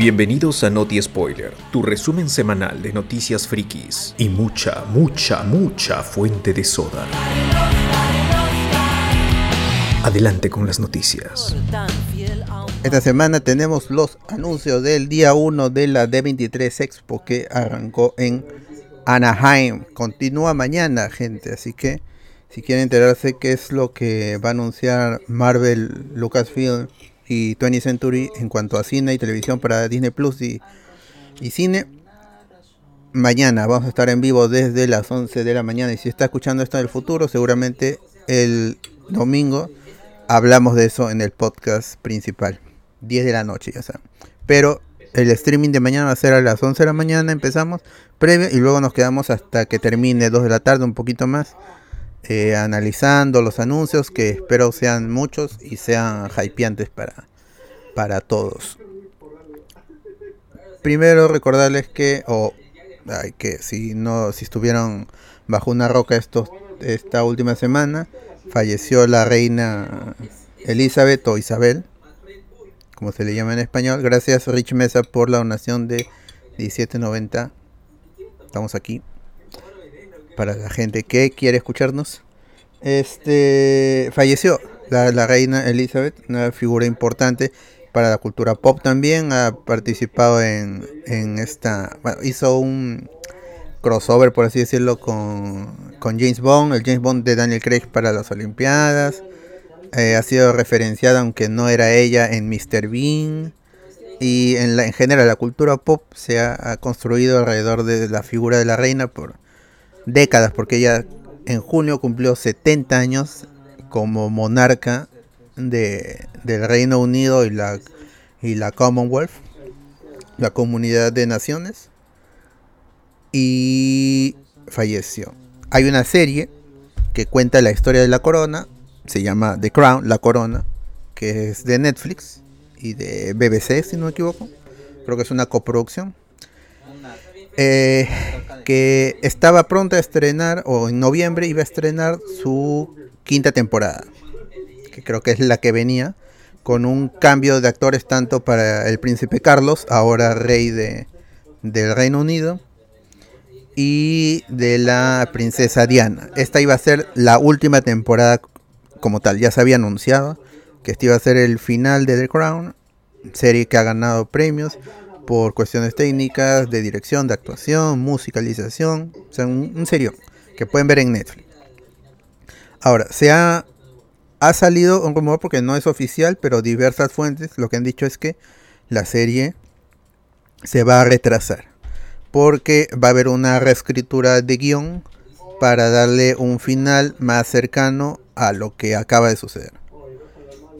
Bienvenidos a Noti Spoiler, tu resumen semanal de noticias frikis y mucha, mucha, mucha fuente de soda. Adelante con las noticias. Esta semana tenemos los anuncios del día 1 de la D23 Expo que arrancó en Anaheim. Continúa mañana, gente, así que si quieren enterarse qué es lo que va a anunciar Marvel, Lucasfilm y 20th Century en cuanto a cine y televisión para Disney Plus y, y cine, mañana vamos a estar en vivo desde las 11 de la mañana y si está escuchando esto en el futuro, seguramente el domingo hablamos de eso en el podcast principal. 10 de la noche, ya saben. Pero el streaming de mañana va a ser a las 11 de la mañana, empezamos previo y luego nos quedamos hasta que termine 2 de la tarde, un poquito más eh, analizando los anuncios que espero sean muchos y sean hypeantes para, para todos. Primero recordarles que, o que si no, si estuvieron bajo una roca estos, esta última semana, falleció la reina Elizabeth o Isabel, como se le llama en español. Gracias Rich Mesa por la donación de 1790. Estamos aquí para la gente que quiere escucharnos. Este falleció la, reina Elizabeth, una figura importante para la cultura pop también. Ha participado en, esta. Bueno, hizo un crossover, por así decirlo, con, James Bond, el James Bond de Daniel Craig para las Olimpiadas. Eh, ha sido referenciada, aunque no era ella, en Mr. Bean. Y en, la, en general, la cultura pop se ha construido alrededor de la figura de la reina por décadas, porque ella en junio cumplió 70 años como monarca de, del Reino Unido y la, y la Commonwealth, la Comunidad de Naciones, y falleció. Hay una serie que cuenta la historia de la corona, se llama The Crown, La Corona, que es de Netflix y de BBC, si no me equivoco. Creo que es una coproducción. Eh, que estaba pronta a estrenar, o en noviembre iba a estrenar su quinta temporada, que creo que es la que venía, con un cambio de actores tanto para el príncipe Carlos, ahora rey de, del Reino Unido, y de la princesa Diana. Esta iba a ser la última temporada como tal, ya se había anunciado que este iba a ser el final de The Crown, serie que ha ganado premios por cuestiones técnicas, de dirección, de actuación, musicalización, o sea, un, serio que pueden ver en Netflix. Ahora, se ha, ha salido un rumor porque no es oficial, pero diversas fuentes lo que han dicho es que la serie se va a retrasar porque va a haber una reescritura de guion para darle un final más cercano a lo que acaba de suceder.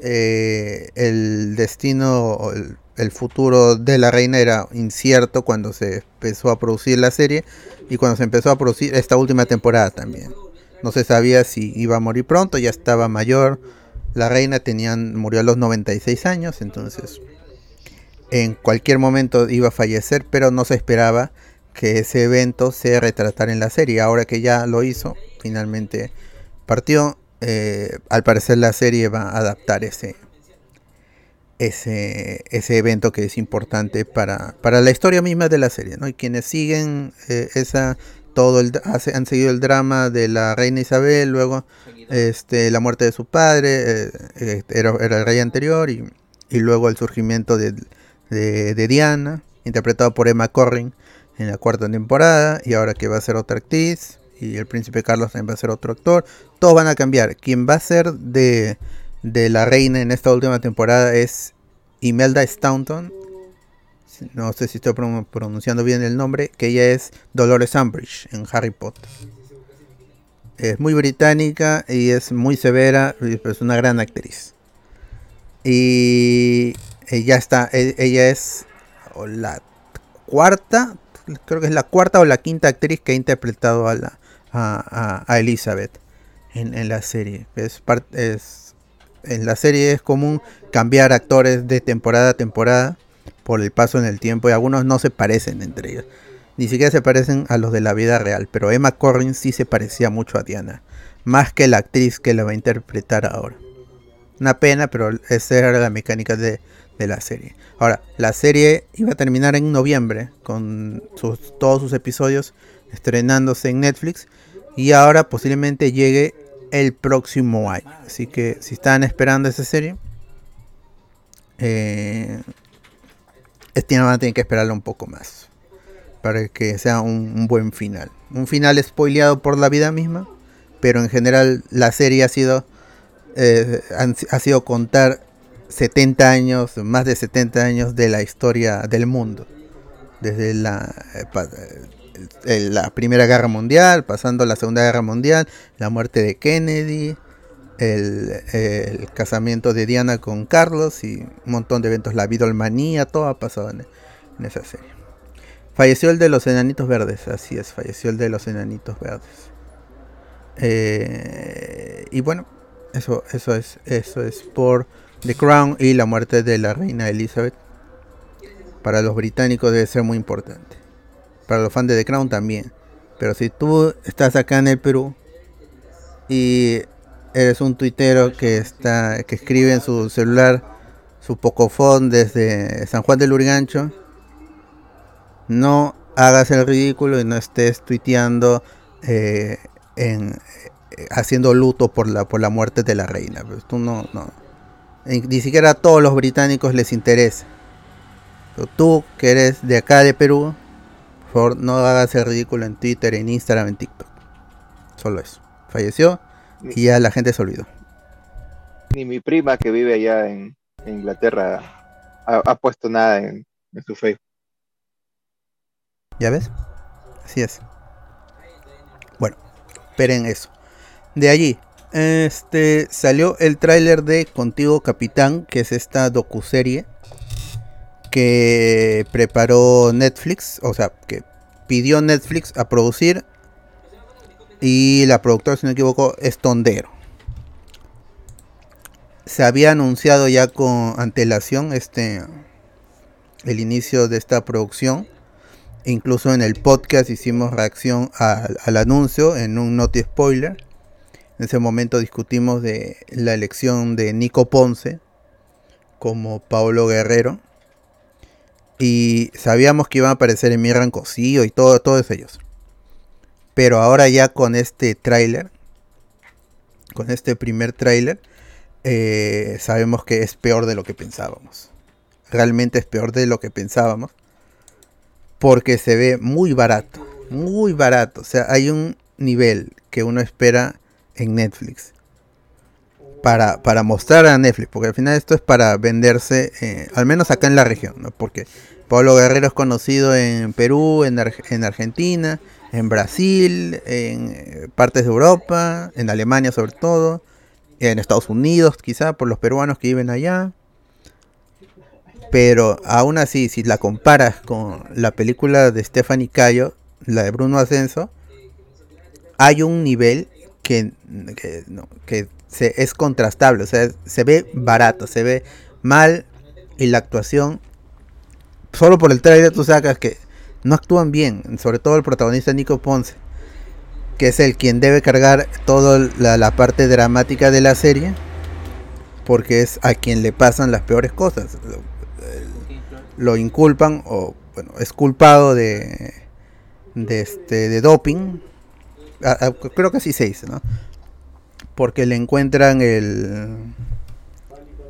Eh, el destino, futuro de la reina era incierto cuando se empezó a producir la serie y cuando se empezó a producir esta última temporada también. No se sabía si iba a morir pronto, ya estaba mayor. La reina tenían, murió a los 96 años, entonces en cualquier momento iba a fallecer, pero no se esperaba que ese evento se retratara en la serie. Ahora que ya lo hizo, finalmente partió. Eh, al parecer la serie va a adaptar ese, ese, ese evento que es importante para, para la historia misma de la serie, ¿no? Y quienes siguen eh, esa todo el han seguido el drama de la reina Isabel, luego este la muerte de su padre, eh, eh, era, era, el rey anterior y, y luego el surgimiento de, de, de, Diana, interpretado por Emma Corrin en la cuarta temporada y ahora que va a ser otra actriz y el príncipe Carlos también va a ser otro actor, todos van a cambiar. Quien va a ser de de la reina en esta última temporada es Imelda Staunton. No sé si estoy pronunciando bien el nombre, que ella es Dolores Umbridge en Harry Potter. Es muy británica y es muy severa, es una gran actriz. Y ella está, e, ella es la cuarta, creo que es la cuarta o la quinta actriz que ha interpretado a la a, Elizabeth en, en, la serie. Es, es en la serie es común cambiar actores de temporada a temporada por el paso en el tiempo y algunos no se parecen entre ellos. Ni siquiera se parecen a los de la vida real, pero Emma Corrin sí se parecía mucho a Diana, más que la actriz que la va a interpretar ahora. Una pena, pero esa era la mecánica de, la serie. Ahora, la serie iba a terminar en noviembre con todos sus episodios estrenándose en Netflix y ahora posiblemente llegue el próximo año. Así que si están esperando esa serie, eh, van a tener que esperarlo un poco más para que sea un, buen final. Un final spoileado por la vida misma, pero en general la serie ha sido eh, ha sido contar 70 años, más de 70 años de la historia del mundo. Desde la, eh, la Primera Guerra Mundial, pasando la Segunda Guerra Mundial, la muerte de Kennedy, el, casamiento de Diana con Carlos y un montón de eventos, la Vidolmanía, todo ha pasado en, esa serie. Falleció el de los enanitos verdes, así es, falleció el de los enanitos verdes. Eh, y bueno, eso, eso es, eso es por The Crown y la muerte de la reina Elizabeth. Para los británicos debe ser muy importante. Para los fans de The Crown también. Pero si tú estás acá en el Perú y eres un tuitero que está que escribe en su celular su pocofón desde San Juan del Urigancho, no hagas el ridículo y no estés tuiteando eh, en, eh, haciendo luto por la por la muerte de la reina. Pues tú no, no ni siquiera a todos los británicos les interesa. Pero tú que eres de acá de Perú, favor no hagas el ridículo en Twitter, en Instagram, en TikTok. Solo eso. Falleció y ya la gente se olvidó. Ni mi prima que vive allá en, Inglaterra ha, puesto nada en, en su Facebook. ¿Ya ves? Así es. Bueno, esperen eso. De allí, este salió el tráiler de Contigo Capitán, que es esta docuserie que preparó Netflix, o sea, que pidió Netflix a producir y la productora, si no me equivoco, es Tondero. Se había anunciado ya con antelación este el inicio de esta producción. Incluso en el podcast hicimos reacción al, al anuncio en un note spoiler. En ese momento discutimos de la elección de Nico Ponce como Pablo Guerrero. Y sabíamos que iban a aparecer en Mirran Cosío y todo, todos ellos. Pero ahora ya con este tráiler, con este primer tráiler, eh, sabemos que es peor de lo que pensábamos. Realmente es peor de lo que pensábamos. Porque se ve muy barato. Muy barato. O sea, hay un nivel que uno espera en Netflix. Para, para mostrar a Netflix, porque al final esto es para venderse, eh, al menos acá en la región, porque Pablo Guerrero es conocido en Perú, en, en Argentina, en Brasil, en eh, partes de Europa, en Alemania sobre todo, en Estados Unidos quizá por los peruanos que viven allá. Pero aún así, si la comparas con la película de Stephanie Cayo, la de Bruno Ascenso, hay un nivel que, que, se, es contrastable, o sea, se ve barato, se ve mal y la actuación, solo por el trailer tú sacas que no actúan bien, sobre todo el protagonista Nico Ponce, que es el quien debe cargar toda la, parte dramática de la serie, porque es a quien le pasan las peores cosas. Lo, inculpan o bueno, es culpado de de este de doping creo que así se dice, ¿no? Porque le encuentran el.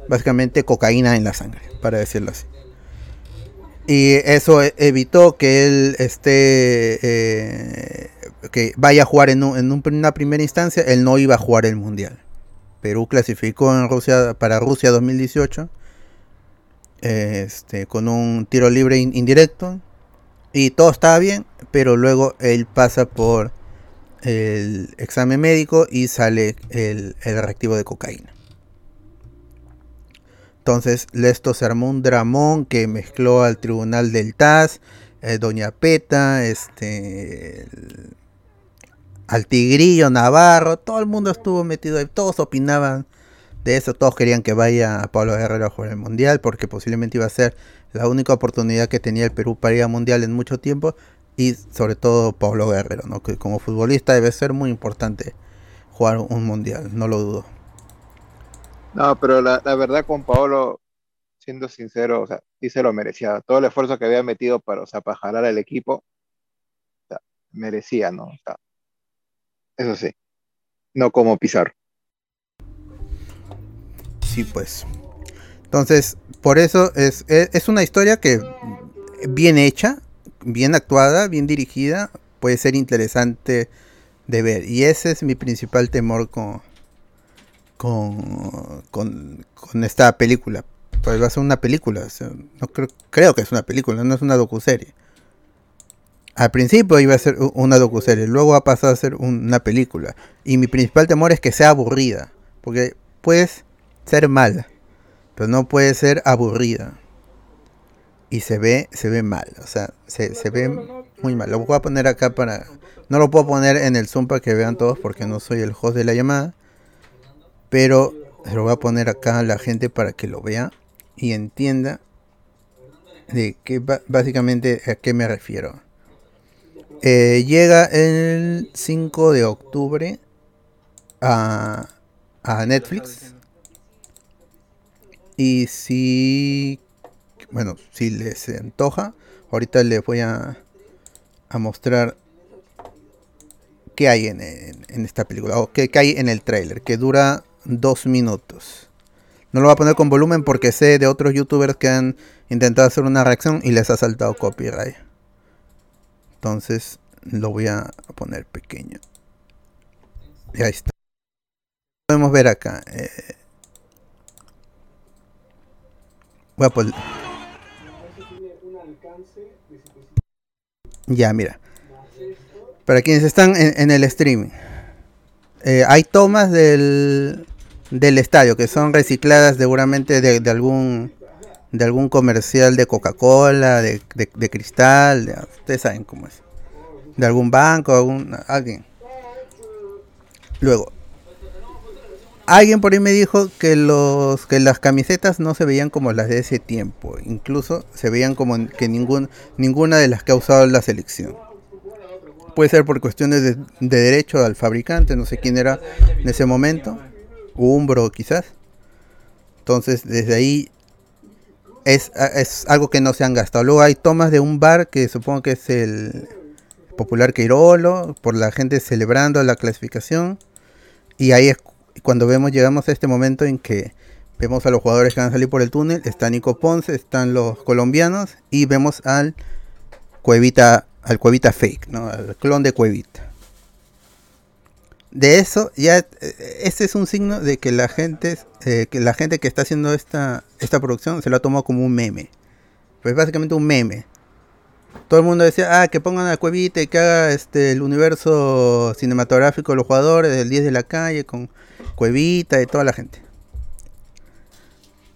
Básicamente cocaína en la sangre, para decirlo así. Y eso e, evitó que él esté. Eh, que vaya a jugar en, una primera instancia. Él no iba a jugar el mundial. Perú clasificó en Rusia para Rusia 2018. Este, con un tiro libre indirecto. Y todo estaba bien. Pero luego él pasa por el examen médico y sale el, reactivo de cocaína. Entonces, esto se armó un dramón que mezcló al tribunal del TAS, eh, Doña Peta, este, al Tigrillo Navarro, todo el mundo estuvo metido ahí, todos opinaban de eso, todos querían que vaya a Pablo Guerrero a jugar el Mundial, porque posiblemente iba a ser la única oportunidad que tenía el Perú para ir al Mundial en mucho tiempo, y sobre todo Pablo Guerrero, ¿no? que como futbolista debe ser muy importante jugar un mundial, no lo dudo. No, pero la, verdad con Pablo siendo sincero, o sea, sí se lo merecía. Todo el esfuerzo que había metido para, o sea, para jalar al equipo, o sea, merecía, ¿no? O sea, eso sí, no como Pizarro. Sí, pues. Entonces, por eso es, es, es una historia que bien hecha, bien actuada, bien dirigida, puede ser interesante de ver. Y ese es mi principal temor con, con, con, esta película. Pues va a ser una película. no creo, creo que es una película, no es una docuserie. Al principio iba a ser una docuserie, luego ha pasado a ser una película. Y mi principal temor es que sea aburrida. Porque puede ser mala, pero no puede ser aburrida. Y se ve, se ve mal, o sea, se, se ve muy mal. Lo voy a poner acá para... No lo puedo poner en el Zoom para que vean todos porque no soy el host de la llamada. Pero se lo voy a poner acá a la gente para que lo vea y entienda de qué básicamente a qué me refiero. Eh, llega el 5 de octubre a, a Netflix. Y si, bueno, si les antoja, ahorita les voy a, a mostrar qué hay en, en, esta película, o qué, qué hay en el trailer, que dura dos minutos. No lo voy a poner con volumen porque sé de otros youtubers que han intentado hacer una reacción y les ha saltado copyright. Entonces lo voy a poner pequeño. Y ahí está. Podemos ver acá. Eh, voy a poner... Ya, mira. Para quienes están en, el streaming. Eh, hay tomas del, del estadio que son recicladas seguramente de, algún de algún comercial de Coca-Cola, de, cristal, ustedes saben cómo es. De algún banco, algún, alguien. Luego, alguien por ahí me dijo que los que las camisetas no se veían como las de ese tiempo, incluso se veían como que ningún, ninguna de las que ha usado la selección. Puede ser por cuestiones de, derecho al fabricante, no sé quién era en ese momento, Umbro quizás. Entonces desde ahí es, es algo que no se han gastado. Luego hay tomas de un bar que supongo que es el popular Queirolo, por la gente celebrando la clasificación. Y ahí es cuando vemos, llegamos a este momento en que vemos a los jugadores que van a salir por el túnel. Está Nico Ponce, están los colombianos y vemos al Cuevita al Cuevita Fake, ¿no? Al clon de Cuevita. De eso, ya ese es un signo de que la gente, eh, que la gente que está haciendo esta, esta producción se lo ha tomado como un meme. Pues básicamente un meme. Todo el mundo decía, ah, que pongan a Cuevita y que haga este el universo cinematográfico de los jugadores del 10 de la calle con Cuevita y toda la gente.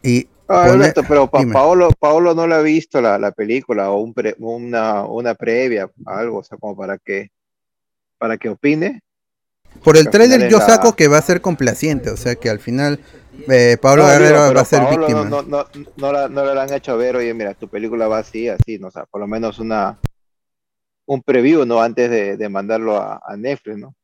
Y Ah, pero Paolo, Paolo no lo ha visto la, película o un una, una previa, algo, o sea, como para que, para que opine. Por el trailer yo saco que va a ser complaciente, o sea que al final eh, Pablo Guerrero va a ser víctima. No, no, no, la, no le han hecho ver, oye, mira, tu película va así, así, no, o sea, por lo menos una un preview, ¿no? Antes de, mandarlo a, a, Netflix, ¿no?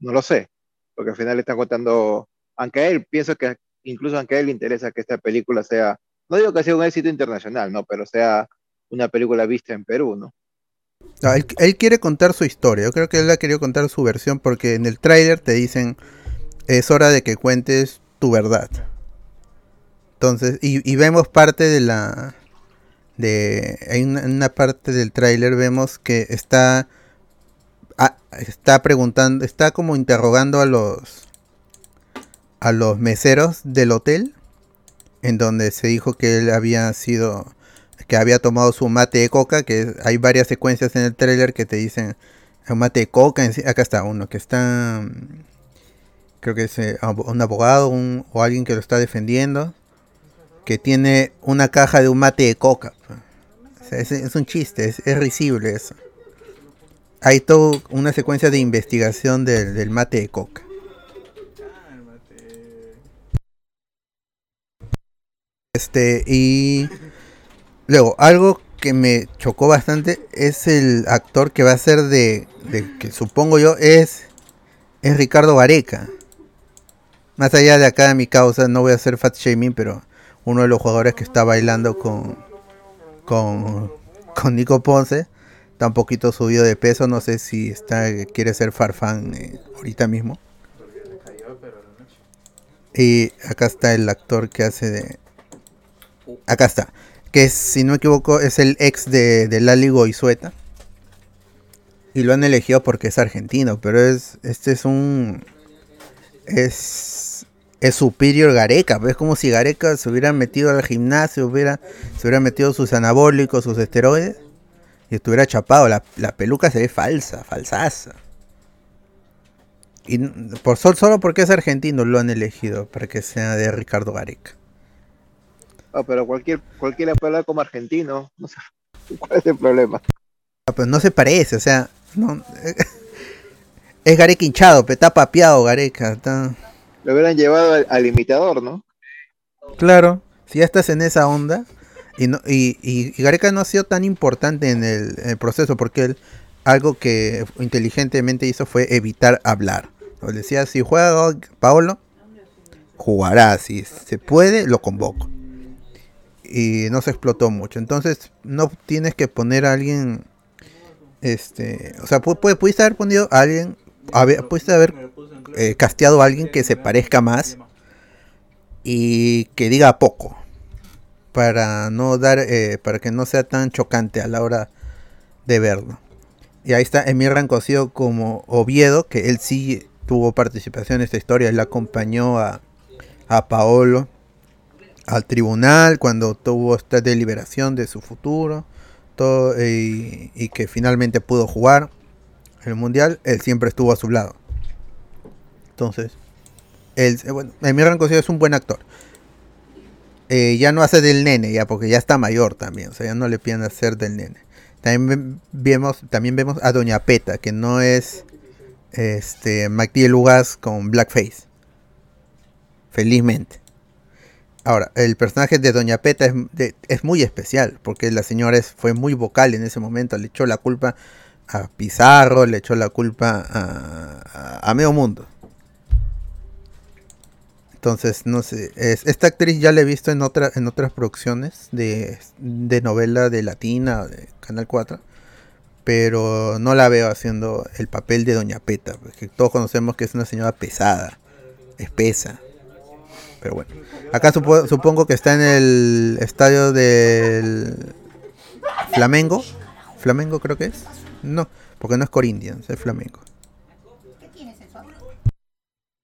No lo sé, porque al final le están contando, aunque él pienso que incluso aunque a él le interesa que esta película sea, no digo que sea un éxito internacional, ¿no? Pero sea una película vista en Perú, ¿no? Ah, él, quiere contar su historia, yo creo que él ha querido contar su versión porque en el tráiler te dicen es hora de que cuentes tu verdad. Entonces, y, vemos parte de la de hay una, parte del tráiler vemos que está ah, está preguntando, está como interrogando a los a los meseros del hotel, en donde se dijo que él había sido, que había tomado su mate de coca, que hay varias secuencias en el trailer que te dicen un mate de coca, acá está uno que está, creo que es eh, un abogado o alguien que lo está defendiendo, que tiene una caja de un mate de coca. es, un chiste, es, risible eso. Hay toda una secuencia de investigación del mate de coca. Este, y luego, algo que me chocó bastante es el actor que va a ser de, que supongo yo es, es Ricardo Vareca. Más allá de acá de mi causa, no voy a hacer fat shaming, pero uno de los jugadores que está bailando con, con, con Nico Ponce está un poquito subido de peso, no sé si está quiere ser Farfán eh, ahorita mismo. Y acá está el actor que hace de... Acá está. Que si no me equivoco, es el ex de, de Lali Goizueta. Y lo han elegido porque es argentino, pero es este es un... Es, es superior Gareca. Es como si Gareca se hubiera metido al gimnasio, hubiera, se hubiera metido sus anabólicos, sus esteroides. Y estuviera chapado. La, la peluca se ve falsa, falsaza. Y por solo porque es argentino lo han elegido para que sea de Ricardo Gareca. Ah, pero cualquier cualquiera puede como argentino, no sé, ¿cuál es el problema? Ah, pues no se parece, o sea, no es Gareca hinchado, está papeado Gareca, está... Lo hubieran llevado al, imitador, ¿no? Claro, si ya estás en esa onda y, no, y, y, Gareca no ha sido tan importante en el, proceso porque él algo que inteligentemente hizo fue evitar hablar o decía, si juega Paolo, jugará. Si se puede, lo convoco. Y no se explotó mucho. Entonces, no tienes que poner a alguien. Este. O sea, pudiste haber ponido a alguien. Pudiste haber eh, casteado a alguien que se parezca más. Y que diga poco. Para no dar. Eh, para que no sea tan chocante a la hora de verlo. Y ahí está Emir Rancosío como Oviedo, que él sí tuvo participación en esta historia. Él acompañó a, a Paolo al tribunal cuando tuvo esta deliberación de su futuro todo, y, que finalmente pudo jugar el mundial. Él siempre estuvo a su lado. Entonces, él, eh, bueno, Emir es un buen actor. Eh, ya no hace del nene, ya porque ya está mayor también, o sea, ya no le piden hacer del nene. También vemos, también vemos a Doña Peta, que no es este, MacDiel con Blackface. Felizmente. Ahora, el personaje de Doña Peta es, es, muy especial, porque la señora fue muy vocal en ese momento, le echó la culpa a Pizarro, le echó la culpa a, a, medio mundo. Entonces, no sé, esta actriz ya la he visto en, otra, en otras producciones de, de novela de Latina, de Canal 4 pero no la veo haciendo el papel de Doña Peta, porque todos conocemos que es una señora pesada, espesa. Pero bueno, acá supongo que está en el estadio del Flamengo. Flamengo creo que es. No, porque no es Corinthians, es Flamengo.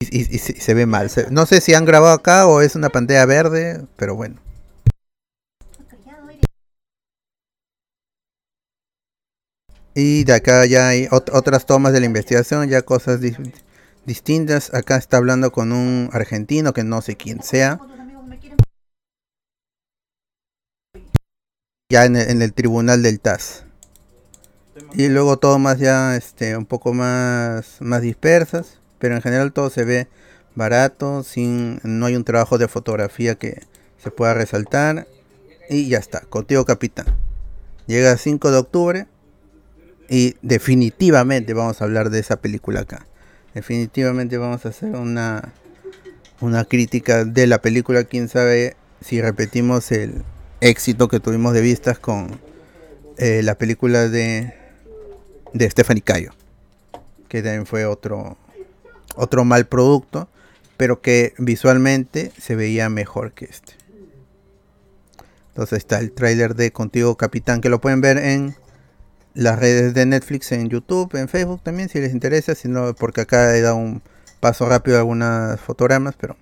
Y, y, y, se ve mal. No sé si han grabado acá o es una pantalla verde, pero bueno. Y de acá ya hay otras tomas de la investigación, ya cosas distintas. Acá está hablando con un argentino que no sé quién sea. Ya en el, tribunal del TAS. Y luego tomas ya este, un poco más, más dispersas. Pero en general todo se ve barato, sin, no hay un trabajo de fotografía que se pueda resaltar. Y ya está, contigo capitán. Llega 5 de octubre y definitivamente vamos a hablar de esa película acá. Definitivamente vamos a hacer una, una crítica de la película. Quién sabe si repetimos el éxito que tuvimos de vistas con eh, la película de, de Stephanie Cayo. Que también fue otro, otro mal producto. Pero que visualmente se veía mejor que este. Entonces está el tráiler de Contigo Capitán que lo pueden ver en las redes de Netflix en YouTube, en Facebook también, si les interesa, si porque acá he dado un paso rápido a algunas fotogramas, pero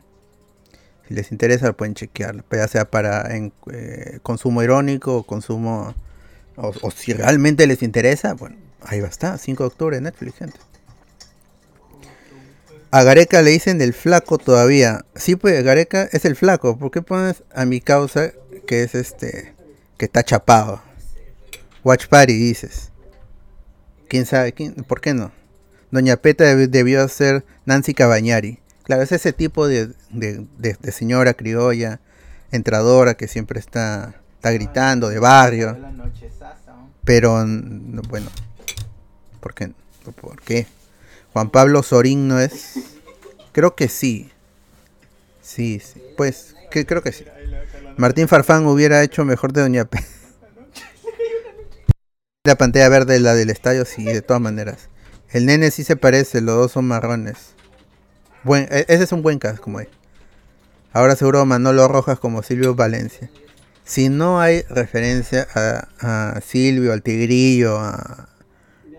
si les interesa lo pueden chequear, ya sea para en, eh, consumo irónico o consumo, o, si realmente les interesa, bueno, ahí va a estar, 5 de octubre en Netflix, gente. A Gareca le dicen el flaco todavía. Sí, pues Gareca es el flaco. ¿Por qué pones a mi causa que es este, que está chapado? Watch Party, dices. ¿Quién sabe? Quién, ¿Por qué no? Doña Peta debió ser Nancy Cabañari. Claro, es ese tipo de, señora criolla, entradora, que siempre está, está gritando, de barrio. Pero, bueno, ¿por qué? ¿por qué? Juan Pablo Sorín no es... Creo que sí. Sí, sí. Pues que creo que sí. Martín Farfán hubiera hecho mejor de Doña P. La pantalla verde, la del estadio, sí, de todas maneras. El nene sí se parece, los dos son marrones. Buen, e- ese es un buen cast como hay. Ahora seguro Manolo Rojas como Silvio Valencia. Si no hay referencia a Silvio, al Tigrillo, a,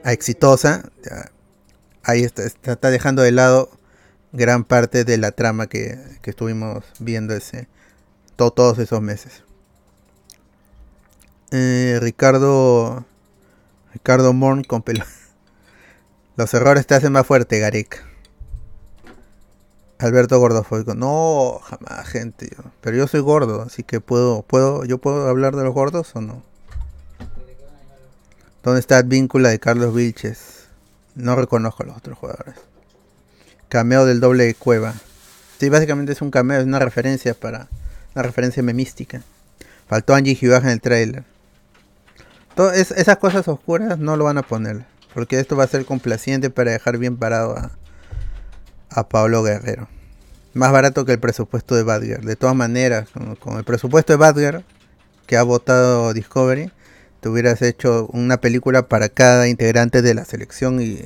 a Exitosa, ya, ahí está, está, dejando de lado gran parte de la trama que, que estuvimos viendo ese, to- todos esos meses. Eh, Ricardo Ricardo Morn con pelo. Los errores te hacen más fuerte, Gareca. Alberto Gordofoico. No, jamás, gente. Pero yo soy gordo, así que puedo, puedo, yo puedo hablar de los gordos o no. ¿Dónde está Advíncula de Carlos Vilches? No reconozco a los otros jugadores. Cameo del doble de Cueva. Sí, básicamente es un cameo, es una referencia para una referencia memística. Faltó Angie Gibaja en el trailer. To- es- esas cosas oscuras no lo van a poner, porque esto va a ser complaciente para dejar bien parado a, a Pablo Guerrero. Más barato que el presupuesto de Badger. De todas maneras, con, con el presupuesto de Badger que ha votado Discovery, te hubieras hecho una película para cada integrante de la selección, y,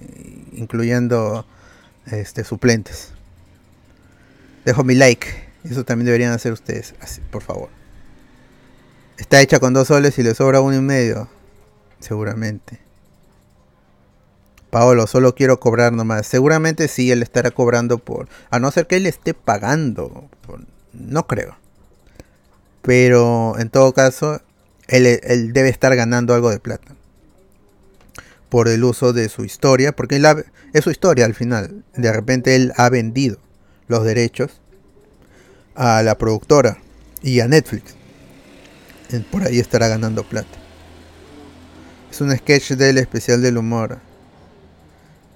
incluyendo este, suplentes. Dejo mi like. Eso también deberían hacer ustedes, así, por favor. Está hecha con dos soles y le sobra uno y medio. Seguramente. Paolo, solo quiero cobrar nomás. Seguramente sí, él estará cobrando por... A no ser que él esté pagando. No creo. Pero en todo caso, él, debe estar ganando algo de plata. Por el uso de su historia. Porque es su historia al final. De repente él ha vendido los derechos a la productora y a Netflix. Por ahí estará ganando plata. Es un sketch del especial del humor.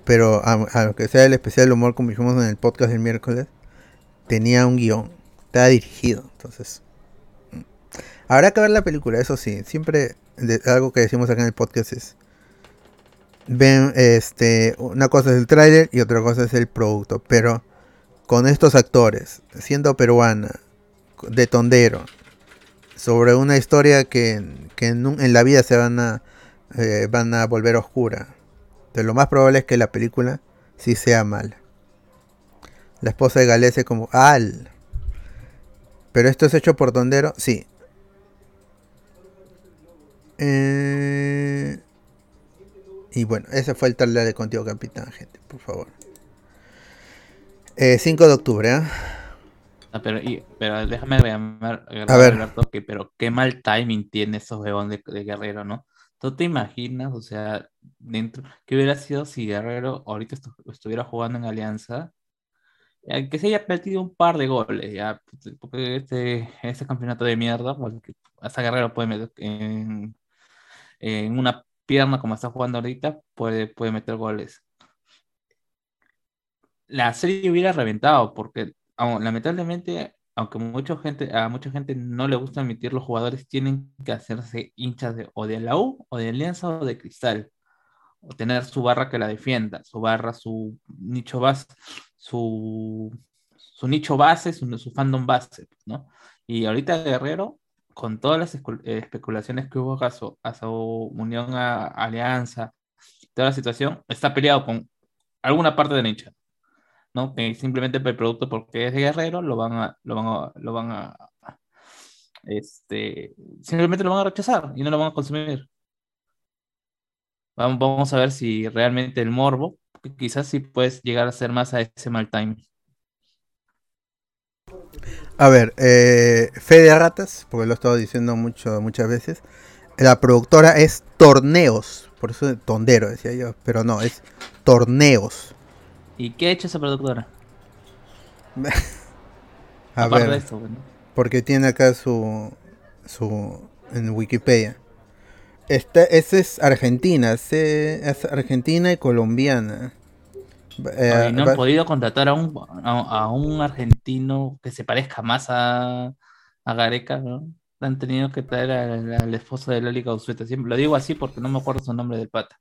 Pero aunque sea el especial del humor como dijimos en el podcast del miércoles, tenía un guion. Estaba dirigido. Entonces. Habrá que ver la película, eso sí. Siempre algo que decimos acá en el podcast es. Ven, este. Una cosa es el tráiler y otra cosa es el producto. Pero con estos actores, siendo peruana, de tondero, sobre una historia que, que en, la vida se van a, eh, van a volver oscura. Lo más probable es que la película sí sea mala. La esposa de Galese como Al. Pero esto es hecho por Tondero, sí. Eh, y bueno, ese fue el trailer de Contigo Capitán, gente, por favor. Eh, 5 de octubre, ¿ah? Ah, pero, y- pero déjame agregar, A ver. Alberto, que, pero qué mal timing tiene esos huevón de, de Guerrero, ¿no? ¿Tú te imaginas, o sea, dentro, qué hubiera sido si Guerrero ahorita estu- estuviera jugando en Alianza? Que se haya metido un par de goles, ya, porque este, este campeonato de mierda, porque hasta Guerrero puede meter en, en una pierna como está jugando ahorita, puede, puede meter goles. La serie hubiera reventado, porque lamentablemente, aunque mucha gente, a mucha gente no le gusta admitir, los jugadores tienen que hacerse hinchas de, o de la U, o de Alianza, o de Cristal, o tener su barra que la defienda, su barra, su nicho base, su, su nicho base, su, su fandom base, ¿no? Y ahorita Guerrero, con todas las eh, especulaciones que hubo a su, a su unión a Alianza, toda la situación, está peleado con alguna parte de hincha. ¿no? Que simplemente el producto porque es de guerrero lo van a, lo van a, lo van a, este, simplemente lo van a rechazar y no lo van a consumir. Vamos, vamos a ver si realmente el morbo, que quizás sí puedes llegar a ser más a ese mal timing. A ver, eh, fe de ratas, porque lo he estado diciendo mucho, muchas veces. La productora es Torneos, por eso tondero decía yo, pero no, es Torneos. ¿Y qué ha hecho esa productora? A Aparte ver, de esto, bueno. porque tiene acá su, su en Wikipedia. Esta, esa es Argentina, es Argentina y colombiana. Eh, no han podido contratar a un, a, a un argentino que se parezca más a, a Gareca, ¿no? Han tenido que traer al, al esposo de Lali Gauzueta. Siempre lo digo así porque no me acuerdo su nombre del pata.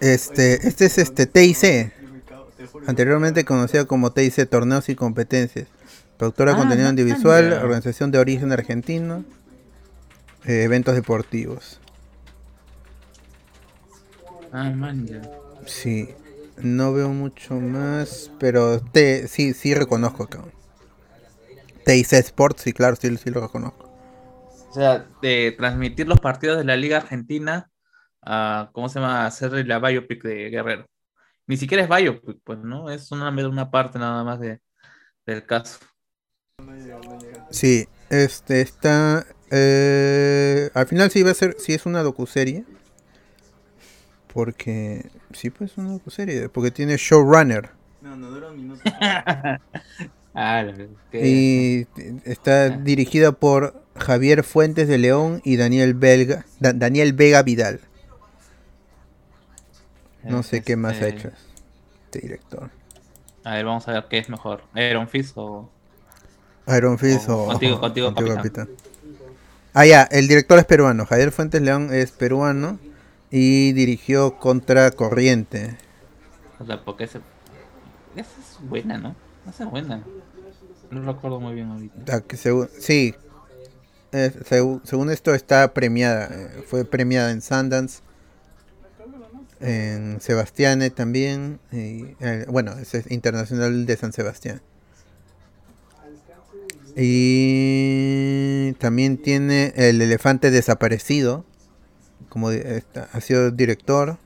Este, este es este TIC, anteriormente conocido como TIC Torneos y Competencias. Productora de Ah, contenido no, audiovisual, organización de origen argentino, eh, eventos deportivos. Ah, man, ya. Sí, no veo mucho más, pero te, sí, sí reconozco acá. TIC Sports, sí, claro, sí, sí lo reconozco. O sea, de transmitir los partidos de la Liga Argentina a, ¿cómo se llama? Hacer la biopic de Guerrero. Ni siquiera es biopic, pues, ¿no? Es una, una parte nada más de, del caso. Sí, este está. eh, al final sí va a ser, sí es una docuserie. Porque. Sí, pues es una docuserie. Porque tiene showrunner. No, no dura un minuto. Ah, Y está dirigida por Javier Fuentes de León y Daniel Belga, Da- Daniel Vega Vidal. No sé qué más ha este, hecho este director. A ver, vamos a ver qué es mejor. Iron Fist o. Iron Fist O o, contigo- contigo, capitán. capitán. Ah, ya, el director es peruano. Javier Fuentes León es peruano y dirigió Contra Corriente. O sea, porque ese. Esa es buena, ¿no? Esa es buena. No recuerdo muy bien ahorita. Ah, que segu- sí, Eh, segu- según esto está premiada. eh, fue premiada en Sundance, en Sebastiane también. Y, eh, bueno, es internacional de San Sebastián. Y también tiene El Elefante Desaparecido, como ha sido director.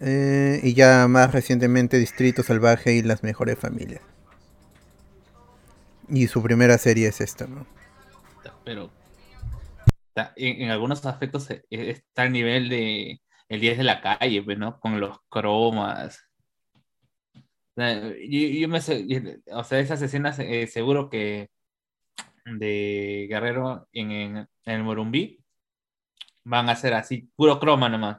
eh, y ya más recientemente Distrito Salvaje y Las Mejores Familias. Y su primera serie es esta, ¿no? Pero. En, algunos aspectos eh, está al nivel de. El 10 de la calle, pues, ¿no? Con los cromas. Yo, yo me o sea, esas escenas eh, seguro que de Guerrero en el Morumbí van a ser así, puro croma nomás.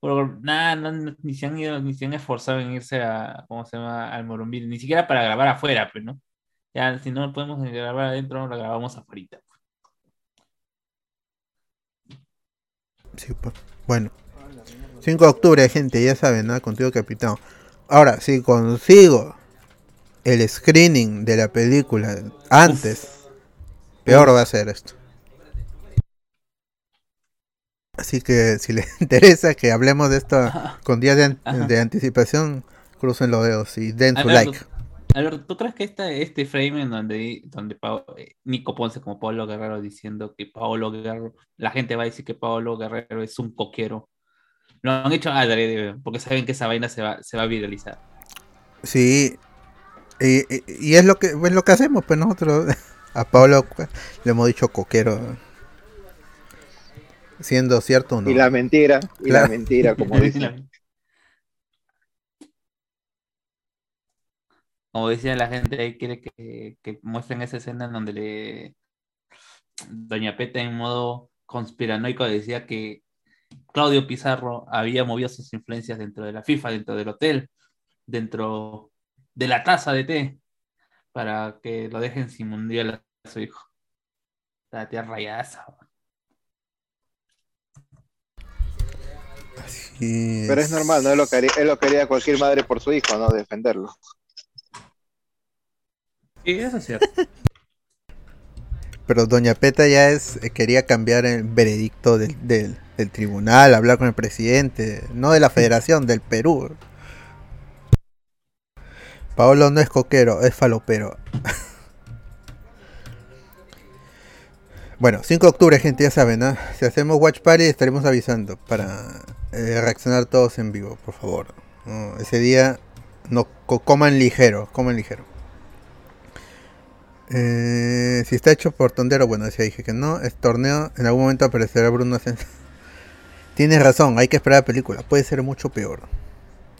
Puro- nada, no, no, ni se han ido, ni se han esforzado en irse a, ¿cómo se llama? Al Morumbí, ni siquiera para grabar afuera, pues, ¿no? Ya, si no podemos grabar adentro, lo grabamos afuera. Sí, pues. Bueno. 5 de octubre, gente, ya saben, ¿no? Contigo, capitán. Ahora, si consigo el screening de la película antes, peor va a ser esto. Así que si les interesa que hablemos de esto con días de, an- de anticipación, crucen los dedos y den su like. Alberto, ¿tú crees que esta, este frame en donde, donde Pao- eh, Nico Ponce como Pablo Guerrero diciendo que Paolo Guerrero, la gente va a decir que Paolo Guerrero es un coquero? Lo han hecho adrede, porque saben que esa vaina se va, se va a viralizar. Sí. Y, y- y es lo que es lo que hacemos, pues nosotros a Pablo le hemos dicho coquero. Siendo cierto o no. Y la mentira, y Claro. la mentira, como dicen. Como decía la gente ahí, quiere que, que muestren esa escena en donde le Doña Peta en modo conspiranoico decía que Claudio Pizarro había movido sus influencias dentro de la FIFA, dentro del hotel, dentro de la taza de té, para que lo dejen sin mundial a su hijo. La tía rayaza. Así Pero es normal, ¿no? Es lo que haría, es lo que haría cualquier madre por su hijo, ¿no? Defenderlo. Sí, eso es cierto. Pero Doña Peta ya es eh, quería cambiar el veredicto del, del, del tribunal, hablar con el presidente, no de la federación, del Perú. Paolo no es coquero, es falopero. bueno, 5 de octubre, gente, ya saben, ¿no? Si hacemos Watch Party estaremos avisando para eh, reaccionar todos en vivo, por favor. No, ese día no co- coman ligero, coman ligero. Eh, si está hecho por Tondero, bueno, ya dije que no. Es torneo, en algún momento aparecerá Bruno. Tienes razón, hay que esperar la película. Puede ser mucho peor.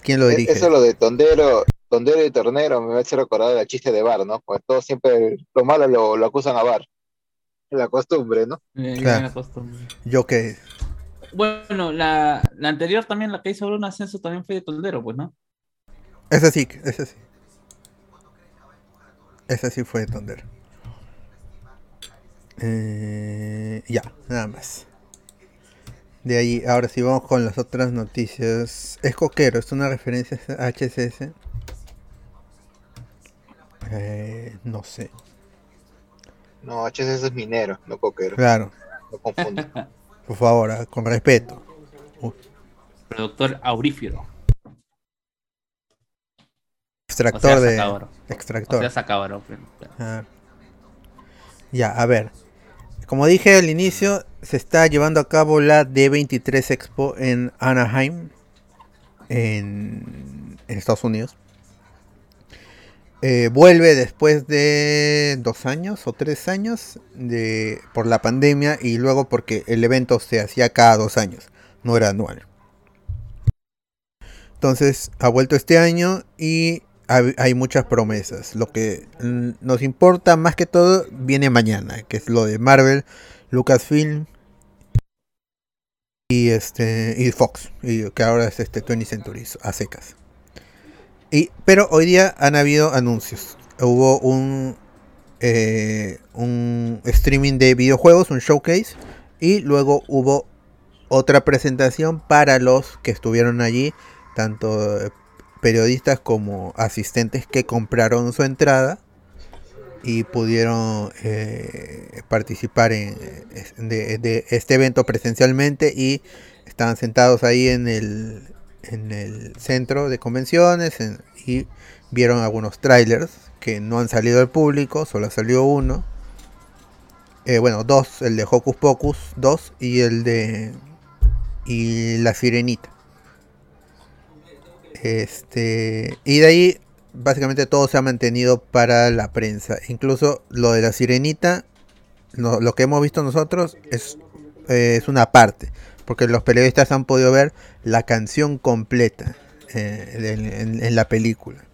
¿Quién lo E- dirige? Eso lo de tondero, tondero y tornero me va a hacer recordar el chiste de bar, ¿no? Pues todos siempre lo malo lo, lo acusan a bar. La costumbre, ¿no? Eh, Claro. ya me acostumbré. Yo que Bueno, la, la anterior también, la que hizo Bruno Ascenso, también fue de Tondero, pues, ¿no? Ese sí, ese sí. Ese sí fue Tondero. Eh, ya, nada más. De ahí, ahora sí vamos con las otras noticias. Es coquero, es una referencia a HSS. Eh, no sé. No, HCS es minero, no coquero. Claro, No confundo. por favor, ah, con respeto. Productor aurífero. O Extractor sea, de. sacador. O Extractor. sea. Ah. Ya, a ver. Como dije al inicio, se está llevando a cabo la D23 Expo en Anaheim, en, en Estados Unidos. Eh, vuelve después de dos años o tres años de, por la pandemia y luego porque el evento se hacía cada dos años, no era anual. Entonces ha vuelto este año y hay, muchas promesas. Lo que mm, nos importa más que todo viene mañana, que es lo de Marvel, Lucasfilm y este y Fox, y que ahora es este 20th Century a secas. Y, pero hoy día han habido anuncios. Hubo un eh, un streaming de videojuegos, un showcase, y luego hubo otra presentación para los que estuvieron allí, tanto eh, periodistas como asistentes que compraron su entrada y pudieron eh, participar en, de este evento presencialmente y estaban sentados ahí en el, en el centro de convenciones en- y vieron algunos trailers que no han salido al público, solo salió uno. Eh, bueno, dos, el de Hocus Pocus 2 y el de y la Sirenita. Este, y de ahí básicamente todo se ha mantenido para la prensa. Incluso lo de la sirenita, lo que hemos visto nosotros es, eh, es una parte. Porque los periodistas han podido ver la canción completa eh, en, en- en la película.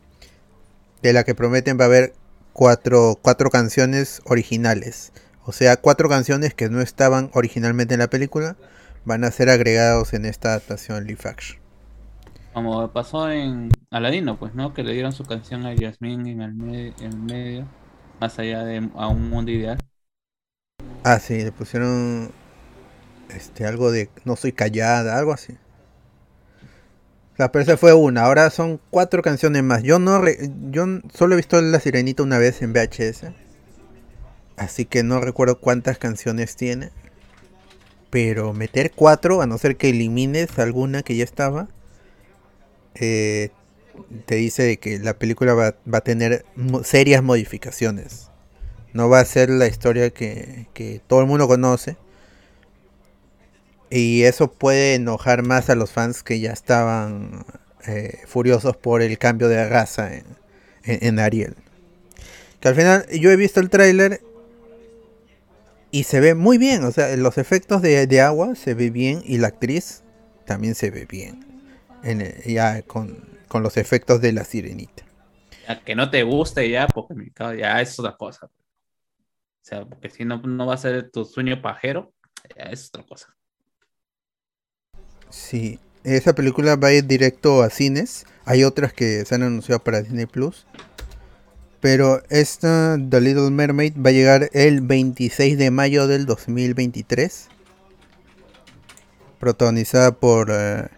De la que prometen va a haber cuatro, cuatro canciones originales. O sea, cuatro canciones que no estaban originalmente en la película van a ser agregados en esta adaptación live action. Como pasó en Aladino, pues, ¿no? Que le dieron su canción a Yasmín en el, me- en el medio, más allá de a un mundo ideal. Ah, sí, le pusieron este algo de no soy callada, algo así. O sea, esa fue una, ahora son cuatro canciones más. Yo no re- yo solo he visto La Sirenita una vez en VHS. Así que no recuerdo cuántas canciones tiene. Pero meter cuatro, a no ser que elimines alguna que ya estaba, eh, te dice que la película va, a tener serias modificaciones. No va a ser la historia que, que todo el mundo conoce. Y eso puede enojar más a los fans que ya estaban eh, furiosos por el cambio de raza en, en- Ariel. Que al final yo he visto el tráiler y se ve muy bien. O sea, los efectos de, de agua se ve bien y la actriz también se ve bien. Ya con, con los efectos de la sirenita. Que no te guste ya, porque ya es otra cosa. O sea, porque si no, no va a ser tu sueño pajero, ya es otra cosa. Sí, esa película va a ir directo a cines. Hay otras que se han anunciado para Disney Plus. Pero esta, The Little Mermaid, va a llegar el 26 de mayo del 2023. Protagonizada por eh,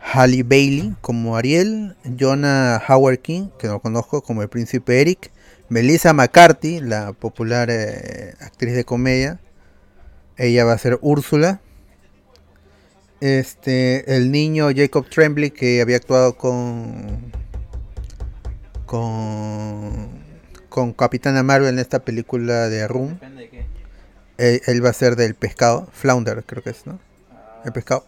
Halle Bailey como Ariel, Jonah Howard King, que no conozco, como el príncipe Eric, Melissa McCarthy, la popular eh, actriz de comedia. Ella va a ser Úrsula. Este, el niño Jacob Tremblay que había actuado con con con Capitana Marvel en esta película de Room. Depende de qué. Él, él va a ser del pescado, Flounder creo que es, ¿no? El pescado.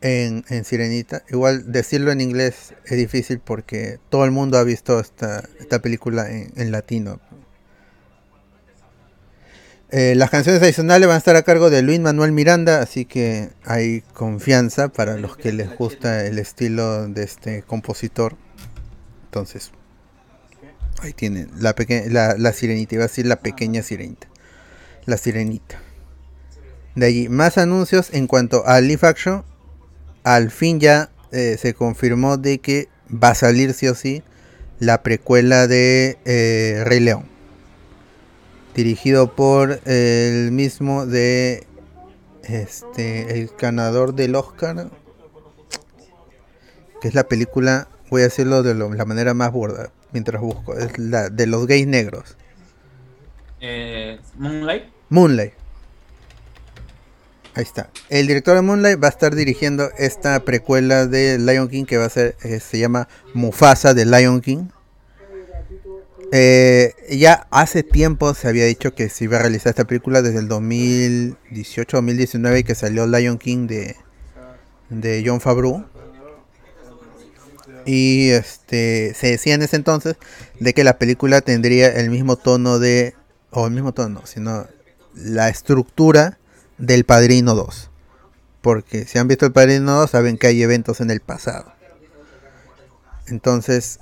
En, en Sirenita. Igual decirlo en inglés es difícil porque todo el mundo ha visto esta, esta película en, en latino. Eh, las canciones adicionales van a estar a cargo de Luis Manuel Miranda, así que hay confianza para los que les gusta el estilo de este compositor. Entonces, ahí tienen la, la, sirenita, iba a decir la pequeña sirenita. La sirenita. De allí, más anuncios en cuanto a live action. Al fin ya eh, se confirmó de que va a salir sí o sí la precuela de eh, Rey León dirigido por el mismo de este el ganador del Oscar que es la película voy a decirlo de lo- la manera más burda mientras busco. Es la de los gays negros. Eh, Moonlight. Moonlight. Ahí está. El director de Moonlight va a estar dirigiendo esta precuela de Lion King que va a ser, eh, se llama Mufasa de Lion King. Eh, ya hace tiempo se había dicho que se iba a realizar esta película desde el 2018-2019 que salió Lion King de, de John Favreau. Y este se decía en ese entonces de que la película tendría el mismo tono de o el mismo tono, sino la estructura del Padrino 2. Porque si han visto el Padrino 2 saben que hay eventos en el pasado. Entonces,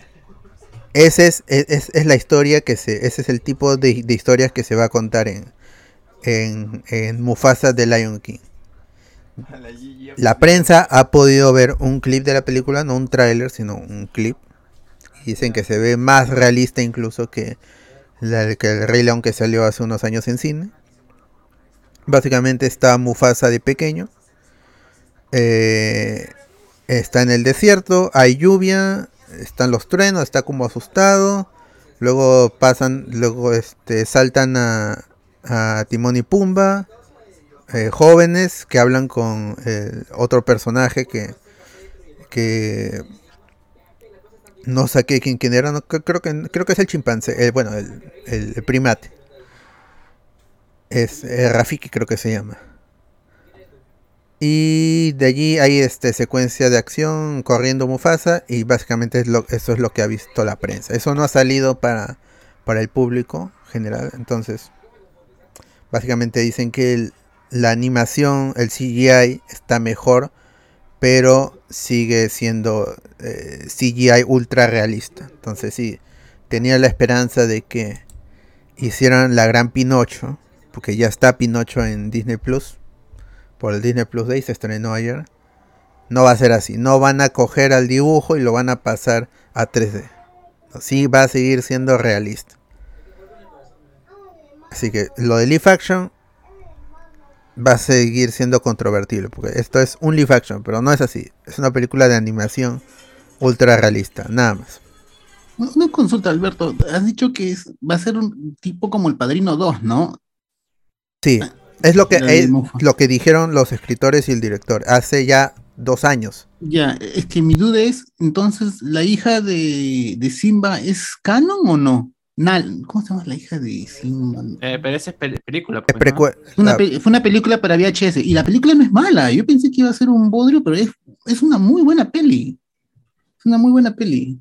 ese es, es, es la historia que se, ese es el tipo de, de historias que se va a contar en, en, en Mufasa de Lion King. La prensa ha podido ver un clip de la película, no un tráiler, sino un clip. Dicen que se ve más realista incluso que, la, que el Rey León que salió hace unos años en cine. Básicamente está Mufasa de pequeño. Eh, está en el desierto, hay lluvia, están los truenos, está como asustado. Luego pasan, luego este, saltan a, Timón y Pumba. Eh, jóvenes que hablan con eh, otro personaje que, que no saqué quién, quién era, no, creo, que, creo que es el chimpancé, eh, bueno, el, el, primate. Es Rafiki creo que se llama. Y de allí hay este secuencia de acción corriendo Mufasa y básicamente es lo, eso es lo que ha visto la prensa. Eso no ha salido para, para el público general, entonces básicamente dicen que la animación, el CGI está mejor, pero sigue siendo eh, CGI ultra realista. Entonces sí, tenía la esperanza de que hicieran la gran Pinocho, porque ya está Pinocho en Disney Plus, por el Disney Plus Day se estrenó ayer. No va a ser así, no van a coger al dibujo y lo van a pasar a 3D. Sí va a seguir siendo realista. Así que lo de live action va a seguir siendo controvertible, porque esto es un live action, pero no es así. Es una película de animación ultra realista, nada más. Una consulta, Alberto. Has dicho que es, va a ser un tipo como el Padrino 2, ¿no? Sí, es lo que, es, lo que dijeron los escritores y el director hace ya dos años. Ya, es que mi duda es, entonces, ¿la hija de, de Simba es canon o no? Nal, ¿Cómo se llama la hija de Simba? Eh, pero esa es pe película. Pues, ¿no? fue, una fue, una película para VHS y la película no es mala. Yo pensé que iba a ser un bodrio, pero es, es una muy buena peli. Es una muy buena peli.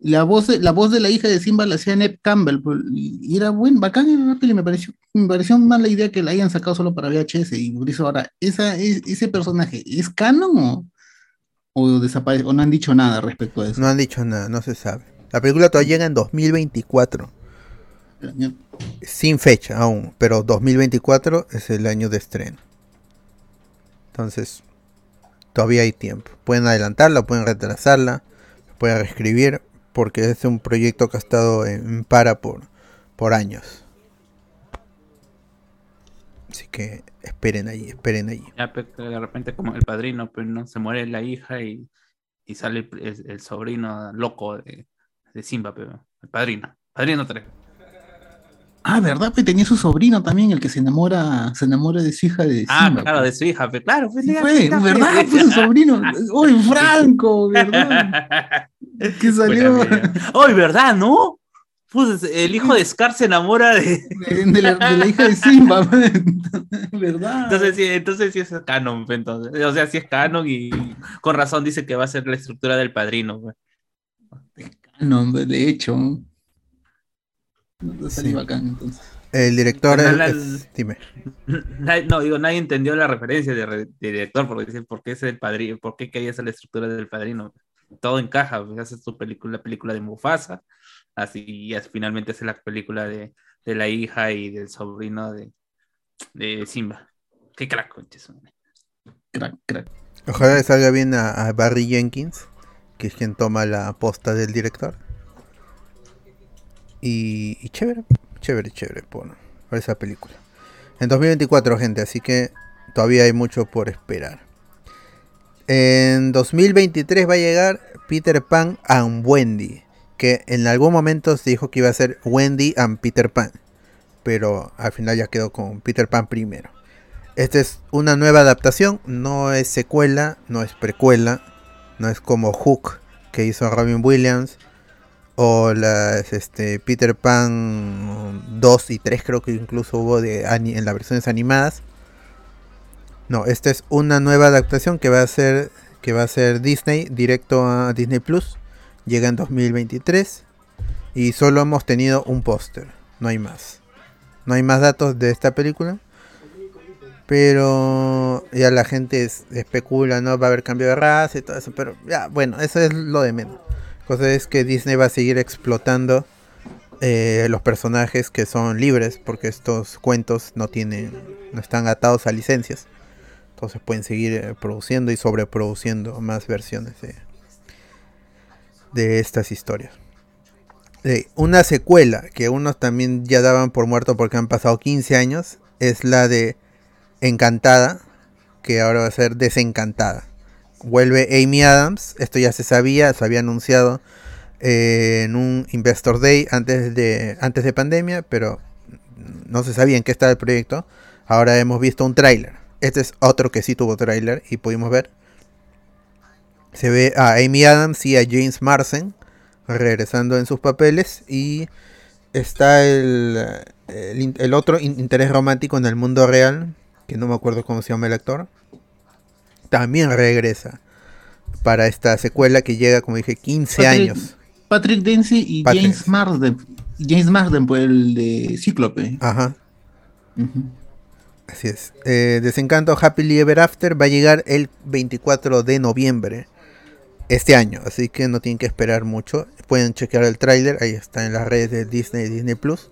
La voz, de, la voz de la hija de Simba la hacía Neb Campbell y era buen, bacán en la peli. Me pareció, me pareció mala idea que la hayan sacado solo para VHS. Y por eso ahora, esa, ese personaje, ¿es canon o, o desaparece? ¿O no han dicho nada respecto a eso? No han dicho nada, no se sabe. La película todavía llega en 2024. Sin fecha aún, pero 2024 es el año de estreno. Entonces, todavía hay tiempo. Pueden adelantarla, pueden retrasarla, pueden reescribir, porque es un proyecto que ha estado en para por, por años. Así que esperen allí, esperen allí. Ya, de repente como el padrino, pero no se muere la hija y, y sale el, el, sobrino loco de, de Simba, pero el padrino. Padrino 3. Ah, ¿verdad? Pues tenía su sobrino también, el que se enamora, se enamora de su hija de Ah, Simba, claro, pues. de su hija, pero claro, pues, Sí, fue, ¿verdad? Fue su sobrino. ¡Uy, Franco! ¿Verdad? Que salió. ¡Uy, verdad, no! Pues el hijo de Scar se enamora de. De la, de la hija de Simba, ¿verdad? Entonces sí, entonces sí es canon, entonces. O sea, sí es canon y con razón dice que va a ser la estructura del padrino, pues. No, de hecho. No sí. bacán, entonces. El director. Es- dime. Nadie- No, digo, nadie entendió la referencia de, re- de director, porque dicen, ¿por qué es el padrino? ¿Por qué quería hacer la estructura del padrino? Todo encaja, pues, hace su película, la película de Mufasa, así y así finalmente hace la película de, de la hija y del sobrino de, de Simba. Qué crack, conches. Crack, crack. Ojalá le salga bien a, a Barry Jenkins, que es quien toma la posta del director. Y, y chévere, chévere, chévere por, por esa película. En 2024, gente, así que todavía hay mucho por esperar. En 2023 va a llegar Peter Pan and Wendy, que en algún momento se dijo que iba a ser Wendy and Peter Pan, pero al final ya quedó con Peter Pan primero. Esta es una nueva adaptación, no es secuela, no es precuela, no es como Hook que hizo Robin Williams o las este, Peter Pan 2 y 3 creo que incluso hubo de en las versiones animadas. No, esta es una nueva adaptación que va a ser que va a ser Disney directo a Disney Plus. Llega en 2023 y solo hemos tenido un póster, no hay más. No hay más datos de esta película. Pero ya la gente especula, ¿no? Va a haber cambio de raza y todo eso. Pero ya, bueno, eso es lo de menos. Cosa es que Disney va a seguir explotando eh, los personajes que son libres. Porque estos cuentos no tienen. no están atados a licencias. Entonces pueden seguir eh, produciendo y sobreproduciendo más versiones de, estas historias. una secuela que unos también ya daban por muerto porque han pasado 15 años es la de Encantada, que ahora va a ser Desencantada. Vuelve Amy Adams, esto ya se sabía, se había anunciado eh, en un Investor Day antes de, antes de pandemia, pero no se sabía en qué estaba el proyecto. Ahora hemos visto un tráiler. Este es otro que sí tuvo tráiler y pudimos ver. Se ve a Amy Adams y a James Marsden regresando en sus papeles y está el, el otro interés romántico en el mundo real que no me acuerdo cómo se llama el actor, también regresa para esta secuela que llega, como dije, 15 años. Patrick Dempsey y James Marsden. James Marsden, por el de Cíclope. Ajá. Así es. Eh, Desencanto Happily Ever After va a llegar el 24 de noviembre este año, así que no tienen que esperar mucho. Pueden chequear el tráiler, ahí está en las redes de Disney y Disney Plus.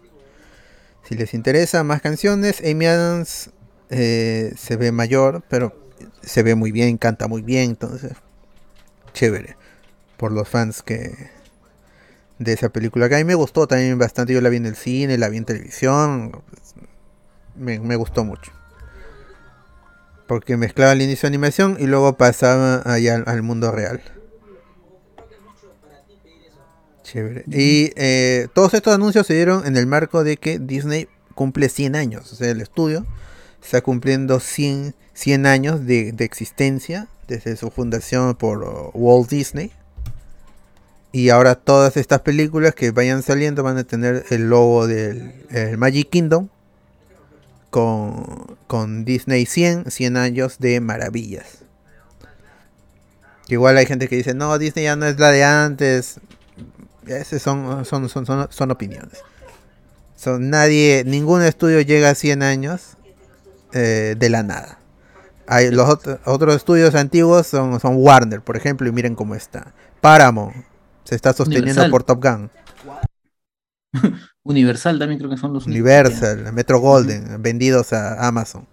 Si les interesa más canciones, Amy Adams eh, se ve mayor, pero se ve muy bien, canta muy bien, entonces chévere por los fans que de esa película que a mí me gustó también bastante, yo la vi en el cine, la vi en televisión, me, gustó mucho. Porque mezclaba el inicio de animación y luego pasaba allá al, mundo real. Chévere. Y eh, todos estos anuncios se dieron en el marco de que Disney cumple 100 años. O sea, el estudio está cumpliendo 100, 100 años de, existencia desde su fundación por uh, Walt Disney. Y ahora todas estas películas que vayan saliendo van a tener el logo del Magic Kingdom con, con, Disney 100, 100 años de maravillas. Igual hay gente que dice, no, Disney ya no es la de antes. Esas son, son, son, son, son opiniones. Nadie, ningún estudio llega a 100 años eh, de la nada. Hay los otros estudios antiguos son, son Warner, por ejemplo, y miren cómo está. Paramount se está sosteniendo por Top Gun. Universal también creo que son los Universal, Metro Golden, vendidos a Amazon.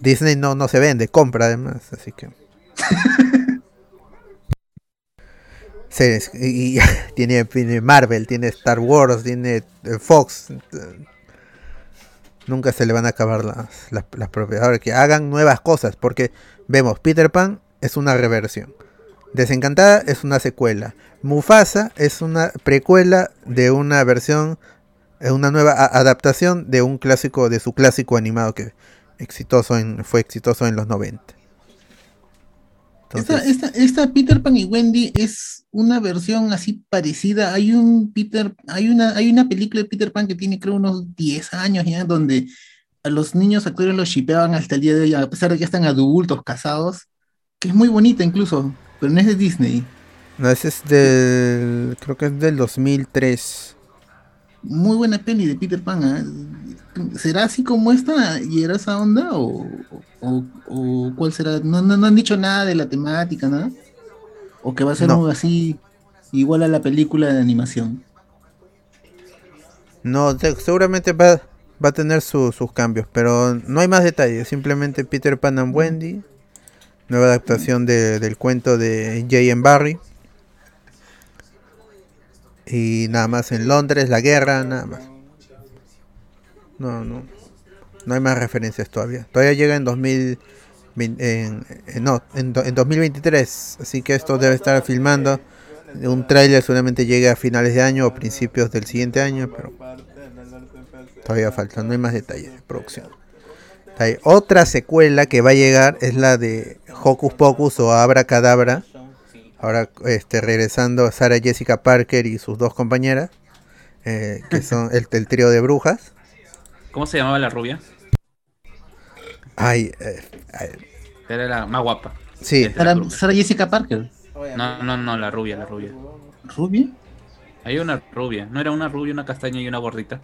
Disney no, no se vende, compra además, así que. y, tiene, tiene, Marvel, tiene Star Wars, tiene eh, Fox nunca se le van a acabar las, las, propiedades. que hagan nuevas cosas, porque vemos, Peter Pan es una reversión. Desencantada es una secuela. Mufasa es una precuela de una versión, eh, una nueva adaptación de un clásico, de su clásico animado que exitoso en, fue exitoso en los 90 esta, Peter Pan y Wendy es una versión así parecida. Hay un Peter, hay una, hay una película de Peter Pan que tiene creo unos 10 años ya, donde a los niños actores los shipeaban hasta el día de hoy, a pesar de que ya están adultos, casados, que es muy bonita incluso, pero no es de Disney. No, ese es del, creo que es del 2003 muy buena peli de Peter Pan. ¿eh? ¿Será así como esta y era esa onda? ¿O, cuál será? ¿No, ¿No, han dicho nada de la temática, nada? ¿O que va a ser así igual a la película de animación? No, seguramente va, va a tener sus cambios, pero no hay más detalles. Simplemente Peter Pan and Wendy, nueva adaptación del cuento de J.M. Barry. Y nada más en Londres, la guerra, nada más. No, no. No hay más referencias todavía. Todavía llega en 2000. En, no, en, 2023. Así que esto debe estar filmando Un tráiler solamente llega a finales de año o principios del siguiente año, pero todavía falta, no hay más detalles de producción. Hay otra secuela que va a llegar, es la de Hocus Pocus o Abra Cadabra. Ahora este, regresando a Sarah Jessica Parker y sus dos compañeras, eh, que son el, el trío de brujas. ¿Cómo se llamaba la rubia? Ay, eh, ay, Era la más guapa. sí, Sara. Sara Jessica Parker. No, no, no, la rubia, la rubia. ¿Rubia? Hay una rubia. ¿No era una rubia, una castaña y una gordita?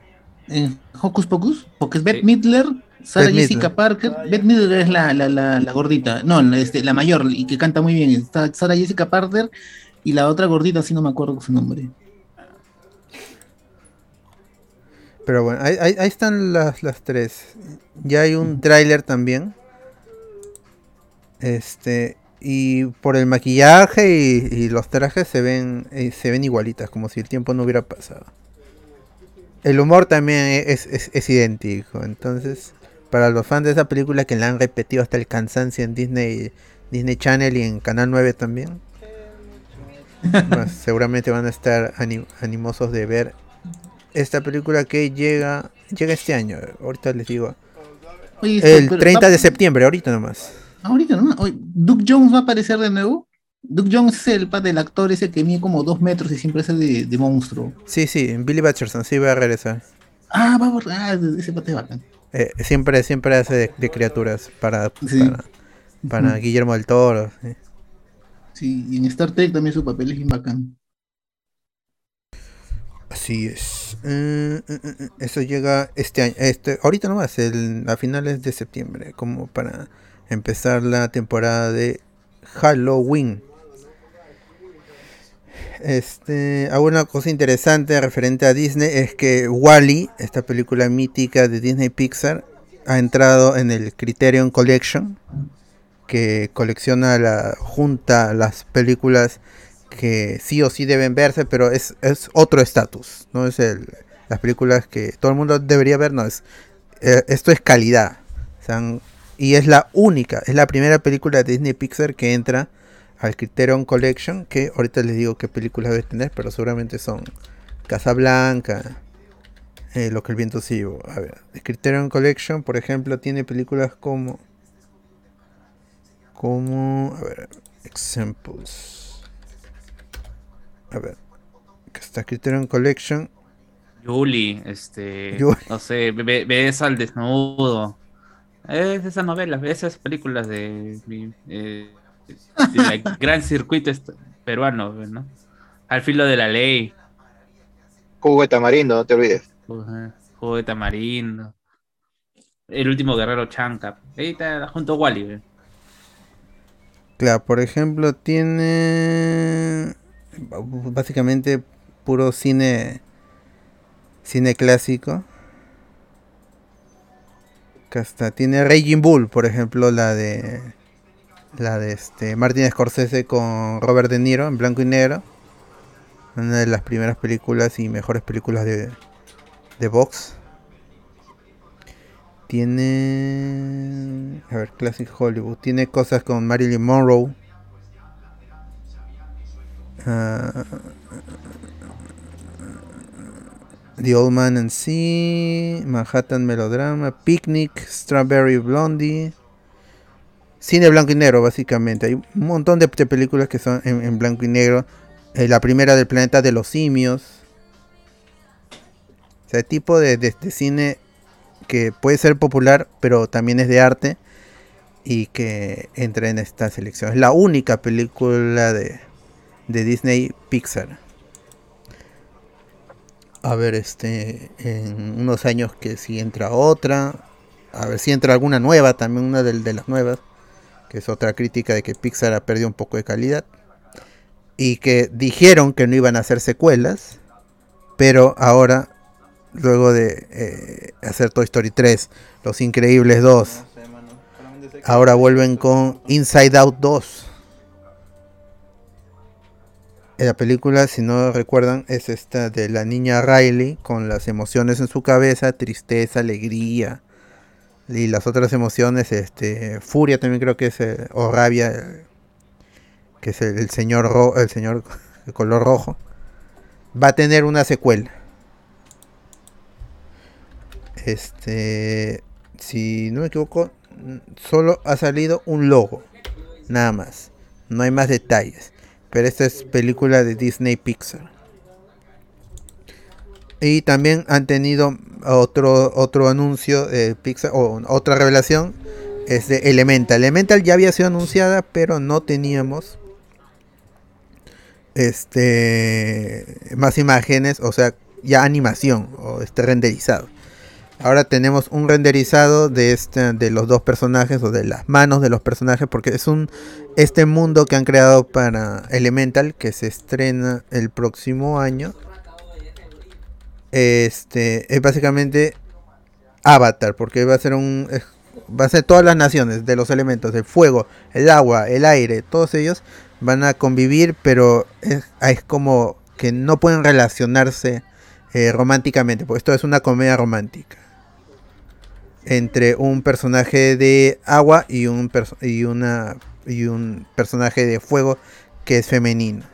¿En Hocus Pocus? Porque es Beth Sí. Midler, Sara Jessica Midler. Parker. Beth Midler es la, la, la, la gordita. No, la, este, la mayor y que canta muy bien. Está Sara Jessica Parker y la otra gordita, si no me acuerdo su nombre. Pero bueno, ahí, ahí- ahí están las, las tres. Ya hay un tráiler también. Este, y por el maquillaje y, y los trajes se ven, eh, se ven igualitas, como si el tiempo no hubiera pasado. El humor también es, es- es idéntico, entonces para los fans de esa película que la han repetido hasta el cansancio en Disney, Disney Channel y en Canal 9 también, pues, seguramente van a estar ani- animosos de ver esta película que llega llega este año. Ahorita les digo. Oye, El pero 30 va- de septiembre, ahorita nomás. Ahorita no. Oye, Duke Jones va a aparecer de nuevo. Duke Jones es el pa del actor ese que mide como dos metros y siempre hace de, de monstruo. Sí, sí, Billy Batcherson sí va a regresar. Ah, va a borrar. Ah, ese pate es bacán. Eh, siempre siempre hace de, de criaturas para Sí. para. Guillermo del Toro. sí. Sí, y en Star Trek también su papel es bien bacán. Así es. Eh, eh, eh, eso llega este año, este ahorita nomás, el, a finales de septiembre, como para empezar la temporada de Halloween. Este, alguna cosa interesante referente a Disney es que Wally, esta película mítica de Disney Pixar, ha entrado en el Criterion Collection, que colecciona la junta las películas que sí o sí deben verse, pero es, es otro estatus, no es el, las películas que todo el mundo debería ver, no es eh, esto es calidad. Y es la única, es la primera película de Disney Pixar que entra al Criterion Collection, que ahorita les digo qué películas debe tener, pero seguramente son Casablanca, eh, Lo que el viento llevó. A ver, el Criterion Collection, por ejemplo, tiene películas como como a ver, examples. A ver, que está Criterion Collection. Julie, este, Julie. no sé, ves al desnudo. Es esas novelas, esas películas de, de, del gran circuito peruano, ¿no? Al filo de la ley, Jugo de tamarindo, no te olvides. Ajá, juego de tamarindo, el último guerrero Chanca, ahí está junto a Wally, ¿ve? Claro, por ejemplo, tiene básicamente puro cine cine clásico. Acá está, tiene Raging Bull, por ejemplo, la de la de este Martin Scorsese con Robert De Niro en blanco y negro. Una de las primeras películas y mejores películas de de box. Tiene. A ver, Classic Hollywood. Tiene cosas con Marilyn Monroe. The Old Man and Sea. Manhattan Melodrama. Picnic. Strawberry Blondie. Cine blanco y negro, básicamente. Hay un montón de, películas que son en, blanco y negro. Eh, la primera del planeta de los simios. O tipo de- de cine que puede ser popular, pero también es de arte y que entra en esta selección. Es la única película de, de Disney Pixar. A ver, este, en unos años que si entra otra, a ver si entra alguna nueva, también una de, de las nuevas, que es otra crítica de que Pixar ha perdido un poco de calidad y que dijeron que no iban a hacer secuelas, pero ahora luego de eh, hacer Toy Story 3, Los Increíbles 2, ahora vuelven con Inside Out 2. La película, si no recuerdan, es esta de la niña Riley con las emociones en su cabeza, tristeza, alegría y las otras emociones, este, furia también creo que es, eh, o rabia, que es el, señor Ro- el señor color rojo, va a tener una secuela. Este, si no me equivoco, solo ha salido un logo, nada más. No hay más detalles. Pero esta es película de Disney Pixar. Y también han tenido otro, otro anuncio de Pixar, o otra revelación, es de Elemental. Elemental ya había sido anunciada, pero no teníamos este más imágenes, o sea, ya animación o este renderizado. Ahora tenemos un renderizado de este de los dos personajes o de las manos de los personajes porque es un este mundo que han creado para Elemental que se estrena el próximo año. Este es básicamente Avatar porque va a ser un va a ser todas las naciones de los elementos, el fuego, el agua, el aire, todos ellos van a convivir, pero es, es como que no pueden relacionarse eh, románticamente, porque esto es una comedia romántica entre un personaje de agua y un, y una, y un personaje de fuego que es femenino.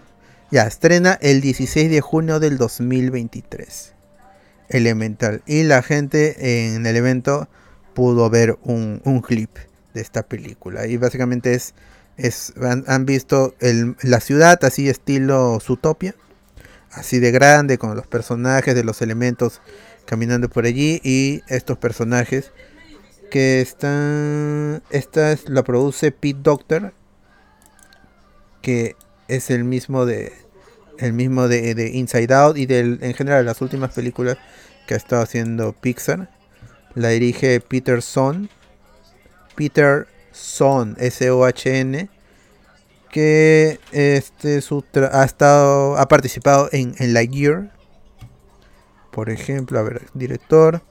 Ya, estrena el 16 de junio del 2023. Elemental. Y la gente en el evento pudo ver un, clip de esta película. Y básicamente es, es han, visto la ciudad así estilo Zootopia. Así de grande, con los personajes de los elementos caminando por allí y estos personajes que están esta es, la produce Pete Doctor que es el mismo de el mismo de, Inside Out y del en general las últimas películas que ha estado haciendo Pixar la dirige Peter Son Peter Son S O H N que este su ha estado ha participado en, en Lightyear por ejemplo, a ver, director.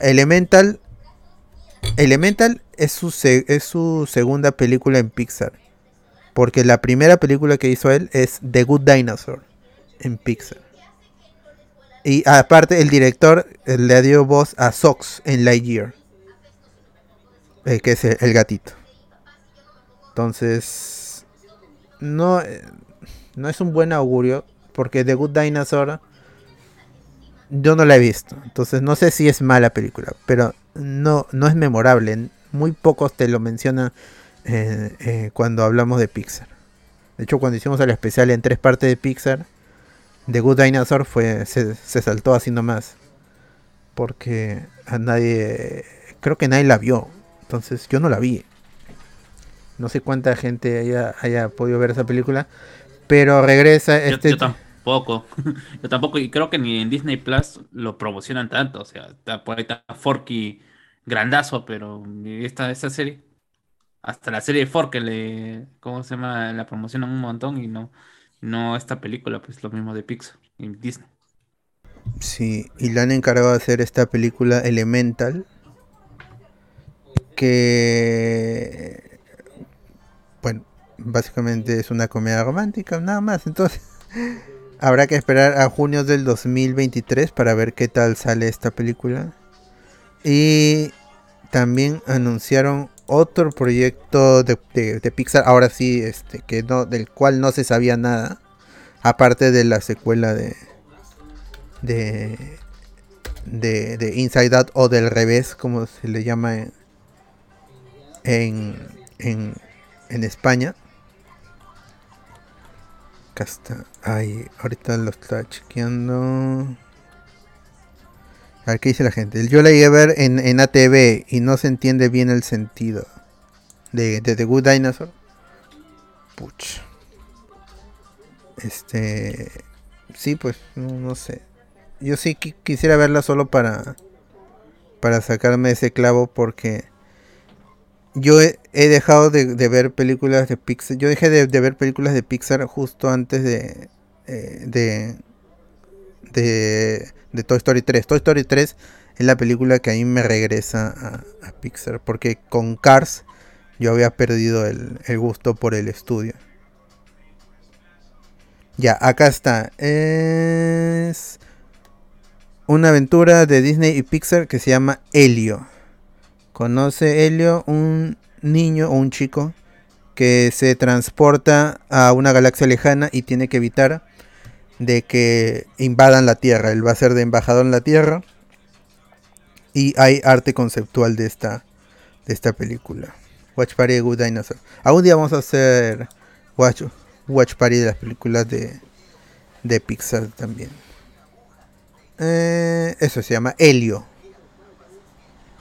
Elemental. Elemental es su, es su segunda película en Pixar. Porque la primera película que hizo él es The Good Dinosaur en Pixar. Y aparte el director eh, le dio voz a Sox en Lightyear. Eh, que es el, gatito. Entonces... No, eh, no es un buen augurio. Porque The Good Dinosaur yo no la he visto, entonces no sé si es mala película, pero no, no es memorable. Muy pocos te lo mencionan eh, eh, cuando hablamos de Pixar. De hecho, cuando hicimos el especial en tres partes de Pixar, The Good Dinosaur fue, se, saltó así nomás. Porque a nadie, creo que nadie la vio. Entonces yo no la vi. No sé cuánta gente haya, haya podido ver esa película. Pero regresa este poco. Yo tampoco, y creo que ni en Disney Plus lo promocionan tanto. O sea, está por ahí está Forky grandazo, pero esta, esta serie, hasta la serie de Forky le, ¿cómo se llama? La promocionan un montón y no, no esta película, pues lo mismo de Pixar y Disney. Sí, y le han encargado de hacer esta película Elemental, que, bueno, básicamente es una comedia romántica, nada más. Entonces, Habrá que esperar a junio del 2023 para ver qué tal sale esta película. Y también anunciaron otro proyecto de, Pixar, ahora sí, este, que no, del cual no se sabía nada. Aparte de la secuela de, de, de, Inside Out o del revés, como se le llama en, en, en España. Acá está. Ahí, ahorita lo está chequeando. A qué dice la gente. Yo la iba a ver en, en ATV y no se entiende bien el sentido. De, de The Good Dinosaur. Puch. Este. Sí, pues, no, sé. Yo sí quisiera verla solo para. Para sacarme ese clavo porque yo he, dejado de, ver películas de Pixar. Yo dejé de, ver películas de Pixar justo antes de, eh, de, de, Toy Story 3. Toy Story 3 es la película que a mí me regresa a, Pixar. Porque con Cars yo había perdido el, el, gusto por el estudio. Ya, acá está. Es una aventura de Disney y Pixar que se llama Helio. Conoce Helio un niño o un chico que se transporta a una galaxia lejana y tiene que evitar de que invadan la Tierra. Él va a ser de embajador en la Tierra. Y hay arte conceptual de esta, de esta película. Watch Party de Good Dinosaur. Algún día vamos a hacer Watch, Watch Party de las películas de, de Pixar también. Eh, eso se llama Helio.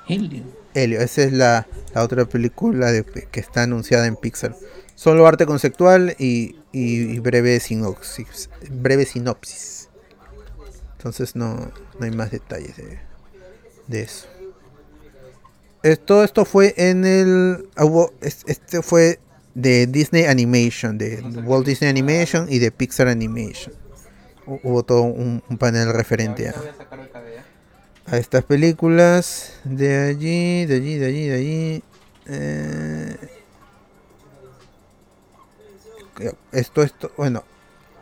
Helio. Helio, esa es la, la otra película de- que está anunciada en Pixar. Solo arte conceptual y, y- y breve sinopsis. Breve sinopsis. Entonces no, no hay más detalles de, de eso. Todo esto fue en el. ah, hubo- es- este fue de Disney Animation, de Walt Disney Animation y de Pixar Animation. Hu- Hubo todo un, un panel referente a, a estas películas. De allí, de allí, de allí, de allí. Eh, esto, esto, bueno.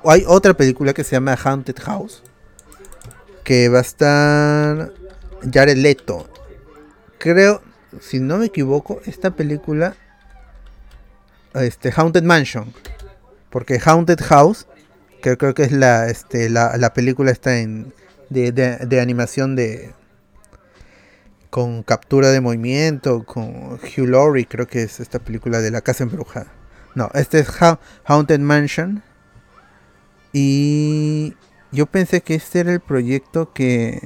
Hay otra película que se llama Haunted House. Que va a estar Jared Leto. Creo, si no me equivoco, esta película. Este, Haunted Mansion. Porque Haunted House, que creo que es la, este, la, la película está en de, de- de animación de con captura de movimiento, con Hugh Laurie, creo que es esta película de la casa embrujada. No, este es Ha- Haunted Mansion. Y yo pensé que este era el proyecto que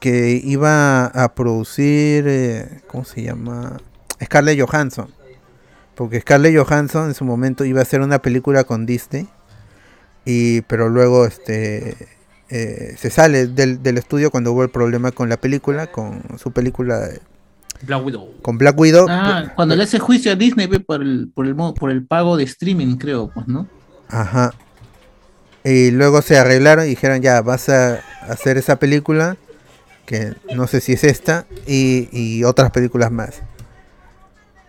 que iba a producir, eh, ¿cómo se llama? Scarlett Johansson. Porque Scarlett Johansson en su momento iba a hacer una película con Disney. Y, pero luego este eh, se sale del, del estudio cuando hubo el problema con la película, con su película de- Black Widow. con Black Widow. Ah, cuando le hace juicio a Disney ve, por el, por el por el pago de streaming, creo, pues, ¿no? Ajá. Y luego se arreglaron y dijeron, ya, vas a hacer esa película, que no sé si es esta, y, y otras películas más.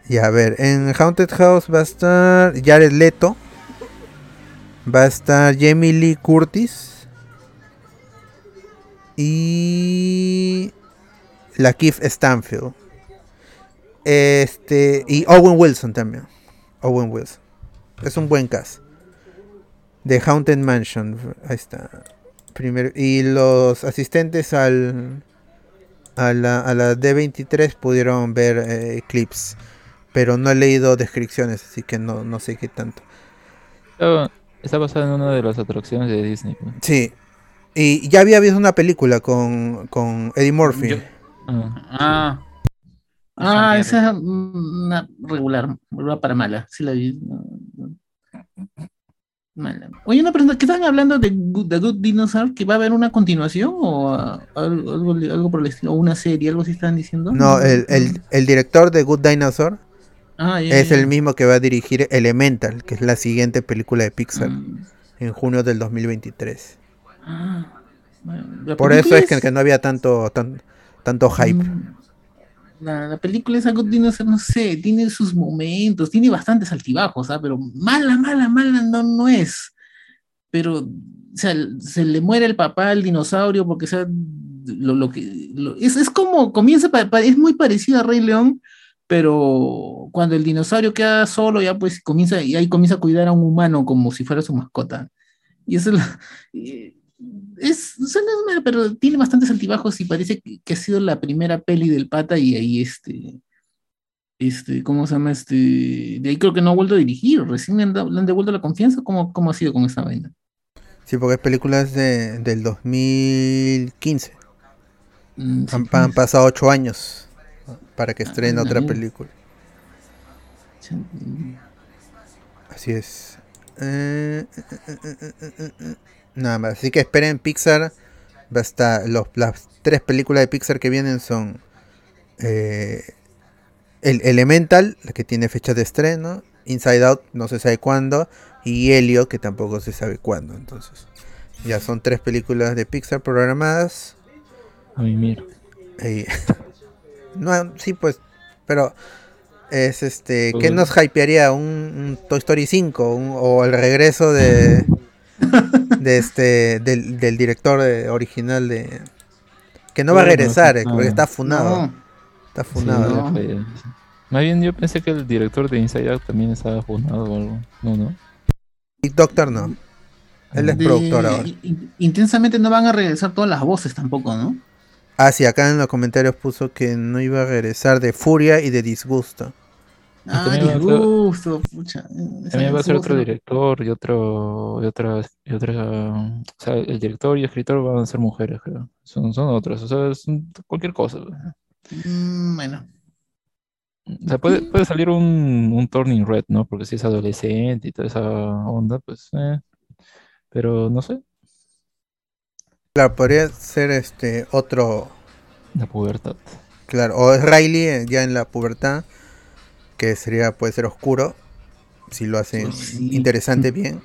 Y a ver, en Haunted House va a estar Jared Leto, va a estar Jamie Lee Curtis, y la Keith Stanfield. Este, y Owen Wilson también. Owen Wilson. Es un buen cast. The Haunted Mansion. Ahí está. Primero, y los asistentes al a la, a la D23 pudieron ver eh, clips. Pero no he leído descripciones, así que no, no sé qué tanto. Está, está basado en una de las atracciones de Disney. Sí. Y ya había visto una película con, con Eddie Murphy. Yo- Ah, Ah, Ah, esa es una regular, regular para mala. Sí la vi. Mala. Oye, una pregunta, ¿qué están hablando de Good, The Good Dinosaur? ¿Que va a haber una continuación o algo, algo, por el estilo? ¿O una serie? ¿Algo así están diciendo? No, el, el, el director de Good Dinosaur Ah, ya, es ya. el mismo que va a dirigir Elemental, que es la siguiente película de Pixar, Mm, en junio del 2023. Ah, bueno, Por eso es que, que no había tanto, tan, tanto hype. Mm, La, la película esa Good Dinosaur, no sé, tiene sus momentos, tiene bastantes altibajos, ¿ah? pero mala, mala, mala no, no es. Pero, o sea, se le muere el papá al dinosaurio porque, o sea, lo, lo que, lo- es, es como, comienza, pa- pa- es muy parecido a Rey León, pero cuando el dinosaurio queda solo, ya pues comienza, y ahí comienza a cuidar a un humano como si fuera su mascota. Y eso es, la- y- es, o sea, no es mala, pero tiene bastantes altibajos y parece que, que ha sido la primera peli del pata y ahí este, este, ¿cómo se llama? Este, de ahí creo que no ha vuelto a dirigir, recién le han, dado- le han devuelto la confianza, ¿cómo, cómo ha sido con esa vaina? Sí, porque es películas de, del 2015. Mm, sí, Han, han pasado ocho años para que Ah, estrene otra película. mm, Así es. Eh, eh, eh, eh. Nada más. Así que esperen Pixar. Va a estar, los, las tres películas de Pixar que vienen son eh, el Elemental, la que tiene fecha de estreno, Inside Out, no se sabe cuándo, y Helio, que tampoco se sabe cuándo. Entonces, ya son tres películas de Pixar programadas. a mí mira. Y- no, sí, pues, pero es este, ¿qué nos hypearía? ¿Un, un Toy Story 5 un- o el regreso de, de este, del, del director eh, original de... Que no va a regresar, eh, porque está funado. no, Está Sí, funado. no. fue. Más bien yo pensé que el director de Inside Out también estaba funado o algo. No, no. Y Doctor no. Él es De- productor ahora. in- Intensamente no van a regresar todas las voces tampoco, ¿no? Ah, sí, acá en los comentarios puso que no iba a regresar de Furia y de Disgusto. Ah, también va a ser- disgusto, pucha. También va a ser otro Disgusto. director y otro, y otra, y otra, o sea, el director y el escritor van a ser mujeres, creo. Son, son otros, o sea, es cualquier cosa. Mm, bueno. O sea, puede, puede salir un, un Turning Red, ¿no? Porque si es adolescente y toda esa onda, pues, eh. Pero no sé, Claro, podría ser este otro, la pubertad. claro, o es Riley eh, ya en la pubertad, que sería, puede ser oscuro, si lo hace Sí. interesante bien,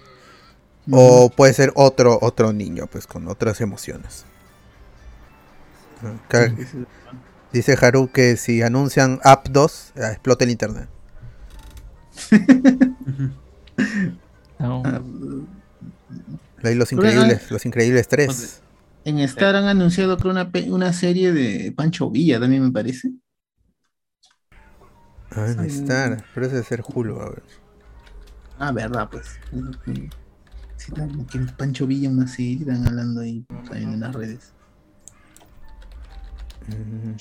o puede ser otro, otro niño, pues con otras emociones. Dice Haru que si anuncian App 2, eh, explota el internet. No, Ah, Ahí los increíbles, los increíbles 3. En Star han anunciado creo una, una serie de Pancho Villa también me parece. Ah, en Star, pero debe ser Hulu, a ver. Ah, verdad, pues. Sí, también que Pancho Villa una serie, están hablando ahí también en las redes. Mm.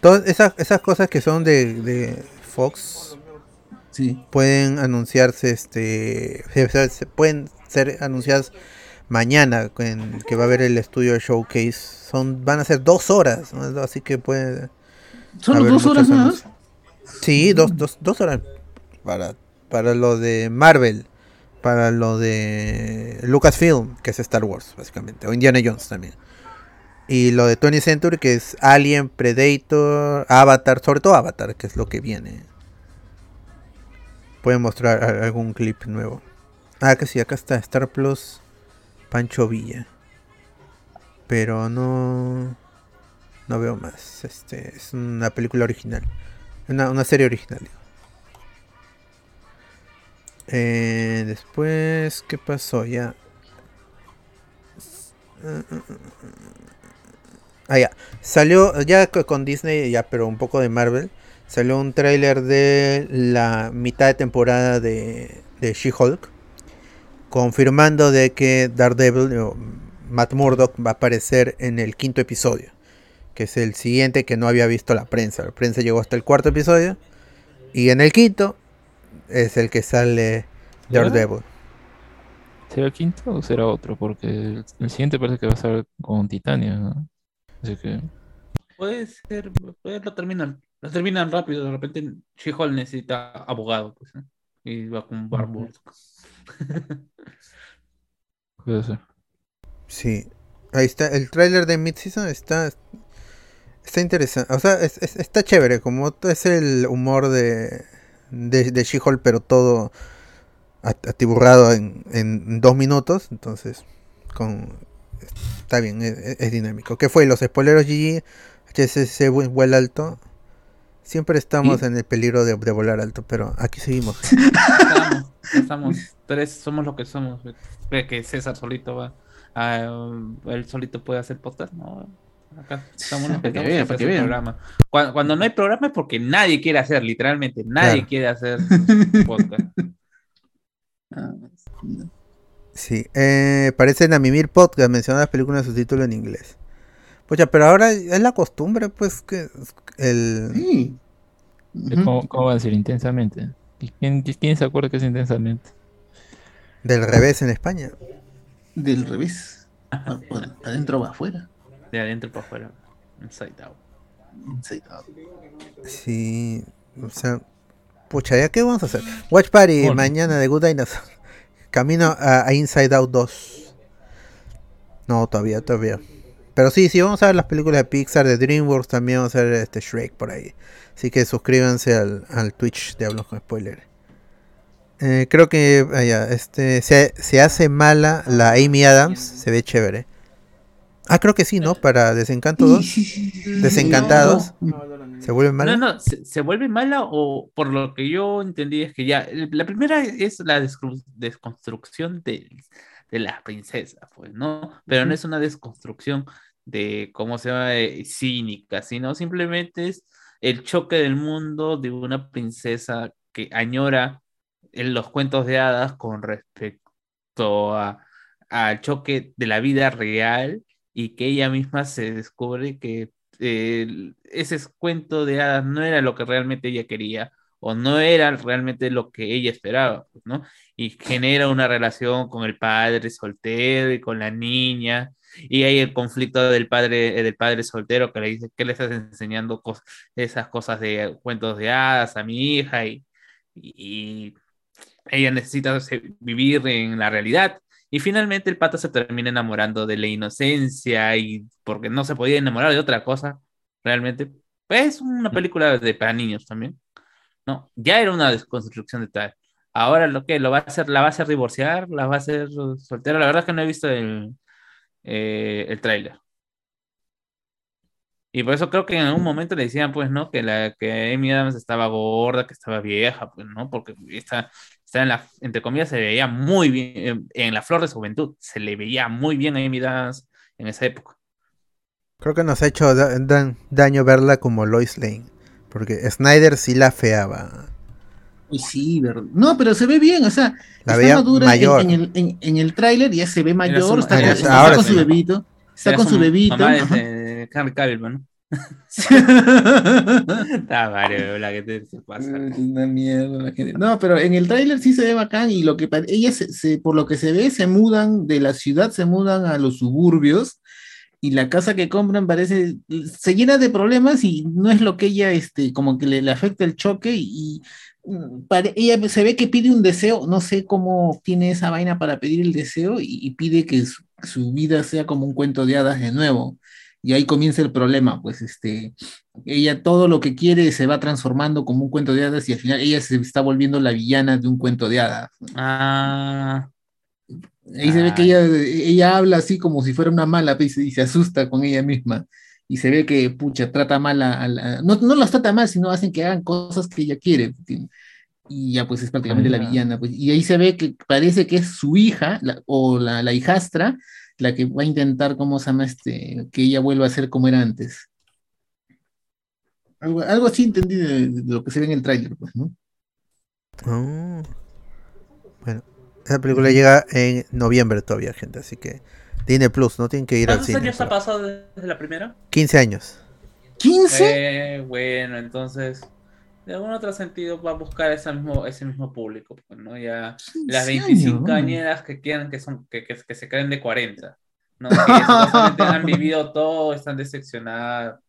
Todas esas, esas cosas que son de, de Fox Sí. pueden anunciarse, este, se, se- se pueden ser anunciadas mañana, en que va a haber el estudio Showcase. Son, van a ser dos horas, ¿no? así que puede. ¿Solo dos horas más? Sí, dos, dos, dos horas para, para lo de Marvel, para lo de Lucasfilm, que es Star Wars, básicamente, o Indiana Jones también. Y lo de 20th Century, que es Alien, Predator, Avatar, sobre todo Avatar, que es lo que viene. Pueden mostrar algún clip nuevo. Ah, que sí, acá está Star Plus, Pancho Villa. Pero no. No veo más. Este es una película original. Una, una serie original. Eh, después, ¿qué pasó? Ya. Ah, ya. Salió ya co- con Disney, ya, pero un poco de Marvel. Salió un tráiler de la mitad de temporada de, de She-Hulk. Confirmando de que Daredevil, Matt Murdock, va a aparecer en el quinto episodio. Que es el siguiente que no había visto la prensa. La prensa llegó hasta el cuarto episodio. Y en el quinto es el que sale. Daredevil. ¿Será el quinto o será otro? Porque el, el siguiente parece que va a estar con Titania, ¿no? Así que, Puede ser, pues lo terminan, lo terminan rápido, de repente She-Hulk necesita abogado, pues. Y va con Barbour. puede ser. Sí. Ahí está. El tráiler de Mid-Season está. Está interesante. O sea, es- es- está chévere. Como es el humor de. De, de She-Hulk, pero todo at- atiburrado en, en dos minutos. Entonces, con. Está bien, es, dinámico. ¿Qué fue? Los spoileros GG. HSC vu- vuela alto. Siempre estamos ¿Sí? en el peligro de, de volar alto, pero aquí seguimos. Estamos, estamos, tres somos lo que somos. Que César solito va, a, él solito puede hacer podcast, ¿no? Acá estamos Para que estamos vean, y se para que hace vean. programa. Cuando, cuando no hay programa es porque nadie quiere hacer, literalmente, nadie Claro. quiere hacer podcast. Sí, eh, parecen a Mimir Podcast, mencionar las películas en su título en inglés. Pucha, pero ahora es la costumbre, pues, que el... sí. Ujú. ¿Cómo, cómo va a decir intensamente? ¿Y ¿Quién, quién se acuerda que es intensamente? del revés en España. Del revés. Ah, adentro va afuera. De adentro para afuera. Inside out. Inside out. Sí, o sea, pucha, ¿ya qué vamos a hacer? Watch Party Bueno. mañana de Good Dinosaur. Camino a, a Inside Out 2. No, todavía, todavía. Pero sí, sí, vamos a ver las películas de Pixar, de DreamWorks, también vamos a ver este Shrek por ahí. Así que suscríbanse al, al Twitch de Hablos con Spoiler. Eh, creo que ah, ya, este, se, se hace mala la Amy Adams, se ve chévere. Ah, creo que sí, ¿no? Para Desencanto 2. Sí, sí, sí, sí. Desencantados. No, ¿Se vuelve mala? No, no, se, se vuelve mala o por lo que yo entendí es que ya, la primera es la desconstrucción de, de la princesa, pues, ¿no? Pero no es una desconstrucción de cómo se llama eh, cínica, sino simplemente es el choque del mundo de una princesa que añora en los cuentos de hadas con respecto a, al choque de la vida real y que ella misma se descubre que eh, ese cuento de hadas no era lo que realmente ella quería o no era realmente lo que ella esperaba, pues, ¿no? Y genera una relación con el padre soltero y con la niña, y hay el conflicto del padre, del padre soltero que le dice que le estás enseñando esas cosas de cuentos de hadas a mi hija y, y ella necesita vivir en la realidad. Y finalmente el pato se termina enamorando de la inocencia y porque no se podía enamorar de otra cosa, realmente. Es una película de, para niños también. No, ya era una desconstrucción de tal. Ahora lo que lo va a hacer, la va a hacer divorciar, la va a hacer soltera. La verdad es que no he visto el, eh, el tráiler. Y por eso creo que en algún momento le decían, pues, ¿no? Que la que Amy Adams estaba gorda, que estaba vieja, pues, ¿no? Porque está, está en la, entre comillas, se veía muy bien, en la flor de su juventud, se le veía muy bien a Amy Adams en esa época. Creo que nos ha hecho daño verla como Lois Lane, porque Snyder sí la feaba. Uy, sí, ¿verdad? No, pero se ve bien, o sea, la veía madura mayor. En, en, el, en, el tráiler ya se ve mayor, su- está, con- su- está con bebito, está con su bebito. Mamá ajá. de Henry Cavill, ¿no? Está Mario, la que te se pasa. Es una mierda la gente. No, pero en el tráiler sí se ve bacán y lo que ellas se, se- por lo que se ve se mudan de la ciudad, se mudan a los suburbios y la casa que compran parece se llena de problemas y no es lo que ella este como que le, le afecta el choque y, mm, pare- ella se ve que pide un deseo, no sé cómo obtiene esa vaina para pedir el deseo y, y pide que su, su vida sea como un cuento de hadas de nuevo. Y ahí comienza el problema, pues este, ella todo lo que quiere se va transformando como un cuento de hadas y al final ella se está volviendo la villana de un cuento de hadas. Ah, Ahí se ve que ella, ella habla así como si fuera una mala pues, y se asusta con ella misma. Y se ve que, pucha, trata mal a, la- No, no las trata mal, sino hacen que hagan cosas que ella quiere. Y ya pues es prácticamente la villana. Pues. Y ahí se ve que parece que es su hija la- o la, la hijastra la que va a intentar, ¿cómo se llama? Este, que ella vuelva a ser como era antes. Algo, algo así entendí de, de lo que se ve en el tráiler, pues, ¿no? Ah. Bueno, esa película llega en noviembre todavía, gente, así que Disney Plus, no tienen que ir al ¿Cuántos cine. años ha pasado desde la primera? 15 años. ¿15? Eh, bueno, entonces, de algún otro sentido va a buscar ese mismo, ese mismo público, pues, ¿no? Ya las 15 25 años. añeras que quieran que son, que, que, que se creen de 40, ¿no? Que han vivido todo, están decepcionadas,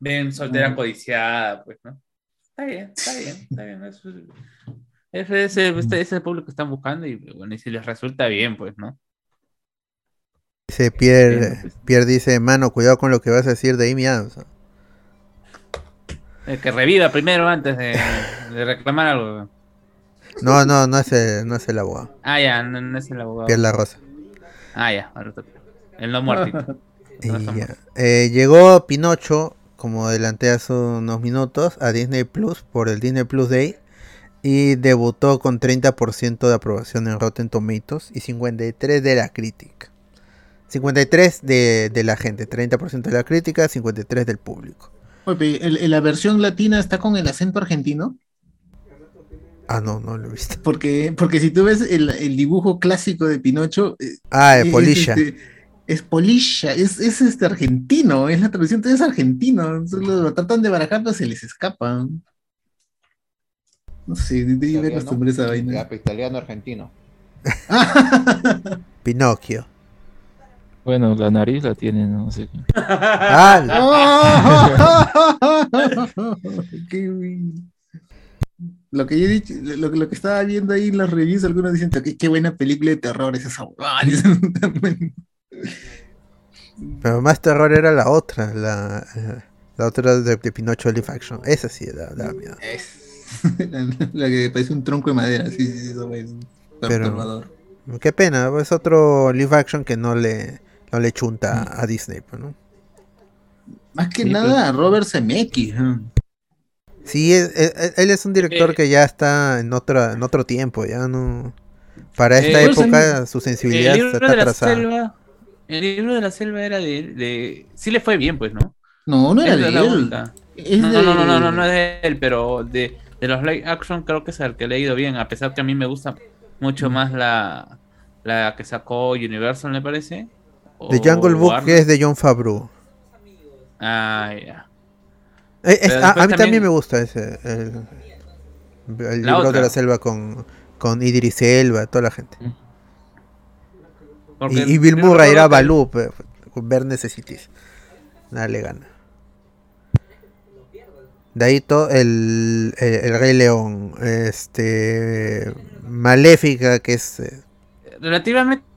ven soltera Mm. codiciada, pues, ¿no? Está bien, está bien, está bien. Eso, ese, ese, este- ese es el público que están buscando y bueno, y si les resulta bien, pues, ¿no? Dice Pierre, pues. Pierre dice, mano, cuidado con lo que vas a decir de Amy Adams. El que reviva primero antes de, de reclamar algo. No, no, no es el, no es el abogado. Ah, ya, no, no es el abogado. Pierre La Rosa. Ah, ya. El no muertito. Y No. Eh, llegó Pinocho, como adelanté hace unos minutos, a Disney Plus por el Disney Plus Day. Y debutó con 30% de aprobación en Rotten Tomatoes y 53% de la crítica. 53% de, de la gente, 30% de la crítica, 53% del público. Oye, ¿el- el- ¿la versión latina está con el acento argentino? Ah, no, no lo he visto. Porque, porque si tú ves el, el dibujo clásico de Pinocho, eh, Ah, de es, Polisha. este, es es, es este argentino, es la traducción, es argentino, solo lo tratan de barajar, pero se les escapa. No sé, de, ver Italiano, acostumbré a esa vaina. ya, italiano argentino. Pinocchio. Bueno, la nariz la tiene, no sé. Ah. Qué bien. Lo que yo he dicho, lo, lo que estaba viendo ahí en las reviews, algunos dicen que qué buena película de terror es esa. huevada", dicen. pero más terror era la otra, la, eh, la otra de, de Pinocho Live Action. Esa sí da, da miedo. Es- la, la que parece un tronco de madera, sí, sí, eso es Pero- perturbador. Qué pena, es otro live action que no le, no le chunta a Disney, pues, ¿no? Más que Sí, nada, Robert Zemeckis. ¿eh? Sí, es- es- él es un director Eh. que ya está en otra, en otro tiempo, ya no. Para esta Eh, época su El sensibilidad libro está de la atrasada. selva. El libro de la selva era de, de. Sí le fue bien, pues, ¿no? No, no era de él. única. Es No, de- no, no, no, no, no es de él, pero de, de los live action creo que es el que le ha ido bien, a pesar que a mí me gusta mucho más la, la que sacó Universal, me parece. The Jungle Book que es de John Favreau. Ah, ya. Eh, es- a, a mí también también- me gusta ese. El, libro de la selva con, con Idris Elba, toda la gente. Porque Y, y Bill Murray era Balú, ver Necessities. Dale gana. De ahí todo el, el, el Rey León, este Maléfica, que es eh,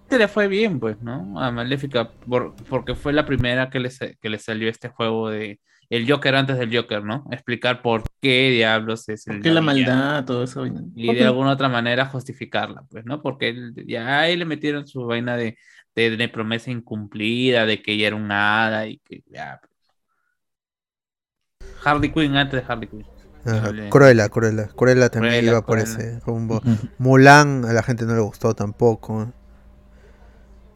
le fue bien, pues, ¿no? A Maléfica, por- porque fue la primera que le, que le salió este juego de el Joker antes del Joker, ¿no? Explicar por qué diablos es el ¿Por qué la maldad? Todo eso. Y de alguna otra manera justificarla, pues, ¿no? Porque él- ya ahí le metieron su vaina de, de, de promesa incumplida, de que ella era un hada y que ya. pues. Harley Quinn antes de Harley Quinn. ajá. Cruella, Cruella. Cruella también Cruella, iba por Cruella. ese rumbo. Mulan, a la gente no le gustó tampoco.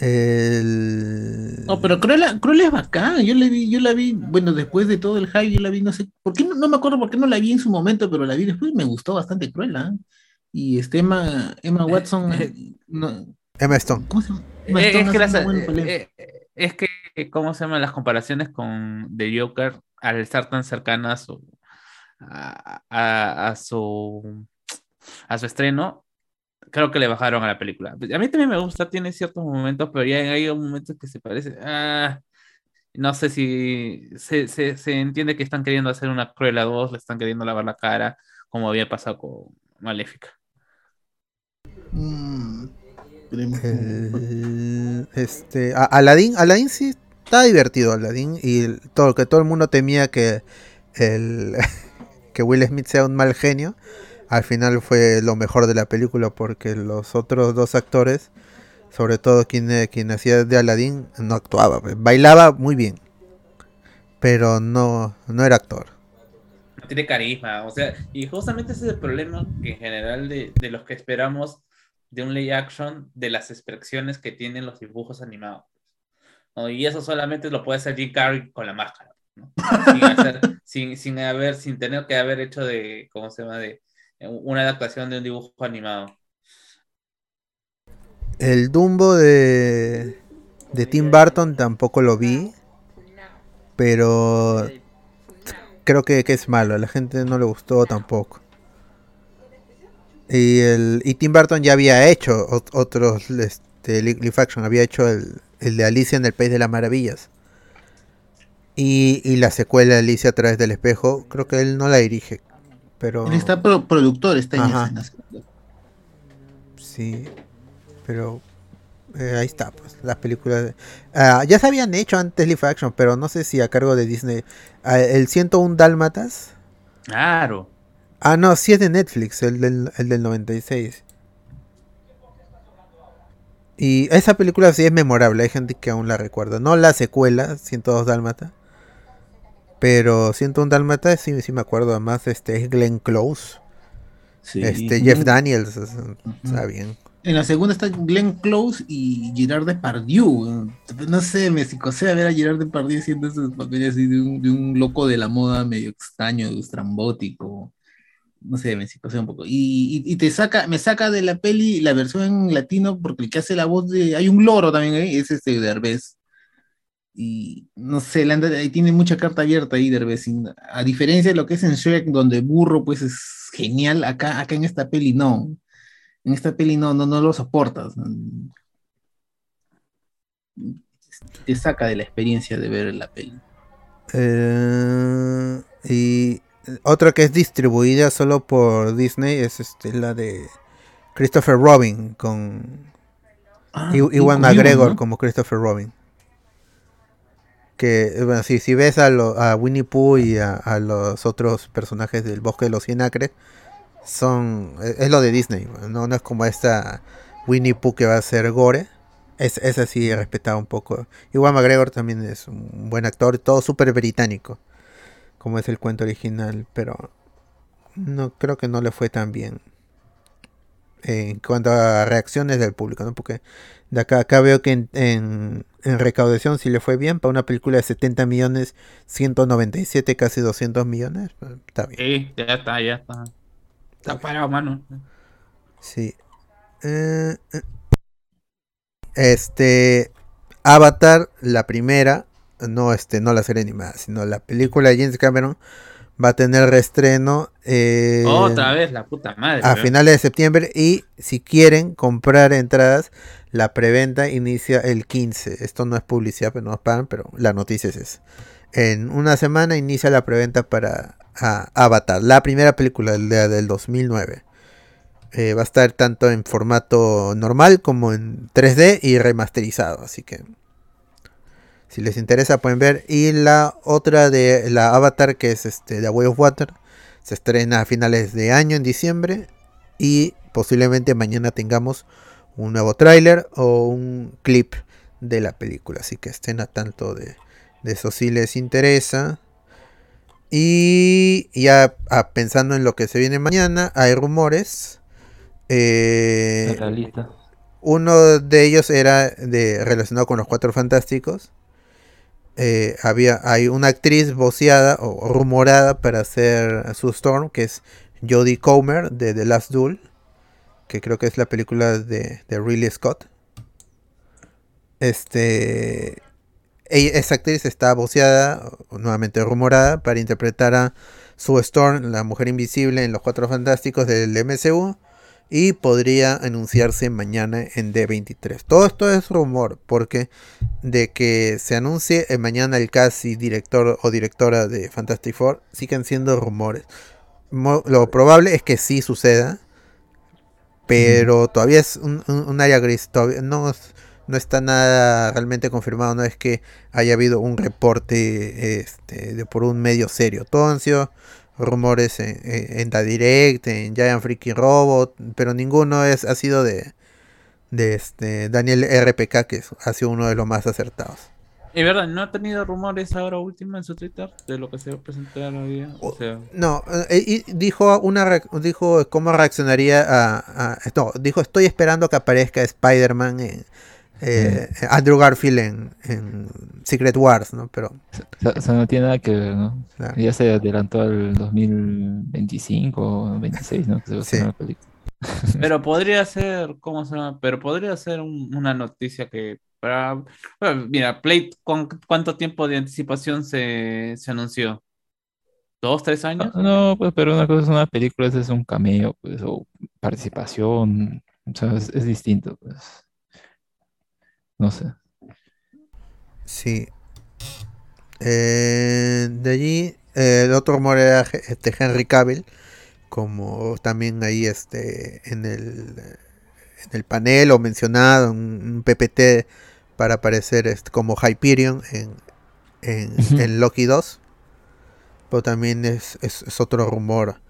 El... No, pero Cruella, Cruella es bacán. Yo la vi, yo la vi, bueno, después de todo el hype, yo la vi, no sé, ¿por qué no, no me acuerdo por qué no la vi en su momento, pero la vi después y me gustó bastante Cruella. ¿eh? Y este Emma, Emma Watson, eh, no, Emma Stone. ¿cómo se llama? Emma Eh, Stone es, que las- eh, eh, es ¿cómo se llaman las comparaciones con The Joker al estar tan cercanas a, a, a- a su a su estreno? Creo que le bajaron a la película. A mí también me gusta, tiene ciertos momentos, pero ya hay momentos que se parece. ah, no sé si se, se, se entiende que están queriendo hacer una Cruella 2, le están queriendo lavar la cara, como había pasado con Maléfica. Mm, El- este, a- Aladdin, Aladdin sí está divertido, Aladdin, y el- todo que todo el mundo temía que el que Will Smith sea un mal genio, al final fue lo mejor de la película porque los otros dos actores, sobre todo quien, eh, quien hacía de Aladdin, no actuaba, pues, bailaba muy bien, pero no, no era actor. no tiene carisma, o sea, y justamente ese es el problema en general de, de los que esperamos de un live action, de las expresiones que tienen los dibujos animados. Y eso solamente lo puede hacer Jim Carrey con la máscara, ¿no? sin, hacer- sin, sin haber, sin tener que haber hecho de, ¿cómo se llama? De una adaptación de un dibujo animado. El Dumbo de, de Tim Burton tampoco lo vi, pero creo que, que es malo, a la gente no le gustó tampoco. Y, el, y Tim Burton ya había hecho ot- otros este, li- live action, había hecho el, el de Alicia en el País de las Maravillas. Y, y la secuela de Alicia a través del espejo, creo que él no la dirige, pero... Él está pro- productor, está en escenas. Sí, pero eh, ahí está, pues, las películas. de- Ah, ya se habían hecho antes live action, pero no sé si a cargo de Disney. Ah, el 101 Dálmatas. Claro. Ah, no, sí es de Netflix, el del, el del 96. Y esa película sí es memorable, hay gente que aún la recuerda. No la secuela, 102 Dálmatas. Pero 101 Dálmatas sí, sí me acuerdo. Además, este es Glenn Close. Sí. Este, Jeff Daniels. Está bien. En la segunda está Glenn Close y Gerard Depardieu. eh. No sé, me psicosea ver a Gerard Depardieu haciendo esos papeles así de un, de un loco de la moda medio extraño, estrambótico. No sé, me psicosea un poco. Y, y- y te saca, me saca de la peli la versión en latino porque el que hace la voz de. Hay un loro también ahí, es este Derbez. Y no sé, le anda- ahí tiene mucha carta abierta ahí Derbez. A diferencia de lo que es en Shrek, donde burro pues es genial, acá, acá en esta peli no. En esta peli no, no, no lo soportas. Te saca de la experiencia de ver la peli. Eh, y otra que es distribuida solo por Disney es este, la de Christopher Robin con Ah, Iwan McGregor ¿no? como Christopher Robin. Que, bueno, si, si ves a, lo- a Winnie Pooh y a, los otros personajes del Bosque de los Cien Acres, son, es, es lo de Disney, ¿no? no es como esta Winnie Pooh que va a ser Gore. Es, es así, respetado un poco. Iwan McGregor también es un buen actor, todo súper británico, como es el cuento original, pero no creo que no le fue tan bien. En cuanto a reacciones del público, ¿no? Porque de acá, acá veo que en, en, en recaudación sí le fue bien para una película de 70 millones, 197, casi 200 millones. pues, Está bien. Sí, ya está, ya está. Está parado, mano. Sí. Eh, eh. Este. Avatar, la primera. No, este, no la serie animada, sino la película de James Cameron. Va a tener reestreno. eh, Otra vez, la puta madre. a finales de septiembre. Y si quieren comprar entradas, la preventa inicia el 15. Esto no es publicidad, pero no nos pagan, pero la noticia es esa. En una semana inicia la preventa para Avatar, la primera película del, del 2009. Eh, va a estar tanto en formato normal como en 3D y remasterizado. Así que si les interesa pueden ver. Y la otra de la Avatar que es este The Way of Water. Se estrena a finales de año en diciembre. Y posiblemente mañana tengamos un nuevo tráiler o un clip de la película. Así que estén a tanto de, de eso si les interesa. Y ya ah, pensando en lo que se viene mañana, hay rumores. Eh, uno de ellos era de, relacionado con los Cuatro Fantásticos. Eh, había, hay una actriz voceada o rumorada para hacer Sue Storm, que es Jodie Comer de The Last Duel, que creo que es la película de, de Ridley Scott. Este, esa actriz está voceada, nuevamente rumorada, para interpretar a Sue Storm, la mujer invisible en los Cuatro Fantásticos del MCU y podría anunciarse mañana en D23. Todo esto es rumor, porque de que se anuncie eh, mañana el cast y director o directora de Fantastic Four siguen siendo rumores. Mo- lo probable es que sí suceda, pero todavía es un, un- un área gris. Todavía no, no está nada realmente confirmado. No es que haya habido un reporte este, de, por un medio serio. Todo han sido rumores en, en, en The Direct, en Giant Freaking Robot, pero ninguno es, ha sido de, de este Daniel RPK, que es- ha sido uno de los más acertados. Es verdad, ¿no ha tenido rumores ahora último en su Twitter de lo que se va a presentar hoy día? O sea, No, eh, y dijo una dijo cómo reaccionaría a, a- no, dijo estoy esperando que aparezca Spider-Man en eh, Andrew Garfield en, en Secret Wars, ¿no? Pero O sea, no tiene nada que ver, ¿no? Claro. Ya se adelantó al 2025 o 26, ¿no? Que se va a Sí. estrenar la película. pero podría ser, ¿cómo se llama? Pero podría ser un- una noticia que para, bueno, mira, Plate, ¿con cuánto tiempo de anticipación se, se anunció? ¿Dos, tres años? No, pues, pero una cosa es una película, es un cameo, pues, o participación, o sea, es, es distinto, pues. No sé. sí. Eh, de allí eh, el otro rumor era este Henry Cavill, como también ahí este en el en el panel o mencionado un, un PPT para aparecer este, como Hyperion en, en, en Loki 2. Pero también es, es- es otro rumor.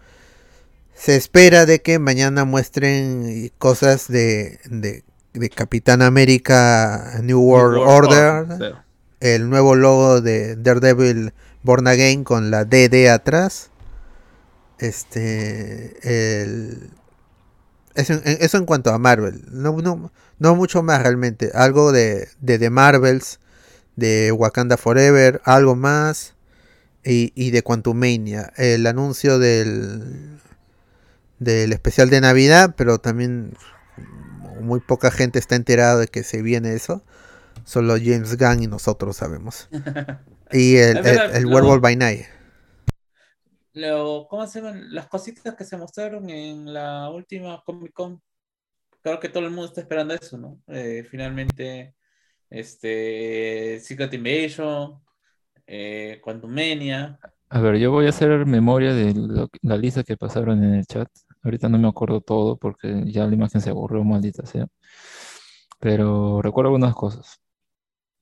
Se espera de que mañana muestren cosas de, de, de Capitán América New World, Order, sí. el nuevo logo de Daredevil Born Again con la DD atrás. Este, el, eso, en- eso en cuanto a Marvel. No, no, no mucho más realmente. Algo de, de The Marvels, de Wakanda Forever, algo más. Y, y de Quantumania. El anuncio del, del especial de Navidad, pero también muy poca gente está enterada de que se viene eso. Solo James Gunn y nosotros sabemos. Y el, el- el lo- Werewolf by Night. Lo, ¿cómo se llaman? Las cositas que se mostraron en la última Comic Con. Claro que todo el mundo está esperando eso, ¿no? Eh, finalmente, este, Secret Invasion, eh, Quantumania. A ver, yo voy a hacer memoria de lo la lista que pasaron en el chat. Ahorita no me acuerdo todo porque ya la imagen se borró, maldita sea. Pero recuerdo algunas cosas.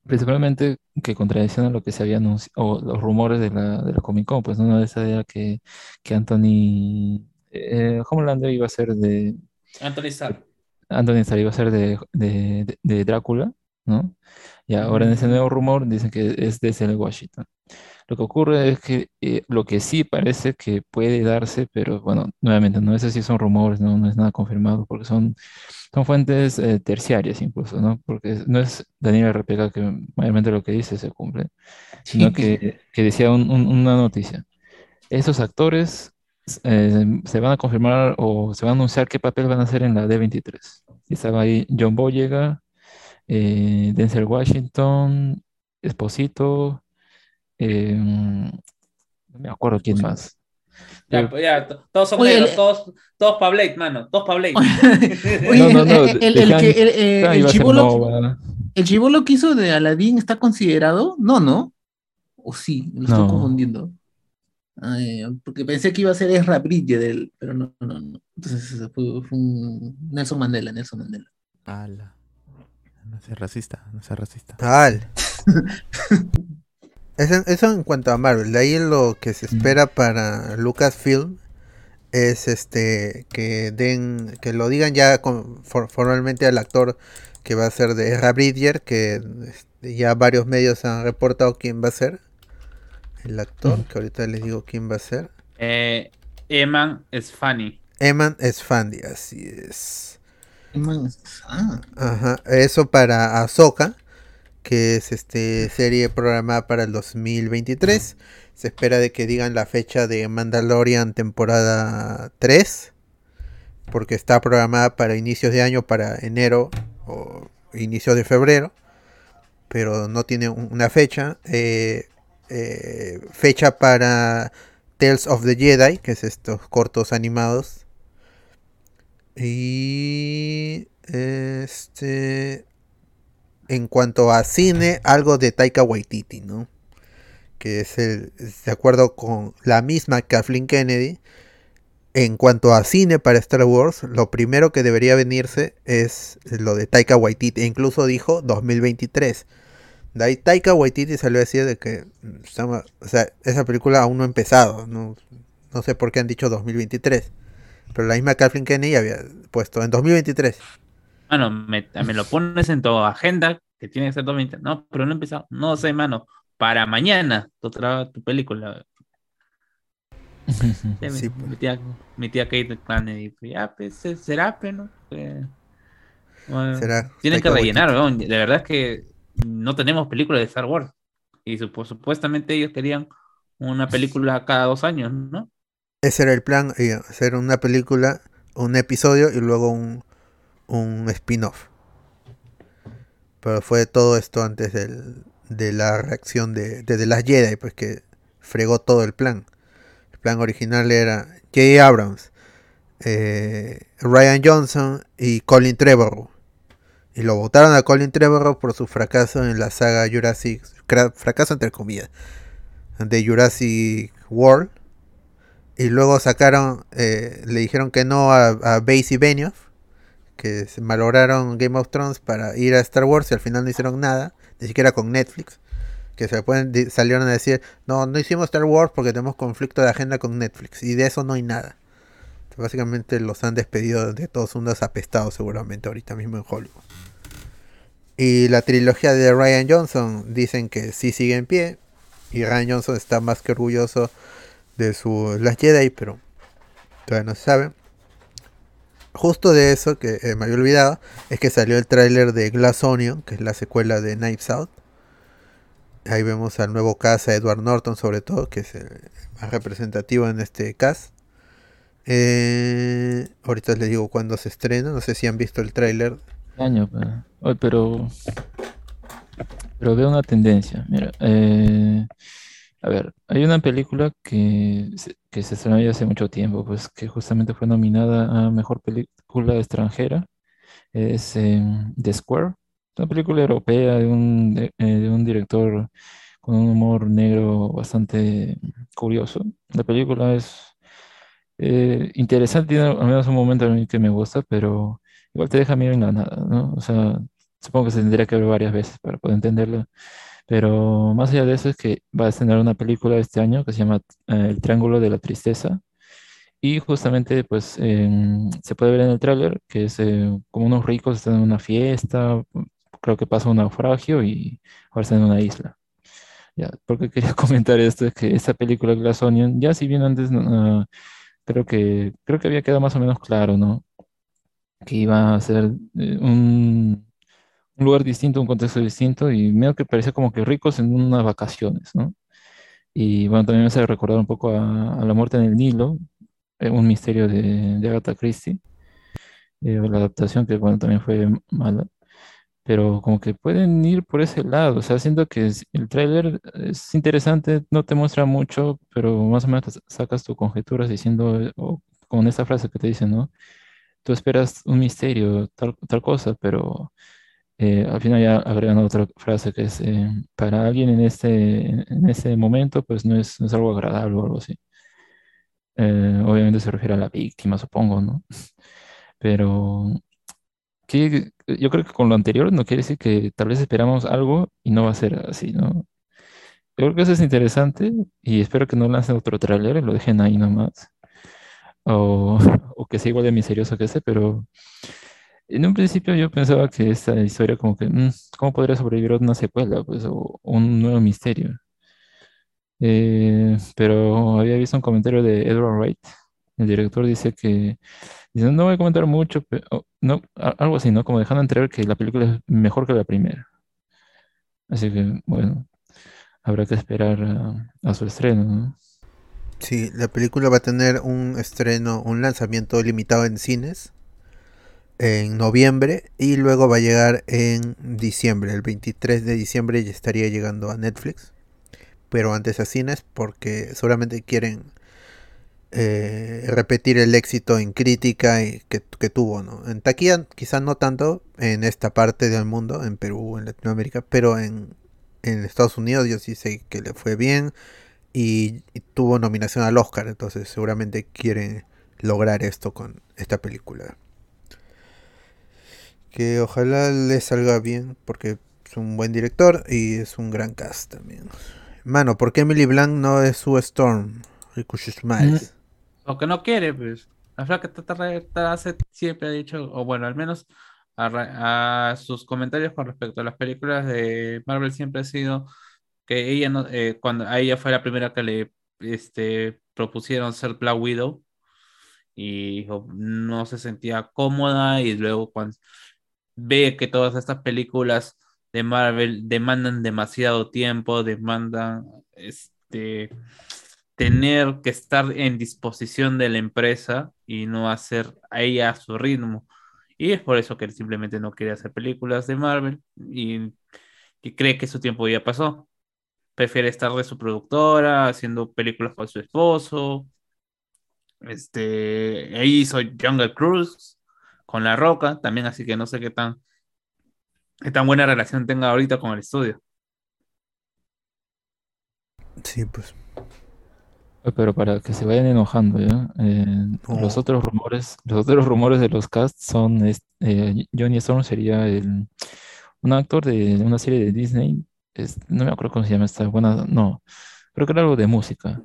Principalmente que contradiccionan lo que se había anunciado, o los rumores de la, de la Comic Con. Pues una de esas era que, que Anthony eh, Homelander iba a ser de. Anthony Starr. Anthony Starr iba a ser de, de- de Drácula, ¿no? Y ahora en ese nuevo rumor dicen que es de Washington. Lo que ocurre es que eh, lo que sí parece que puede darse, pero bueno, nuevamente, no sé si son rumores, no, no es nada confirmado, porque son, son fuentes eh, terciarias incluso, ¿no? Porque no es Daniel Repeca que mayormente lo que dice se cumple, sino que, que decía una noticia. Esos actores eh, se van a confirmar o se van a anunciar qué papel van a hacer en la D23. Y estaba ahí John Boyega, Denzel Washington, Esposito, Em, no me acuerdo quién más. Ya, pues ya, todos son negros, todos, todos para Blade, mano, todos para Blade. Oye, no, no, no, el, el, el, que, el, chivolo, el chivolo que hizo de Aladdin está considerado, no, ¿no? O sí, lo estoy confundiendo. Ay, porque pensé que iba a ser Ezra Bridge del, pero no, no, no. Entonces fue, fue un Nelson Mandela, Nelson Mandela. Ala. No sea racista, no sea racista. Tal. Eso, en cuanto a Marvel. De ahí lo que se espera para Lucasfilm es este que den que lo digan ya formalmente al actor que va a ser de Ezra Bridger, que este, ya varios medios han reportado quién va a ser el actor, que ahorita les digo quién va a ser. Eh, Eman Esfani. Eman Esfani, así es. Ah. Ajá, eso para Ahsoka que es este serie programada para el 2023. Se espera de que digan la fecha de Mandalorian temporada 3, porque está programada para inicios de año, para enero o inicio de febrero, pero no tiene una fecha. Eh, eh, fecha para Tales of the Jedi, que es estos cortos animados. Y este en cuanto a cine, algo de Taika Waititi, ¿no? Que es el, de acuerdo con la misma Kathleen Kennedy, en cuanto a cine para Star Wars, lo primero que debería venirse es lo de Taika Waititi, e incluso dijo 2023. De ahí Taika Waititi salió a decir de que o sea, esa película aún no ha empezado, no, no sé por qué han dicho 2023, pero la misma Kathleen Kennedy había puesto en 2023. Mano, me, me, lo pones en tu agenda, que tiene que ser 2020. No, pero no he empezado. No sé, mano. Para mañana, tu, tu película. sí, mi, tía, mi tía Kate Kennedy, ya, pues, será, pero no. ¿Será? Tienen que rellenar, ¿no? De verdad es que no tenemos películas de Star Wars. Y supuestamente ellos querían una película cada dos años, ¿no? Ese era el plan, eh, hacer una película, un episodio y luego un, spin-off. Pero fue todo esto antes de la reacción de, de, las Jedi, pues que fregó todo el plan. El plan original era J. Abrams, eh, Ryan Johnson y Colin Trevorrow. Y lo votaron a Colin Trevorrow por su fracaso en la saga Jurassic, fracaso entre comillas, de Jurassic World. Y luego sacaron, eh, le dijeron que no a, a Basie Benioff que se malograron Game of Thrones para ir a Star Wars y al final no hicieron nada, ni siquiera con Netflix. Que se pueden, salieron a decir, no, no hicimos Star Wars porque tenemos conflicto de agenda con Netflix. Y de eso no hay nada. básicamente los han despedido de todos unos apestados seguramente ahorita mismo en Hollywood. Y la trilogía de Ryan Johnson dicen que sí sigue en pie. Y Ryan Johnson está más que orgulloso de su Las Jedi, pero todavía no se sabe justo de eso que eh, me había olvidado es que salió el tráiler de Glass Onion, que es la secuela de Knives Out. Ahí vemos al nuevo cast, a Edward Norton sobre todo, que es el más representativo en este cast. Eh, ahorita les digo cuándo se estrena, no sé si han visto el tráiler. Año, pero, pero veo una tendencia. Mira, eh, a ver, hay una película que, que se estrenó ya hace mucho tiempo, pues que justamente fue nominada a Mejor Película Extranjera. Es em, The Square, una película europea de un, de, eh, un director con un humor negro bastante curioso. La película es eh, interesante, tiene al menos un momento a mí que me gusta, pero igual te deja medio en la nada, ¿no? O sea, supongo que se tendría que ver varias veces para poder entenderla. Pero más allá de eso es que va a estrenar una película este año que se llama eh, El Triángulo de la Tristeza. Y justamente pues se puede ver en el tráiler que es eh, como unos ricos están en una fiesta, creo que pasa un naufragio y ahora está en una isla. Ya, porque quería comentar esto, es que esta película Glass Onion, ya si bien antes ah, creo que creo que había quedado más o menos claro, ¿no? Que iba a ser eh, un, un lugar distinto, un contexto distinto, y medio que parecía como que ricos en unas vacaciones, ¿no? Y bueno, también me hace recordar un poco a, a La muerte en el Nilo, eh, un misterio de, de Agatha Christie, eh, la adaptación que bueno, también fue mala, pero como que pueden ir por ese lado, o sea, siento que el tráiler es interesante, no te muestra mucho, pero más o menos sacas tus conjeturas diciendo, o con esa frase que te dicen, ¿no? Tú esperas un misterio, tal, tal cosa, pero eh, al final ya agregan otra frase que es, eh, para alguien en este, en este momento, pues no es, no es algo agradable o algo así. Eh, obviamente se refiere a la víctima, supongo, ¿no? Pero que yo creo que con lo anterior no quiere decir que tal vez esperamos algo y no va a ser así, ¿no? Yo creo que eso es interesante y espero que no lancen otro tráiler y lo dejen ahí nomás. O, o que sea igual de misterioso que ese, pero en un principio yo pensaba que esta historia como que, mm, ¿cómo podría sobrevivir una secuela? Pues, o un nuevo misterio. Eh, pero había visto un comentario de Edward Wright, el director dice que, dice, no voy a comentar mucho, pero, no, algo así, ¿no? Como dejando entrever que la película es mejor que la primera. Así que, bueno, habrá que esperar a, a su estreno, ¿no? Sí, la película va a tener un estreno, un lanzamiento limitado en cines en noviembre y luego va a llegar en diciembre. El 23 de diciembre ya estaría llegando a Netflix, pero antes a cines porque seguramente quieren eh, repetir el éxito en crítica que, que tuvo, ¿no? En taquilla quizás no tanto en esta parte del mundo, en Perú, en Latinoamérica, pero en, Estados Unidos yo sí sé que le fue bien y tuvo nominación al Oscar, entonces seguramente quieren lograr esto con esta película. Que ojalá le salga bien porque es un buen director y es un gran cast también. Mano, ¿por qué Emily Blunt no es Sue Storm? Smiles. O que no quiere, pues. La flaca hace- siempre ha dicho, o bueno, al menos a, sus comentarios con respecto a las películas de Marvel siempre ha sido que ella no, eh, cuando a ella fue la primera que le este, propusieron ser Black Widow y dijo, no se sentía cómoda y luego cuando ve que todas estas películas de Marvel demandan demasiado tiempo, demandan este tener que estar en disposición de la empresa y no hacer a ella a su ritmo. Y es por eso que él simplemente no quiere hacer películas de Marvel y, y cree que su tiempo ya pasó. Prefiere estar de su productora, haciendo películas con su esposo. Este, ahí hizo Jungle Cruise con La Roca también, así que no sé qué tan, qué tan buena relación tenga ahorita con el estudio. Sí, pues. Eh, Pero para que se vayan enojando, ¿ya? Eh, los otros rumores, los otros rumores de los casts son es- eh, Johnny Storm sería el, un actor de una serie de Disney, es- no me acuerdo cómo se llama esta buena, no, creo que era algo de música,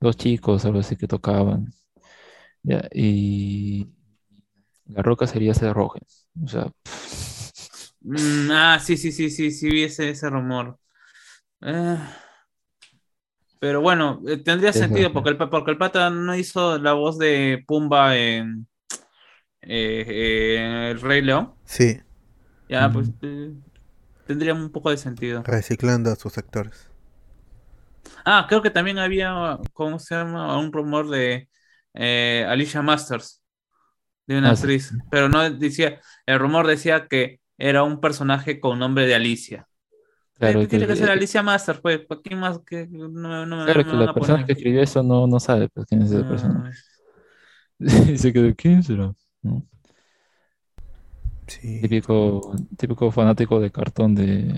dos chicos, algo así que tocaban, ya, y La Roca sería Seth Rogen, o sea, Mm, ah, sí, sí, sí, sí, sí, vi ese, rumor. Eh, pero bueno, eh, tendría sentido porque el, porque el pata no hizo la voz de Pumba en eh, El Rey León. Sí, Ya, pues Mm. tendría un poco de sentido. reciclando a sus actores. Ah, creo que también había, ¿cómo se llama? Un rumor de eh, Alicia Masters, de una Ah, sí. actriz, pero no decía, el rumor decía que era un personaje con nombre de Alicia. claro, Eh, tiene que, que ser Alicia Masters, pues, ¿para quién más que no, no, claro que la persona que escribió eso no, no sabe pues, quién es esa persona. Ah, Y se quedó, ¿quién será? ¿No? Sí. Típico, típico fanático de cartón de,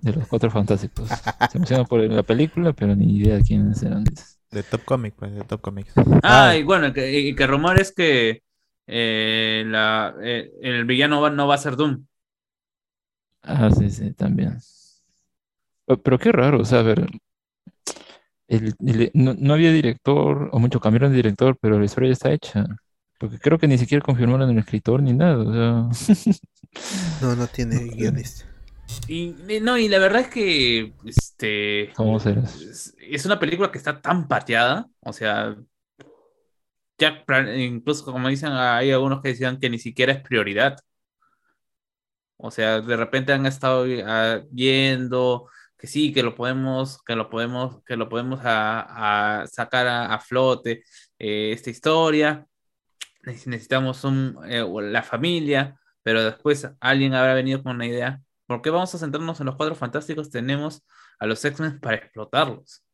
de los Cuatro Fantásticos. Se emociona por la película, pero ni idea de quiénes eran. De Top Comic, pues, de Top Comics. Ah, Ah. y bueno, que, y que rumor es que eh, la, eh, el villano va- no va a ser Doom. Ah, sí, sí, también. Pero, pero qué raro, o sea, a ver, el- el- no, no había director, o mucho cambiaron de director, pero la historia ya está hecha. Porque creo que ni siquiera confirmaron el escritor ni nada, o sea. No, no tiene guionista. Y, no, y la verdad es que este ¿Cómo será eso? es, es una película que está tan pateada, o sea, ya incluso como dicen, hay algunos que decían que ni siquiera es prioridad. O sea, de repente han estado ah, viendo que sí, que lo podemos, que lo podemos, que lo podemos a, a sacar a, a flote eh, esta historia. Neces- Necesitamos un, eh, la familia, pero después alguien habrá venido con una idea. ¿Por qué vamos a centrarnos en los cuatro fantásticos? Tenemos a los X-Men para explotarlos.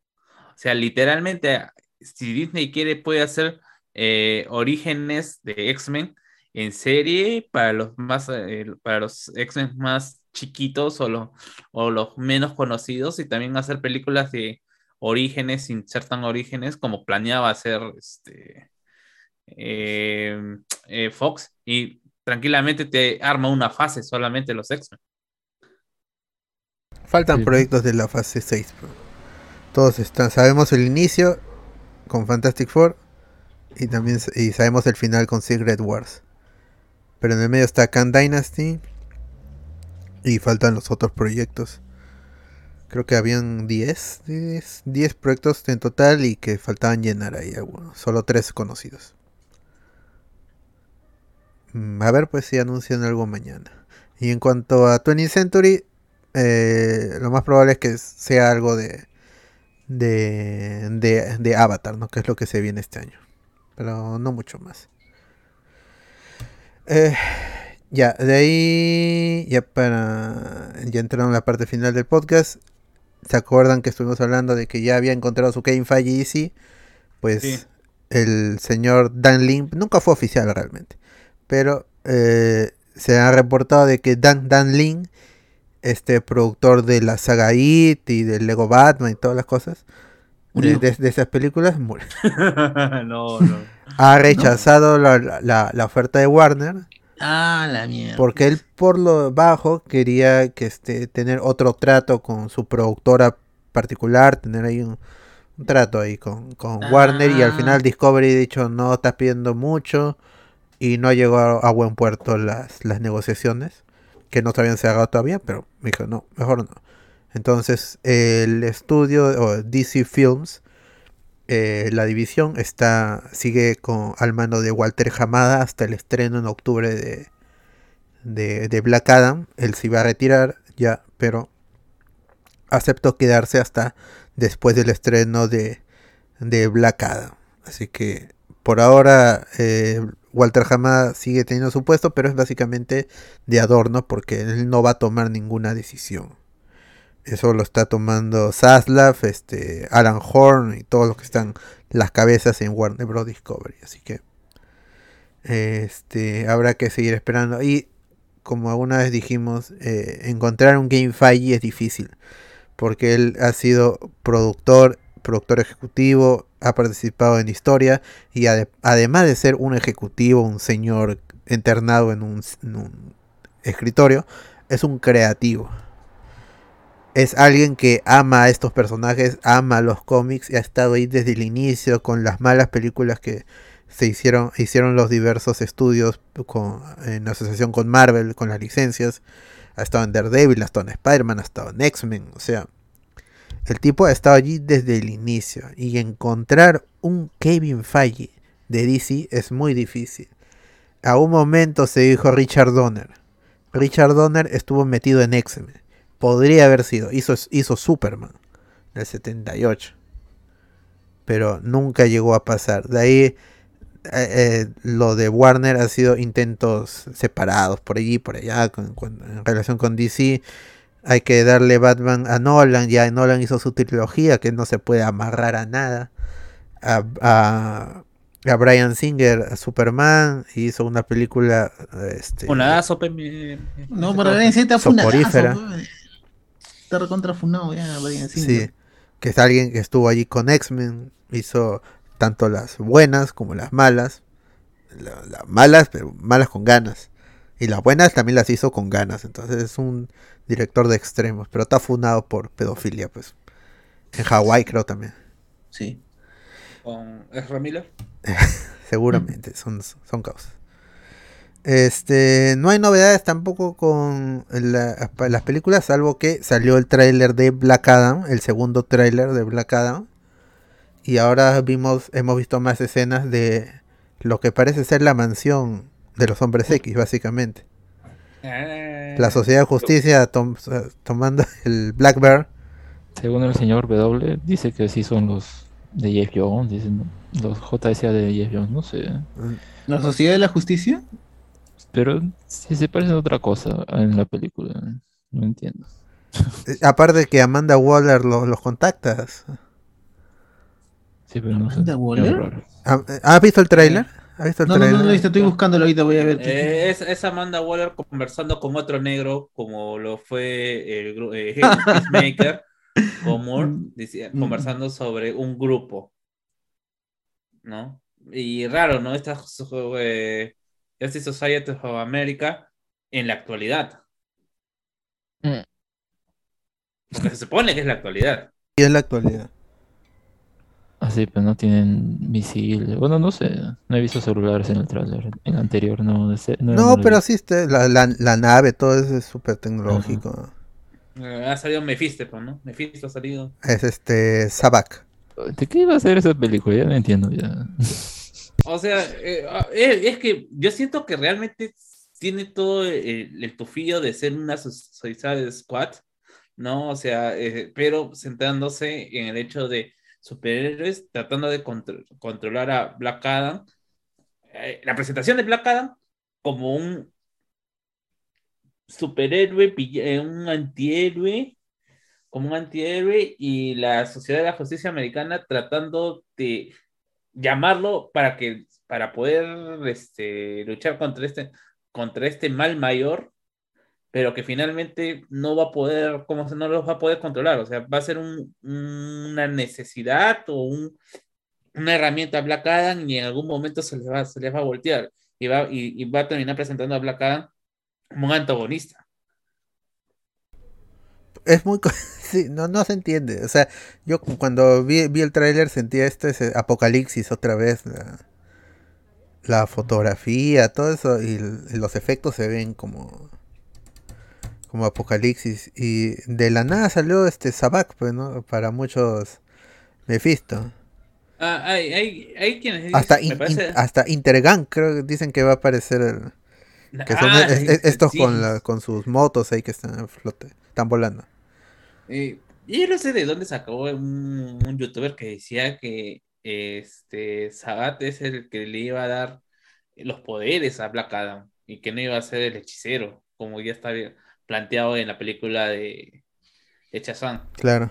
O sea, literalmente, si Disney quiere, puede hacer eh, orígenes de X-Men en serie para los más, eh, para los X-Men más chiquitos o, los o los menos conocidos y también hacer películas de orígenes sin ser tan orígenes como planeaba hacer este, eh, eh, Fox y tranquilamente te arma una fase solamente los X-Men. Faltan Sí. proyectos de la fase 6. bro. Todos están, sabemos el inicio con Fantastic Four y también y sabemos el final con Secret Wars. Pero en el medio está Khan Dynasty y faltan los otros proyectos. Creo que habían 10, 10, 10 proyectos en total y que faltaban llenar ahí algunos. Solo 3 conocidos. Mm, A ver pues si anuncian algo mañana. Y en cuanto a 20th Century, eh, lo más probable es que sea algo de, de, de, de Avatar, ¿no? Que es lo que se viene este año. Pero no mucho más. Eh, ya, de ahí, ya para. Ya entraron a la parte final del podcast. ¿Se acuerdan que estuvimos hablando de que ya había encontrado su Kane Feige DC? Pues Sí. el señor Dan Lin, nunca fue oficial realmente, pero eh, se ha reportado de que Dan, Dan Lin, este productor de la saga It y del Lego Batman y todas las cosas, de, Murió. de- de esas películas, murió. no, no. ha rechazado la, la- la oferta de Warner Ah, la mierda. porque él por lo bajo quería que este tener otro trato con su productora particular, tener ahí un, un trato ahí con, con Warner y al Ah. final Discovery ha dicho no estás pidiendo mucho y no llegó a, a buen puerto las, las negociaciones que no se habían cerrado todavía, pero me dijo no, mejor no. Entonces el estudio o DC Films eh, la división está sigue con al mando de Walter Hamada hasta el estreno en octubre de, de, Black Adam. Él se iba a retirar ya, pero aceptó quedarse hasta después del estreno de, de Black Adam. Así que por ahora eh, Walter Hamada sigue teniendo su puesto, pero es básicamente de adorno porque él no va a tomar ninguna decisión. Eso lo está tomando Zaslav, este, Alan Horn y todos los que están las cabezas en Warner Bros. Discovery. Así que este, habrá que seguir esperando. Y como alguna vez dijimos, eh, encontrar un Game Feige es difícil. Porque él ha sido productor, productor ejecutivo, ha participado en historia. Y ade- además de ser un ejecutivo, un señor internado en un escritorio, es un creativo es alguien que ama a estos personajes, ama los cómics y ha estado ahí desde el inicio con las malas películas que se hicieron, hicieron los diversos estudios con, en asociación con Marvel, con las licencias. Ha estado en Daredevil, ha estado en Spider-Man, ha estado en X-Men. O sea, el tipo ha estado allí desde el inicio. Y encontrar un Kevin Feige de DC es muy difícil. A un momento se dijo Richard Donner. Richard Donner estuvo metido en X-Men podría haber sido. Hizo, hizo Superman en el 78. Pero nunca llegó a pasar. De ahí eh, eh, lo de Warner ha sido intentos separados por allí, por allá, con, con- en relación con DC. Hay que darle Batman a Nolan. Ya Nolan hizo su trilogía que no se puede amarrar a nada. A, a, a Brian Singer, a Superman, hizo una película. Este, mi- No, pero Brian Singer está recontrafunado ya, Brian Sí, que es alguien que estuvo allí con X-Men, hizo tanto las buenas como las malas. La- Las malas, pero malas con ganas. Y las buenas también las hizo con ganas. Entonces es un director de extremos, pero está funado por pedofilia, pues. En Hawái creo también. Sí. con Ezra Miller. Seguramente, son, son causas. Este, no hay novedades tampoco con la- las películas, salvo que salió el tráiler de Black Adam, el segundo tráiler de Black Adam. Y ahora vimos, hemos visto más escenas de lo que parece ser la mansión de los hombres X, básicamente. Ah, La Sociedad de Justicia tom- tomando el Black Bear. Según el señor W, dice que sí son los de Jeff Jones, dicen, los JSA de Jeff Jones, no sé. ¿La Sociedad de la Justicia? Pero si se parecen a otra cosa en la película, no entiendo. Eh, Aparte que Amanda Waller lo- los contactas. Sí, pero no sé. ¿Amanda Waller? raro. ¿Ha- ¿Has visto el tráiler? ¿Has visto el No, no, no, tráiler? no, estoy buscándolo ahorita, voy a ver. Eh, es, es Amanda Waller conversando con otro negro, como lo fue el eh, Peacemaker, o Moore, dice- Mm. conversando sobre un grupo. ¿No? Y raro, ¿no? Esta eh, Justice Society of America en la actualidad. Mm. Porque se supone que es la actualidad. Y en la actualidad. Ah, sí, pero no tienen misiles. Bueno, no sé, no he visto celulares en el tráiler. En el anterior no, ese- no, No, pero vi. sí, la, la, la nave, todo eso es súper tecnológico. Eh, ha salido Mephisto, pues, ¿no? Mephisto ha salido. Es este Sabak. ¿De qué iba a ser esa película? Ya no entiendo ya. O sea, eh, ah, es, que yo siento que realmente tiene todo el, el tufillo de ser una su- Suicide Squad, ¿no? O sea, eh, pero centrándose en el hecho de superhéroes tratando de contro- controlar a Black Adam. Eh, la presentación de Black Adam como un superhéroe, eh, un antihéroe, como un antihéroe, y la Sociedad de la Justicia Americana tratando de llamarlo para que para poder este, luchar contra este contra este mal mayor pero que finalmente no va a poder como no los va a poder controlar. O sea va a ser un- una necesidad o un- una herramienta Black Adam y en algún momento se les va, se les va a voltear y va, y va a terminar presentando a Black Adam como un antagonista Es muy... Sí, no, no se entiende. O sea, yo cu- cuando vi, vi el tráiler sentía este ese apocalipsis otra vez. La, la fotografía, todo eso y, los efectos se ven como como apocalipsis y de la nada salió este Sabak, pues, ¿no? Para muchos Mephisto. Ah, hay, hay, hay quienes Hasta in- hasta Intergang creo que dicen que va a aparecer el- que son Ah, es- es- estos sí. con la- con sus motos ahí que están en flote, están volando. Eh, y yo no sé de dónde sacó un, un youtuber que decía que este Sagat es el que le iba a dar los poderes a Black Adam y que no iba a ser el hechicero, como ya está planteado en la película de, de. Claro.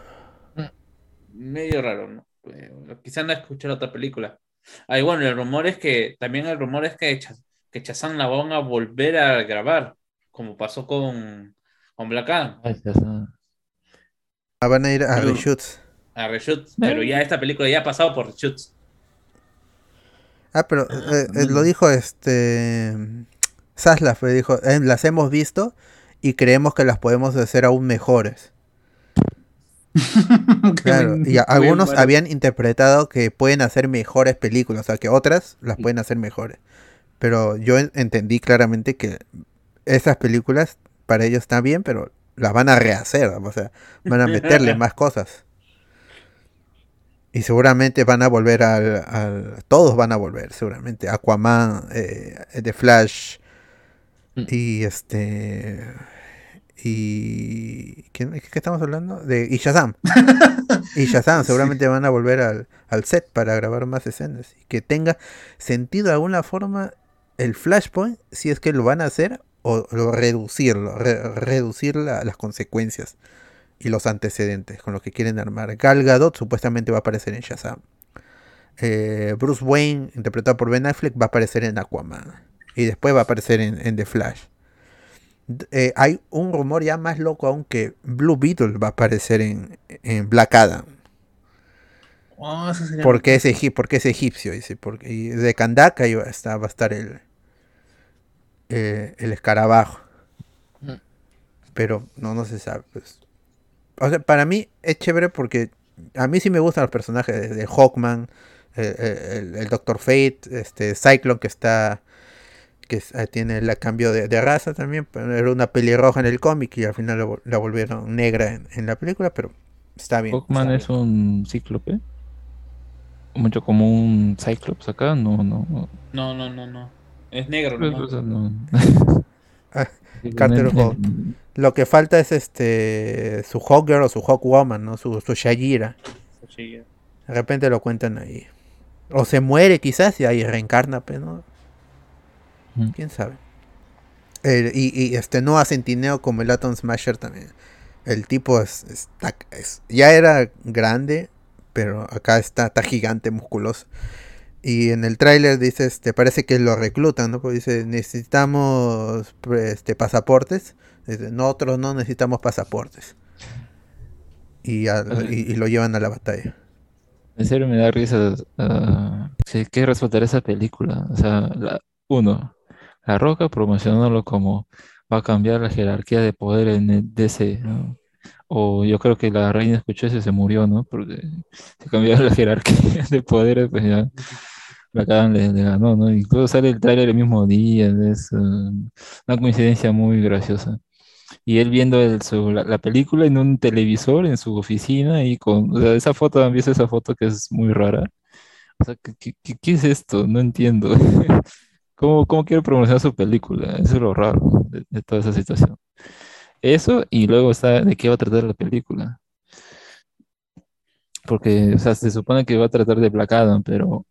Medio raro, ¿no? Eh, quizá no escuché la otra película. Ah, y bueno, el rumor es que, también el rumor es que, Cha- que Shazam la van a volver a grabar, como pasó con, con Black Adam. Ay. Ah, van a ir a Pero- reshoots. a reshoots, pero ya esta película ya ha pasado por reshoots. Ah, pero Ah, eh, eh, lo dijo este Zaslav, pues, dijo, "Eh, las hemos visto y creemos que las podemos hacer aún mejores. Claro, y a- algunos habían interpretado que pueden hacer mejores películas, o sea, que otras las pueden hacer mejores. Pero yo en- entendí claramente que esas películas para ellos están bien, pero las van a rehacer, o sea, van a meterle más cosas. Y seguramente van a volver al, al- Todos van a volver, seguramente. Aquaman, eh, The Flash. Mm. Y este. Y. ¿Quién, ¿Qué estamos hablando? De, y Shazam. y Shazam, seguramente van a volver al, al set para grabar más escenas. Y que tenga sentido de alguna forma el Flashpoint, si es que lo van a hacer, o, o reducirlo, re- reducir la- las consecuencias y los antecedentes con lo que quieren armar. Gal Gadot supuestamente va a aparecer en Shazam. Eh, Bruce Wayne, interpretado por Ben Affleck, va a aparecer en Aquaman. Y después va a aparecer en, en The Flash. Eh, hay un rumor ya más loco aún que Blue Beetle va a aparecer en, en Black Adam. Oh, sería- Porque es, porque es egipcio, dice. Porque, y de Kandaka ahí va a estar, va a estar el, eh, el escarabajo. Mm. Pero no, no se sabe. pues. O sea, para mí es chévere porque a mí sí me gustan los personajes de, de Hawkman, eh, eh, el, el Doctor Fate, este Cyclone que está que eh, tiene el cambio de, de raza también, pero era una pelirroja en el cómic y al final la, vol- la volvieron negra en, en la película, pero está bien. Hawkman está es un cíclope. Mucho como un Cyclops acá, no, no. no. No, no, no, no. Es negro, Pues, nomás. o sea, no. Ah, Sí, Carter no- no- Hawk. Lo que falta es este su Hawkgirl o su Hawkwoman, ¿no? Su, su ya. De repente lo cuentan ahí. O se muere quizás y ahí reencarna, pero ¿no? Quién sabe. El- y, y este Noah Centineo como el Atom Smasher también. El tipo es, está- es- ya era grande, pero acá está, está gigante, musculoso. Y en el tráiler dice, este, parece que lo reclutan, ¿no? Porque dice, necesitamos este, pasaportes. Dice, nosotros no necesitamos pasaportes. Y, a- y- y lo llevan a la batalla. En serio me da risa. sí, ¿qué resaltar esa película? O sea, la, uno, La Roca promocionándolo como va a cambiar la jerarquía de poder en el DC, ¿no? O yo creo que la reina y se murió, ¿no? Porque se cambió la jerarquía de poderes, pues ya la cara le, ganó, ¿no? Incluso sale el tráiler el mismo día, es eh, una coincidencia muy graciosa. Y él viendo el- su- la, la película en un televisor en su oficina y con o sea, esa foto, ¿han visto esa foto que es muy rara? O sea, ¿qué, qué- qué- qué es esto? No entiendo. ¿Cómo, cómo quiere promocionar su película? Eso es lo raro de, de toda esa situación. Eso y luego está de qué va a tratar la película. Porque, o sea, se supone que va a tratar de Black Adam, pero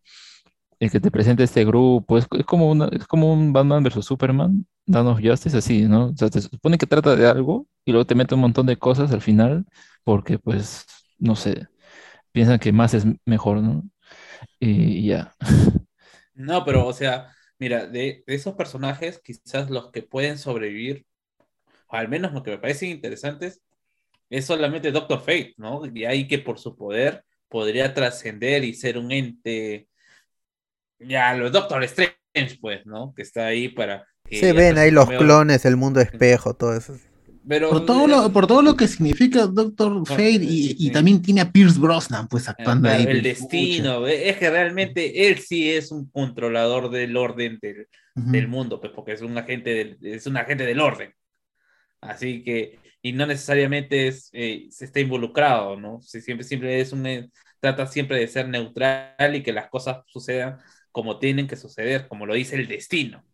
el que te presente este grupo es, es como una, es como un Batman versus Superman, Dawn of Justice, así, ¿no? O sea, se supone que trata de algo y luego te mete un montón de cosas al final porque, pues, no sé, piensan que más es mejor, ¿no? Y ya. No, pero, o sea, mira, de esos personajes, quizás los que pueden sobrevivir, o al menos lo que me parecen interesantes, es solamente Doctor Fate, ¿no? Y ahí que por su poder podría trascender y ser un ente, ya, los Doctor Strange, pues, ¿no? Que está ahí para... que Se ven ahí los clones, el mundo espejo, todo eso. Pero, Por todo, lo, por todo lo que significa Doctor Fate y, también tiene a Pierce Brosnan pues Ah, actuando claro, ahí. el destino, es que realmente él sí es un controlador del orden del, del mundo, pues porque es un agente del, es un agente del orden. Así que, y no necesariamente es, eh, se está involucrado, ¿no? Se siempre, siempre es un, eh, trata siempre de ser neutral y que las cosas sucedan como tienen que suceder, como lo dice el destino.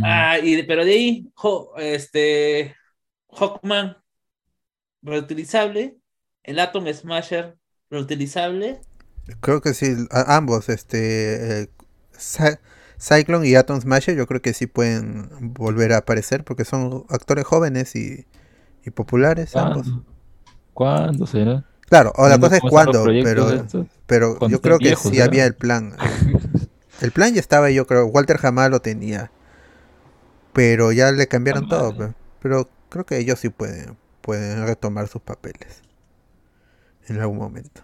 Ah, y, pero de ahí, Ho- este, Hawkman, reutilizable, el Atom Smasher, reutilizable, Creo que sí, ambos, este, eh, Cyclone y Atom Smasher, yo creo que sí pueden volver a aparecer porque son actores jóvenes y, y populares ambos. ¿Cuándo? ¿Cuándo será? Claro, o la ¿Cuándo cosa es cuándo, pero, pero Cuando yo creo que viejos, sí había el plan. El plan ya estaba, yo creo, Walter jamás lo tenía, pero ya le cambiaron Ah, todo, madre. pe- pero creo que ellos sí pueden, pueden retomar sus papeles en algún momento.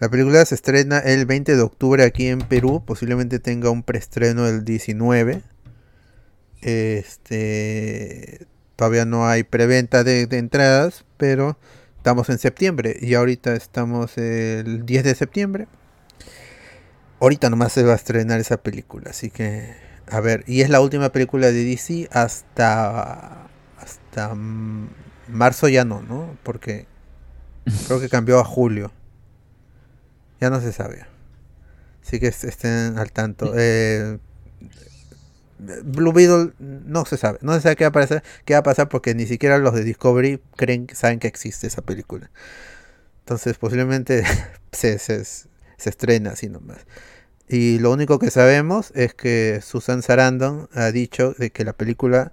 La película se estrena el 20 de octubre aquí en Perú. Posiblemente tenga un preestreno el 19. Este. Todavía no hay preventa de, entradas, pero estamos en septiembre. Y ahorita estamos el 10 de septiembre. Ahorita nomás se va a estrenar esa película. Así que. A ver. Y es la última película de DC hasta. Hasta. Marzo ya no, ¿no? Porque. Creo que cambió a julio. Ya no se sabe. Así que est- estén al tanto. Eh, Blue Beetle no se sabe. No se sabe qué va a pasar, qué va a pasar porque ni siquiera los de Discovery creen, saben que existe esa película. Entonces posiblemente se, se, se estrena así nomás. Y lo único que sabemos es que Susan Sarandon ha dicho de que la película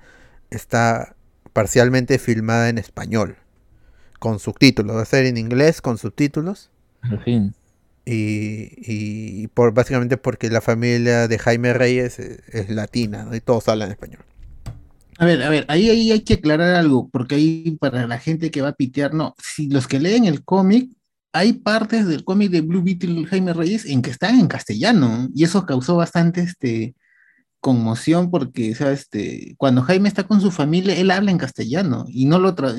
está parcialmente filmada en español. Con subtítulos. Va a ser en inglés con subtítulos. Al fin. Y, y- por básicamente porque la familia de Jaime Reyes es, es latina, ¿no? Y todos hablan español. A ver, a ver, ahí, ahí hay que aclarar algo, porque ahí para la gente que va a pitear, no, si los que leen el cómic, hay partes del cómic de Blue Beetle Jaime Reyes en que están en castellano, y eso causó bastante este, conmoción porque, o sea, este, cuando Jaime está con su familia, él habla en castellano y no lo tra-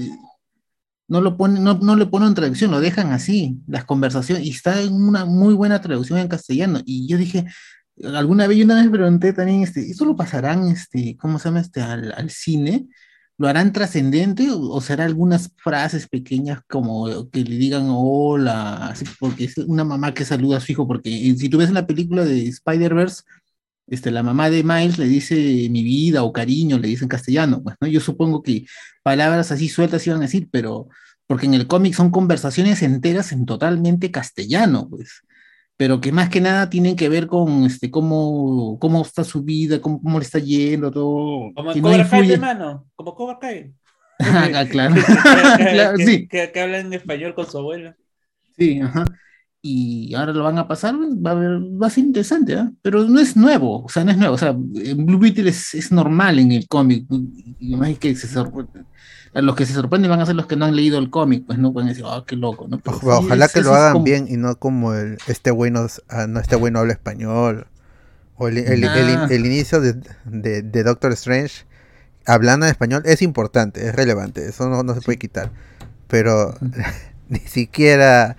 no lo pone, no, no le ponen traducción, lo dejan así, las conversaciones, y está en una muy buena traducción en castellano. Y yo dije, alguna vez, yo una vez pregunté también, este, ¿esto lo pasarán, este, ¿cómo se llama, este, al, al cine? ¿Lo harán trascendente o, o será algunas frases pequeñas como que le digan hola, así, porque es una mamá que saluda a su hijo? Porque eh, si tú ves en la película de Spider-Verse, este, la mamá de Miles le dice mi vida o cariño, le dice en castellano, pues, ¿no? Yo supongo que palabras así sueltas iban a decir, pero porque en el cómic son conversaciones enteras en totalmente castellano, pues, pero que más que nada tienen que ver con este, cómo, cómo está su vida, cómo, cómo le está yendo, todo. Como que no Cobra influye- hermano. Como Cobra Kai. Ah, claro. que, Claro, que- sí. que- que habla en español con su abuela. Sí, ajá. Y ahora lo van a pasar, va a, ver, va a ser interesante, ¿ah? Pero no es nuevo, o sea, no es nuevo, o sea, Blue Beetle es, es normal en el cómic, y más que se los que se sorprenden van a ser los que no han leído el cómic, pues no pueden decir, ah, qué loco, ¿no? Pero Ojo- sí, Ojalá es- que lo hagan como- bien y no como el este güey no, ah, no este güey no habla español. O el, el- el- Nah. el inicio de, de- de Doctor Strange hablando en español es importante, es relevante, eso no, no se puede quitar. Pero ni siquiera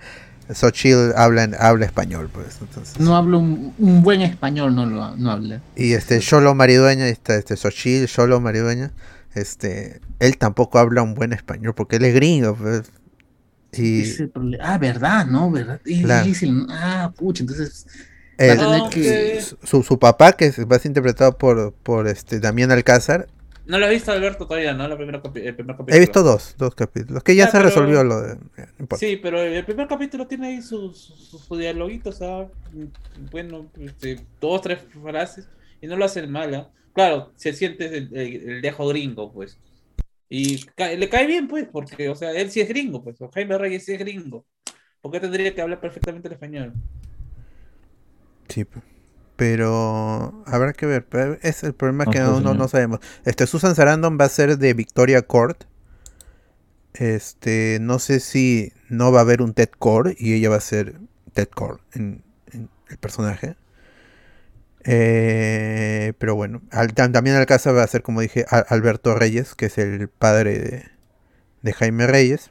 Xochitl habla, habla español, pues. Entonces. No hablo un, un buen español, no lo no habla. Y este Solo Maridueña, este, este Xochitl, Solo Maridueña, este, él tampoco habla un buen español porque él es gringo, pues. Y Ese Ah, verdad, ¿no? ¿Verdad? Es Claro. difícil. Ah, pucha, entonces el- va a tener No, que... que- su, su papá, que va a ser interpretado por, por este Damián Alcázar, No lo he visto, Alberto, todavía, ¿no? La primera el primer capítulo. he visto dos, dos capítulos, que ya Ah, se pero- resolvió lo de... no. Sí, pero el primer capítulo tiene ahí sus su, su sea, bueno, este, dos, tres frases, y no lo hacen mal, ¿ah? Claro, se siente el, el- el dejo gringo, pues. Y ca- le cae bien, pues, porque, o sea, él sí es gringo, pues, o Jaime Reyes sí es gringo. ¿Por qué tendría que hablar perfectamente el español? Sí, p- pero habrá que ver, es el problema No que no, señor. no sabemos. Este Susan Sarandon va a ser de Victoria Court. Este, no sé si no va a haber un Ted Core y ella va a ser Ted Core en, en el personaje. Eh, pero bueno, al- también al caso va a ser, como dije, Al- Alberto Reyes, que es el padre de, de Jaime Reyes.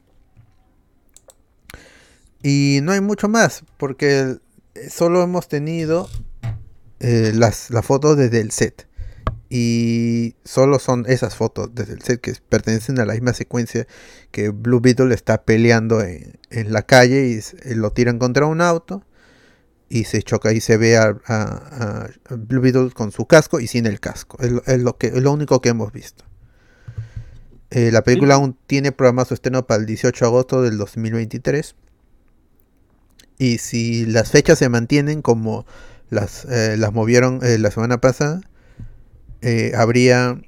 Y no hay mucho más, porque solo hemos tenido eh, las, las fotos desde el set. Y solo son esas fotos desde el set que pertenecen a la misma secuencia que Blue Beetle está peleando en, en la calle y eh, lo tiran contra un auto y se choca y se ve a, a- a Blue Beetle con su casco y sin el casco. Es, lo- es lo, que, es lo único que hemos visto. Eh, la película aún tiene programado su estreno para el 18 de agosto del 2023. Y si las fechas se mantienen como las, eh, las movieron eh, la semana pasada, eh, habría,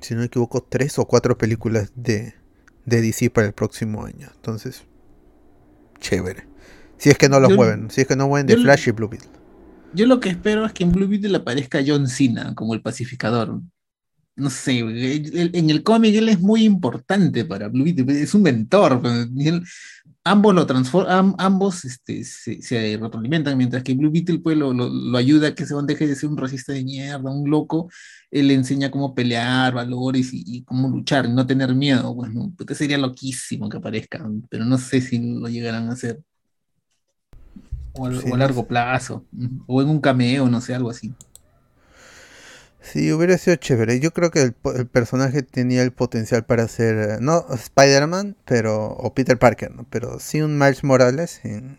si no me equivoco, tres o cuatro películas de, de DC para el próximo año. Entonces, chévere. Si es que no los Yo- mueven, si es que no mueven de Flash y Blue Beetle. Yo lo que espero es que en Blue Beetle aparezca John Cena como el pacificador. No sé, en el cómic él es muy importante para Blue Beetle, es un mentor. pues, él- ambos lo transforman, ambos este, se, se retroalimentan, mientras que Blue Beetle pues, lo, lo- lo ayuda a que se deje de ser un racista de mierda, un loco. Él le enseña cómo pelear, valores y, y cómo luchar, no tener miedo. Bueno, puta, sería loquísimo que aparezca, pero no sé si lo llegarán a hacer. O, Sí, o a largo plazo, o en un cameo, no sé, algo así. Sí, hubiera sido chévere. Yo creo que el, personaje tenía el potencial para ser, eh, no Spider-Man, pero, o Peter Parker, ¿no? Pero sí un Miles Morales en,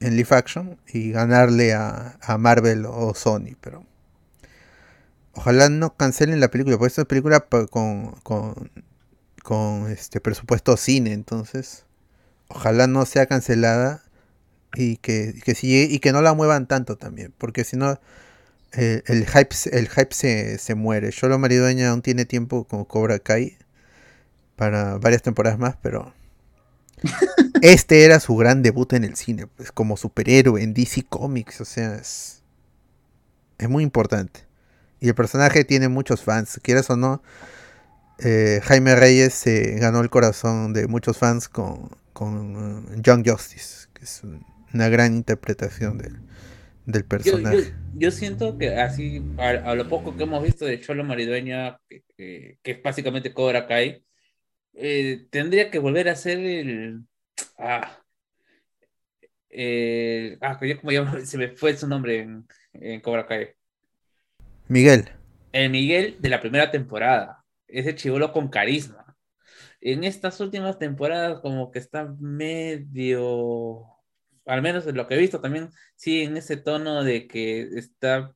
en live action y ganarle a, a Marvel o Sony, pero ojalá no cancelen la película, porque esta película pa- con, con, con este presupuesto cine, entonces ojalá no sea cancelada y que, que y que no la muevan tanto también, porque si no eh, el hype, se- el hype se, se muere. Solo Maridueña aún tiene tiempo como Cobra Kai para varias temporadas más, pero este era su gran debut en el cine, pues como superhéroe en DC Comics, o sea, es, es muy importante. Y el personaje tiene muchos fans, quieras o no. eh, Jaime Reyes se ganó el corazón de muchos fans con, con eh, Young Justice, que es un- una gran interpretación del, del personaje. yo, yo siento que así, a, a lo poco que hemos visto de Cholo Maridueña, que, que- que es básicamente Cobra Kai, eh, tendría que volver a ser el, ah, eh, ah, como ya se me fue su nombre en, en Cobra Kai. Miguel. El Miguel de la primera temporada. Ese chivolo con carisma. En estas últimas temporadas, como que está medio. Al menos en lo que he visto también, sí, en ese tono de que está.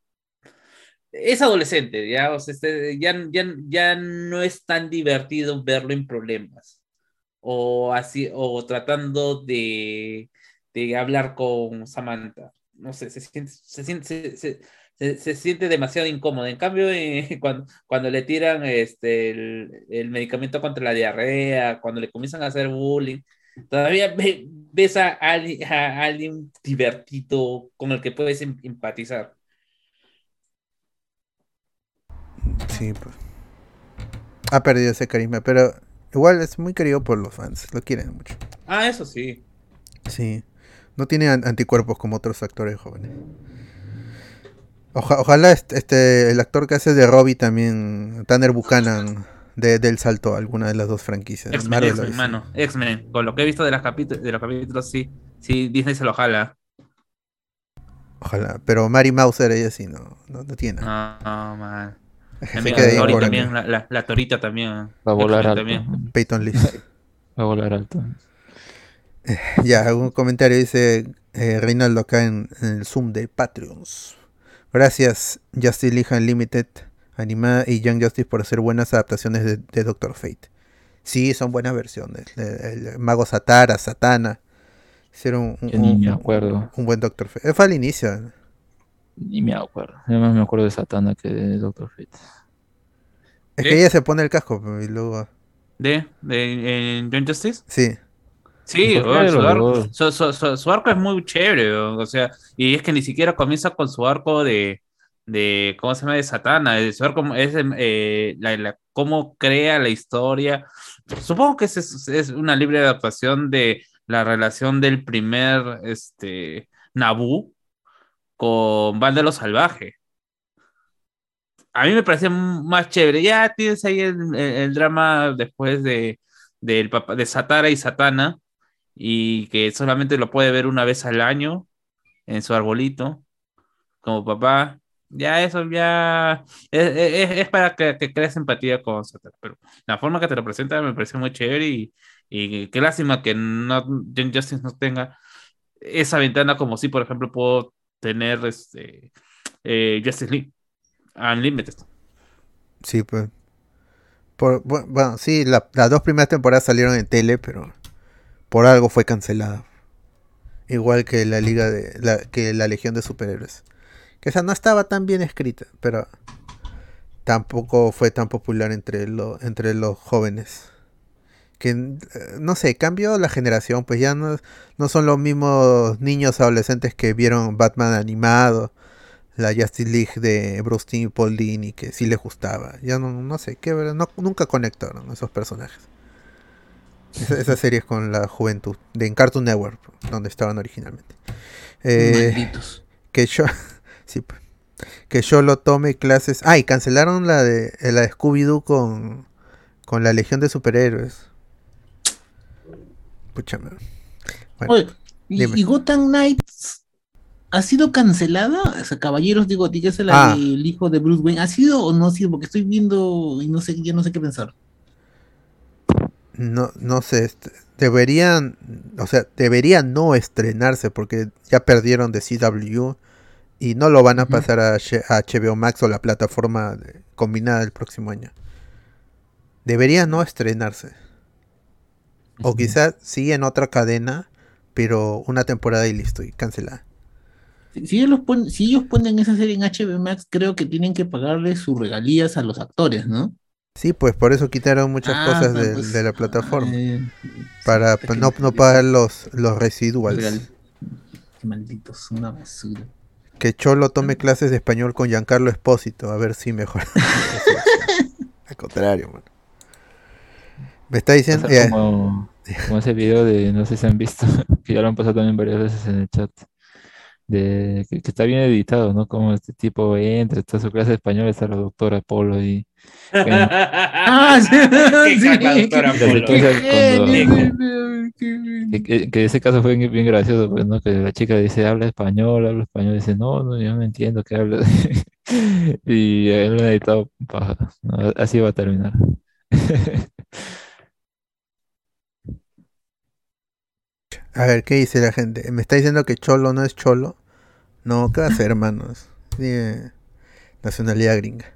Es adolescente, ya, este, ya, ya, ya no es tan divertido verlo en problemas. O así, o tratando de, de hablar con Samantha. No sé, se siente, se siente, se- siente demasiado incómodo. En cambio, eh, cuando, cuando le tiran este, el, el medicamento contra la diarrea, cuando le comienzan a hacer bullying, todavía ves a, alguien divertido con el que puedes em- empatizar. Sí, pues. Ha perdido ese carisma, pero igual es muy querido por los fans. Lo quieren mucho. Ah, eso sí. Sí. No tiene an- anticuerpos como otros actores jóvenes. Oja- ojalá este, este- el actor que hace de Robbie también, Tanner Buchanan, de, del salto a alguna de las dos franquicias. X-Men, X-Men, DC. mano. X-Men. Con lo que he visto de, las capítulos, de los capítulos, sí. Sí, Disney se lo jala. Ojalá. Pero Mary Mauser, ella sí, no, no, no tiene. No, no, man. Se También, la, la, la torita también. Va a volar alto. también. Peyton List. Va a volar alto. Ya, algún comentario dice eh, Reinaldo acá en, en el Zoom de Patreons. Gracias, Justice League Unlimited, Animada y Young Justice por hacer buenas adaptaciones de, de Doctor Fate. Sí, son buenas versiones. El, el mago Satara, Satana. Hicieron un, ni un- me acuerdo. un buen Doctor Fate. Fue al inicio. Ni me acuerdo. Además me acuerdo de Satana que de Doctor Fate. Es que ella se pone el casco y luego. ¿De? ¿De en Young Justice? Sí. Sí, ¿Por qué weón, su, arco, su- su- su- arco es muy chévere, weón, o sea, y es que ni siquiera comienza con su arco de, de ¿cómo se llama? De Satana, eh, su arco es eh, la, cómo crea la historia. Supongo que es, es, una libre adaptación de la relación del primer, este, Naboo con Vándalo Salvaje. A mí me parece más chévere. Ya tienes ahí el, el- el drama después de, del papá, de Satara y Satana, y que solamente lo puede ver una vez al año en su arbolito, como papá. Ya eso ya es, es- para que, que crees empatía con Satana. Pero la forma que te lo presenta me parece muy chévere y, y qué lástima que no, Young Justice no tenga esa ventana como si, por ejemplo, puedo tener este, eh, Justice League Unlimited. Sí, pues. Bueno, sí, la- las dos primeras temporadas salieron en tele, pero por algo fue cancelada. Igual que la liga de la, que la Legión de Superhéroes. Esa no estaba tan bien escrita, pero tampoco fue tan popular entre, lo- entre los jóvenes. Que eh, no sé, cambió la generación, pues ya no, no son los mismos niños adolescentes que vieron Batman animado, la Justice League de Bruce Timm y Paul Dini, que sí les gustaba. Ya no, no sé, qué no, nunca conectaron esos personajes. Esa, esa serie es con la juventud, de en Cartoon Network, donde estaban originalmente. Eh, Malditos. que yo sí, pues. que yo lo tome clases ah y cancelaron la de eh, la de Scooby Doo con con la Legión de Superhéroes Pucha, man. Bueno, Oye, ¿y, y Gotham Knights ha sido cancelada? O sea, Caballeros de Gótica, es la Ah. del hijo de Bruce Wayne. ¿Ha sido o no ha sido? Porque estoy viendo y no sé, ya no sé qué pensar. no no sé este, deberían o sea deberían no estrenarse porque ya perdieron de CW y no lo van a pasar a, HBO Max o la plataforma combinada el próximo año debería no estrenarse o quizás sí en otra cadena pero una temporada y listo y cancelada Si, ellos, pon- si ellos ponen esa serie en HBO Max, creo que tienen que pagarle sus regalías a los actores, ¿no? Sí, pues por eso quitaron muchas Ah, cosas de, pues, de la plataforma. eh, para no, no pagar los, los residuals. regal- Qué malditos, una basura. Que Cholo tome clases de español con Giancarlo Espósito, a ver si mejora. Al contrario, man. Me está diciendo... eh, como, como ese video de, no sé si han visto, que ya lo han pasado también varias veces en el chat, de que, que está bien editado, ¿no? Como este tipo entra, está su clase de español, está la doctora Polo y Ah, sí, Qué sí. doctora Polo. entonces cuando- que, que- que ese caso fue bien, bien gracioso, pues, ¿no? Que la chica dice, habla español, habla español, dice, no, no, yo no entiendo qué habla. Y él lo ha editado paja, ¿no? Así va a terminar. A ver, ¿qué dice la gente? ¿Me está diciendo que Cholo no es Cholo? No, ¿qué va a hacer, hermanos? Tiene nacionalidad gringa.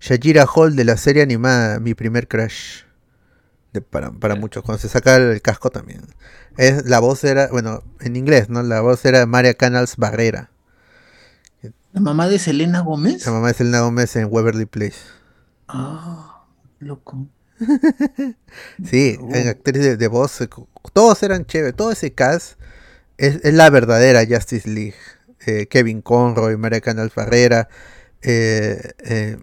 Shakira Hall de la serie animada Mi primer crush. De- para, para muchos, cuando se saca el casco también. Es, la voz era, bueno, en inglés, ¿no? La voz era María Canals Barrera. ¿La mamá de Selena Gómez? La mamá es Selena Gómez en Waverly Place. Ah, loco. Sí, en actriz de, de voz, eh, todos eran chéveres, todo ese cast es, es la verdadera Justice League. Eh, Kevin Conroy, María Canal Ferrera, eh, eh,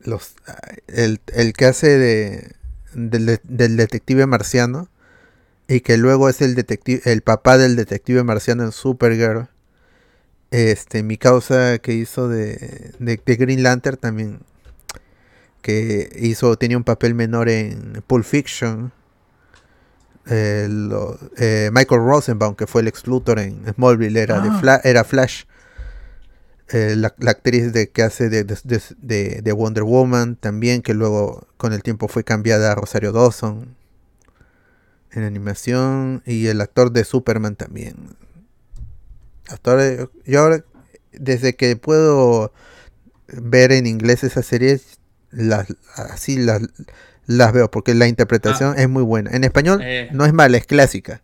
los, ah, el, el que hace de, del, de- del detective marciano y que luego es el detective, el papá del detective marciano en Supergirl. Este, mi causa que hizo de, de, de Green Lantern también que hizo tenía un papel menor en Pulp Fiction. Eh, lo- eh, Michael Rosenbaum, que fue el ex Luthor en Smallville, era, de Ah. Fla- era Flash. Eh, la, la actriz de, que hace de, de- de- de- de Wonder Woman también, que luego con el tiempo fue cambiada a Rosario Dawson en animación. Y el actor de Superman también. Ahora, yo ahora, desde que puedo ver en inglés esas series, las, así las, las veo, porque la interpretación es muy buena. En español Eh. no es mala, es clásica,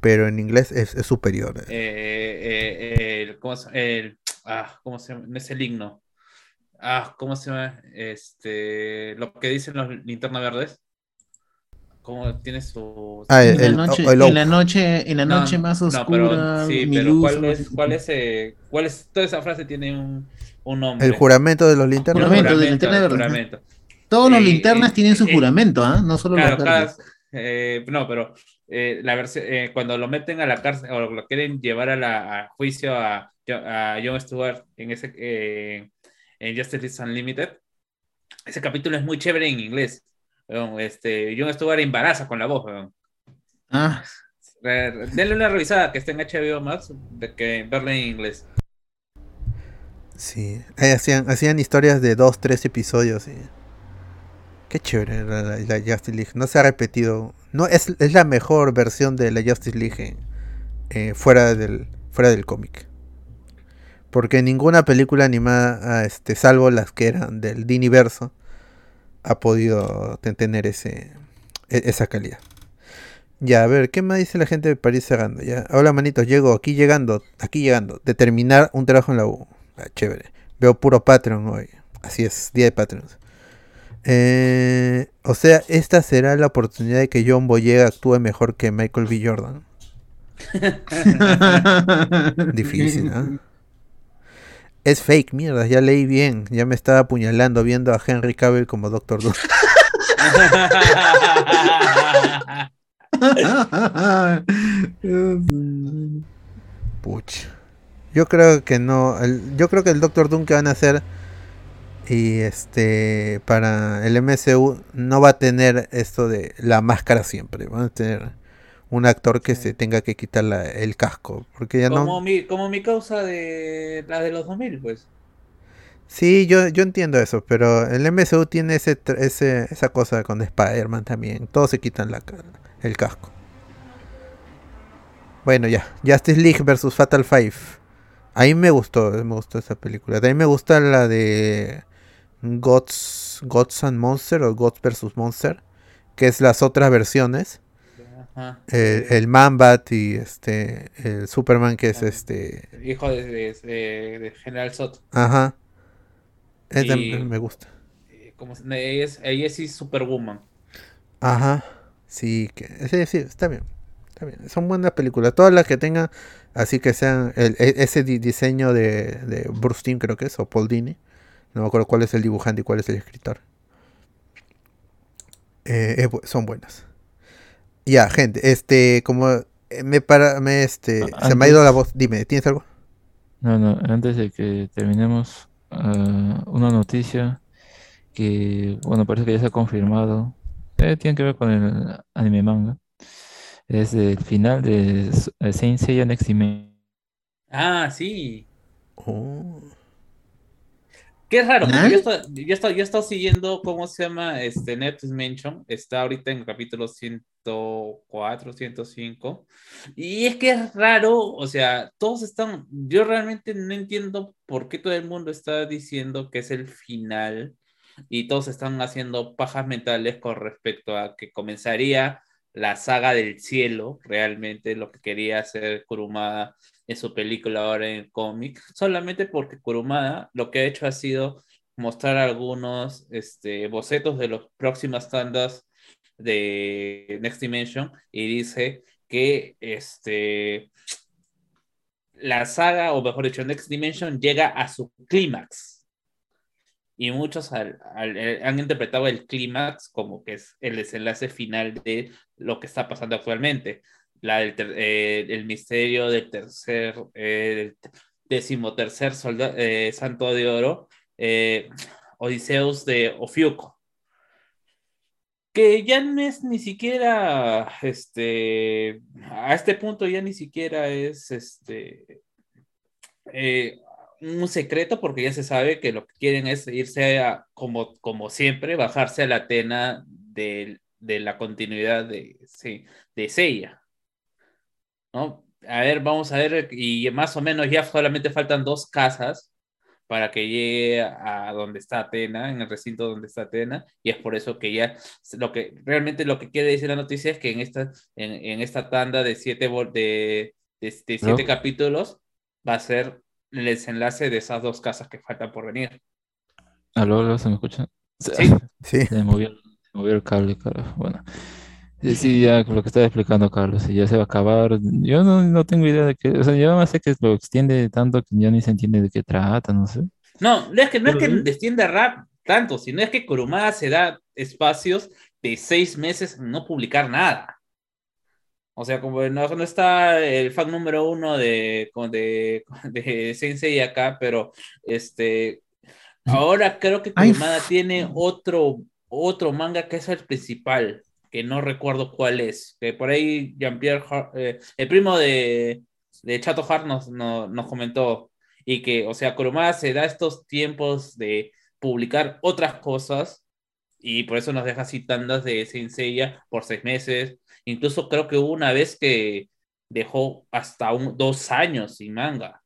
pero en inglés es, es superior. Eh, eh, el, ¿cómo se, el, ah, ¿cómo se llama? No es el himno. Ah, ¿cómo se llama? Este, lo que dicen los linternas verdes. ¿Cómo tiene su. Ah, En la noche, en la noche, en la No, noche más no, pero- oscura, sí, mi pero luz, ¿cuál es, cuál es, eh, cuál es, toda esa frase tiene un, un nombre. El juramento de los El linternas. Juramento de linterna verde. juramento. Todos los Eh, linternas eh, tienen su eh, juramento, ¿ah? No solo Claro, los cada- verdes. eh, no, pero eh, la eh, cuando lo meten a la cárcel o lo quieren llevar a, la, a juicio a, a Jon Stewart en ese eh, en Justice Unlimited, ese capítulo es muy chévere en inglés. Este, Jon Stewart embaraza con la voz. Ah, Denle una revisada que está en HBO Max de que verla en inglés. Sí, hacían, hacían historias de dos, tres episodios. Y... Qué chévere la, la Justice League. No se ha repetido. No, es, es la mejor versión de la Justice League eh, fuera del, fuera del cómic. Porque ninguna película animada, ah, este, salvo las que eran del Diniverso, ha podido te- tener ese, e- esa calidad. Ya, a ver, ¿qué más dice la gente de París cerrando? Ya, hola manitos, llego aquí llegando, aquí llegando, de terminar un trabajo en la U. Ah, chévere. Veo puro Patreon hoy. Así es, día de Patreons. Eh, o sea, esta será la oportunidad de que John Boyega actúe mejor que Michael B. Jordan. Difícil, ¿no? Es fake, mierda, ya leí bien. Ya me estaba apuñalando viendo a Henry Cavill como Doctor Doom. Puch. Yo creo que no. el- yo creo que el Doctor Doom que van a hacer y este para el MCU no va a tener esto de la máscara siempre. Van a tener un actor que se tenga que quitar la- el casco. Porque ya como, no. mi, como mi causa de la de los 2000, pues. Sí, yo, yo entiendo eso, pero el MCU tiene ese, ese esa cosa con Spider-Man también. Todos se quitan la, el casco. Bueno, ya. Justice League versus Fatal Five. A mí me gustó, me gustó esa película. También me gusta la de Gods, Gods and Monster o Gods versus Monster, que es las otras versiones. Ajá. El, el Man-Bat y este el Superman que es este, Hijo de, de- de- de General Zod. ajá. Y- me gusta. Eh, como ella es, ella es Superwoman. Ajá. Sí, que, sí, sí, está bien. Está bien. Son buenas películas. Todas las que tengan, así que sean el- e- ese di- diseño de, de Bruce Timm, creo que es, o Paul Dini. No me acuerdo cuál es el dibujante y cuál es el escritor. Eh, son buenas. Ya, gente, este, como Eh, me para, me este, Ah, se me ha ido la voz. Dime, ¿tienes algo? No, no, antes de que terminemos, ah, una noticia que, bueno, parece que ya se ha confirmado, eh, tiene que ver con el anime manga, es el final de eh, Saint Seiya Next Dimension. Ah, sí. Oh. Qué raro, ¿Ah? yo estoy, yo estoy, yo estoy siguiendo, ¿cómo se llama? Este Netflix Mention. Está ahorita en el capítulo 104, 105. Y es que es raro, o sea, todos están. Yo realmente no entiendo por qué todo el mundo está diciendo que es el final y todos están haciendo pajas mentales con respecto a que comenzaría la saga del cielo, realmente lo que quería hacer Kurumada en su película ahora en el cómic, solamente porque Kurumada lo que ha hecho ha sido mostrar algunos este, bocetos de las próximas tandas de Next Dimension y dice que este, la saga, o mejor dicho, Next Dimension llega a su clímax. Y muchos al- al- eh, han interpretado el clímax como que es el desenlace final de lo que está pasando actualmente. La del eh, el misterio del tercer, eh, decimotercer solda- eh, santo de oro, Odiseus de Ofiuco, que ya no es ni siquiera, este, a este punto ya ni siquiera es, este, un secreto porque ya se sabe que lo que quieren es irse a, como, como siempre, bajarse a la Atena de, de la continuidad de, de Seiya. ¿no? A ver, vamos a ver, y más o menos ya solamente faltan dos casas para que llegue a donde está Atena, en el recinto donde está Atena, y es por eso que ya, lo que realmente lo que quiere decir la noticia es que en esta, en, en esta tanda de siete, de, de, de siete ¿No? capítulos va a ser el desenlace de esas dos casas que faltan por venir. ¿Aló, aló, se me escucha? Sí. Sí. Se movió, se movió el cable, carajo. Bueno, sí, sí, ya lo que estaba explicando Carlos, si ya se va a acabar. Yo no, no tengo idea de qué, o sea, yo nada más sé que lo extiende tanto que ya ni se entiende de qué trata, no sé. No, no es que no es que Ujú. descienda rap tanto, sino es que Kurumada se da espacios de seis meses en no publicar nada. O sea, como no, no está el fan número uno de, con- de, de Sensei acá, pero este ahora creo que Kurumada tiene otro, otro manga que es el principal, que no recuerdo cuál es. Que por ahí Jean-Pierre, eh, el primo de, de Chato Hart nos, no- nos comentó. Y que, o sea, Kurumada se da estos tiempos de publicar otras cosas y por eso nos deja así tandas de Senseiya por seis meses. Incluso creo que hubo una vez que dejó hasta un, dos años sin manga.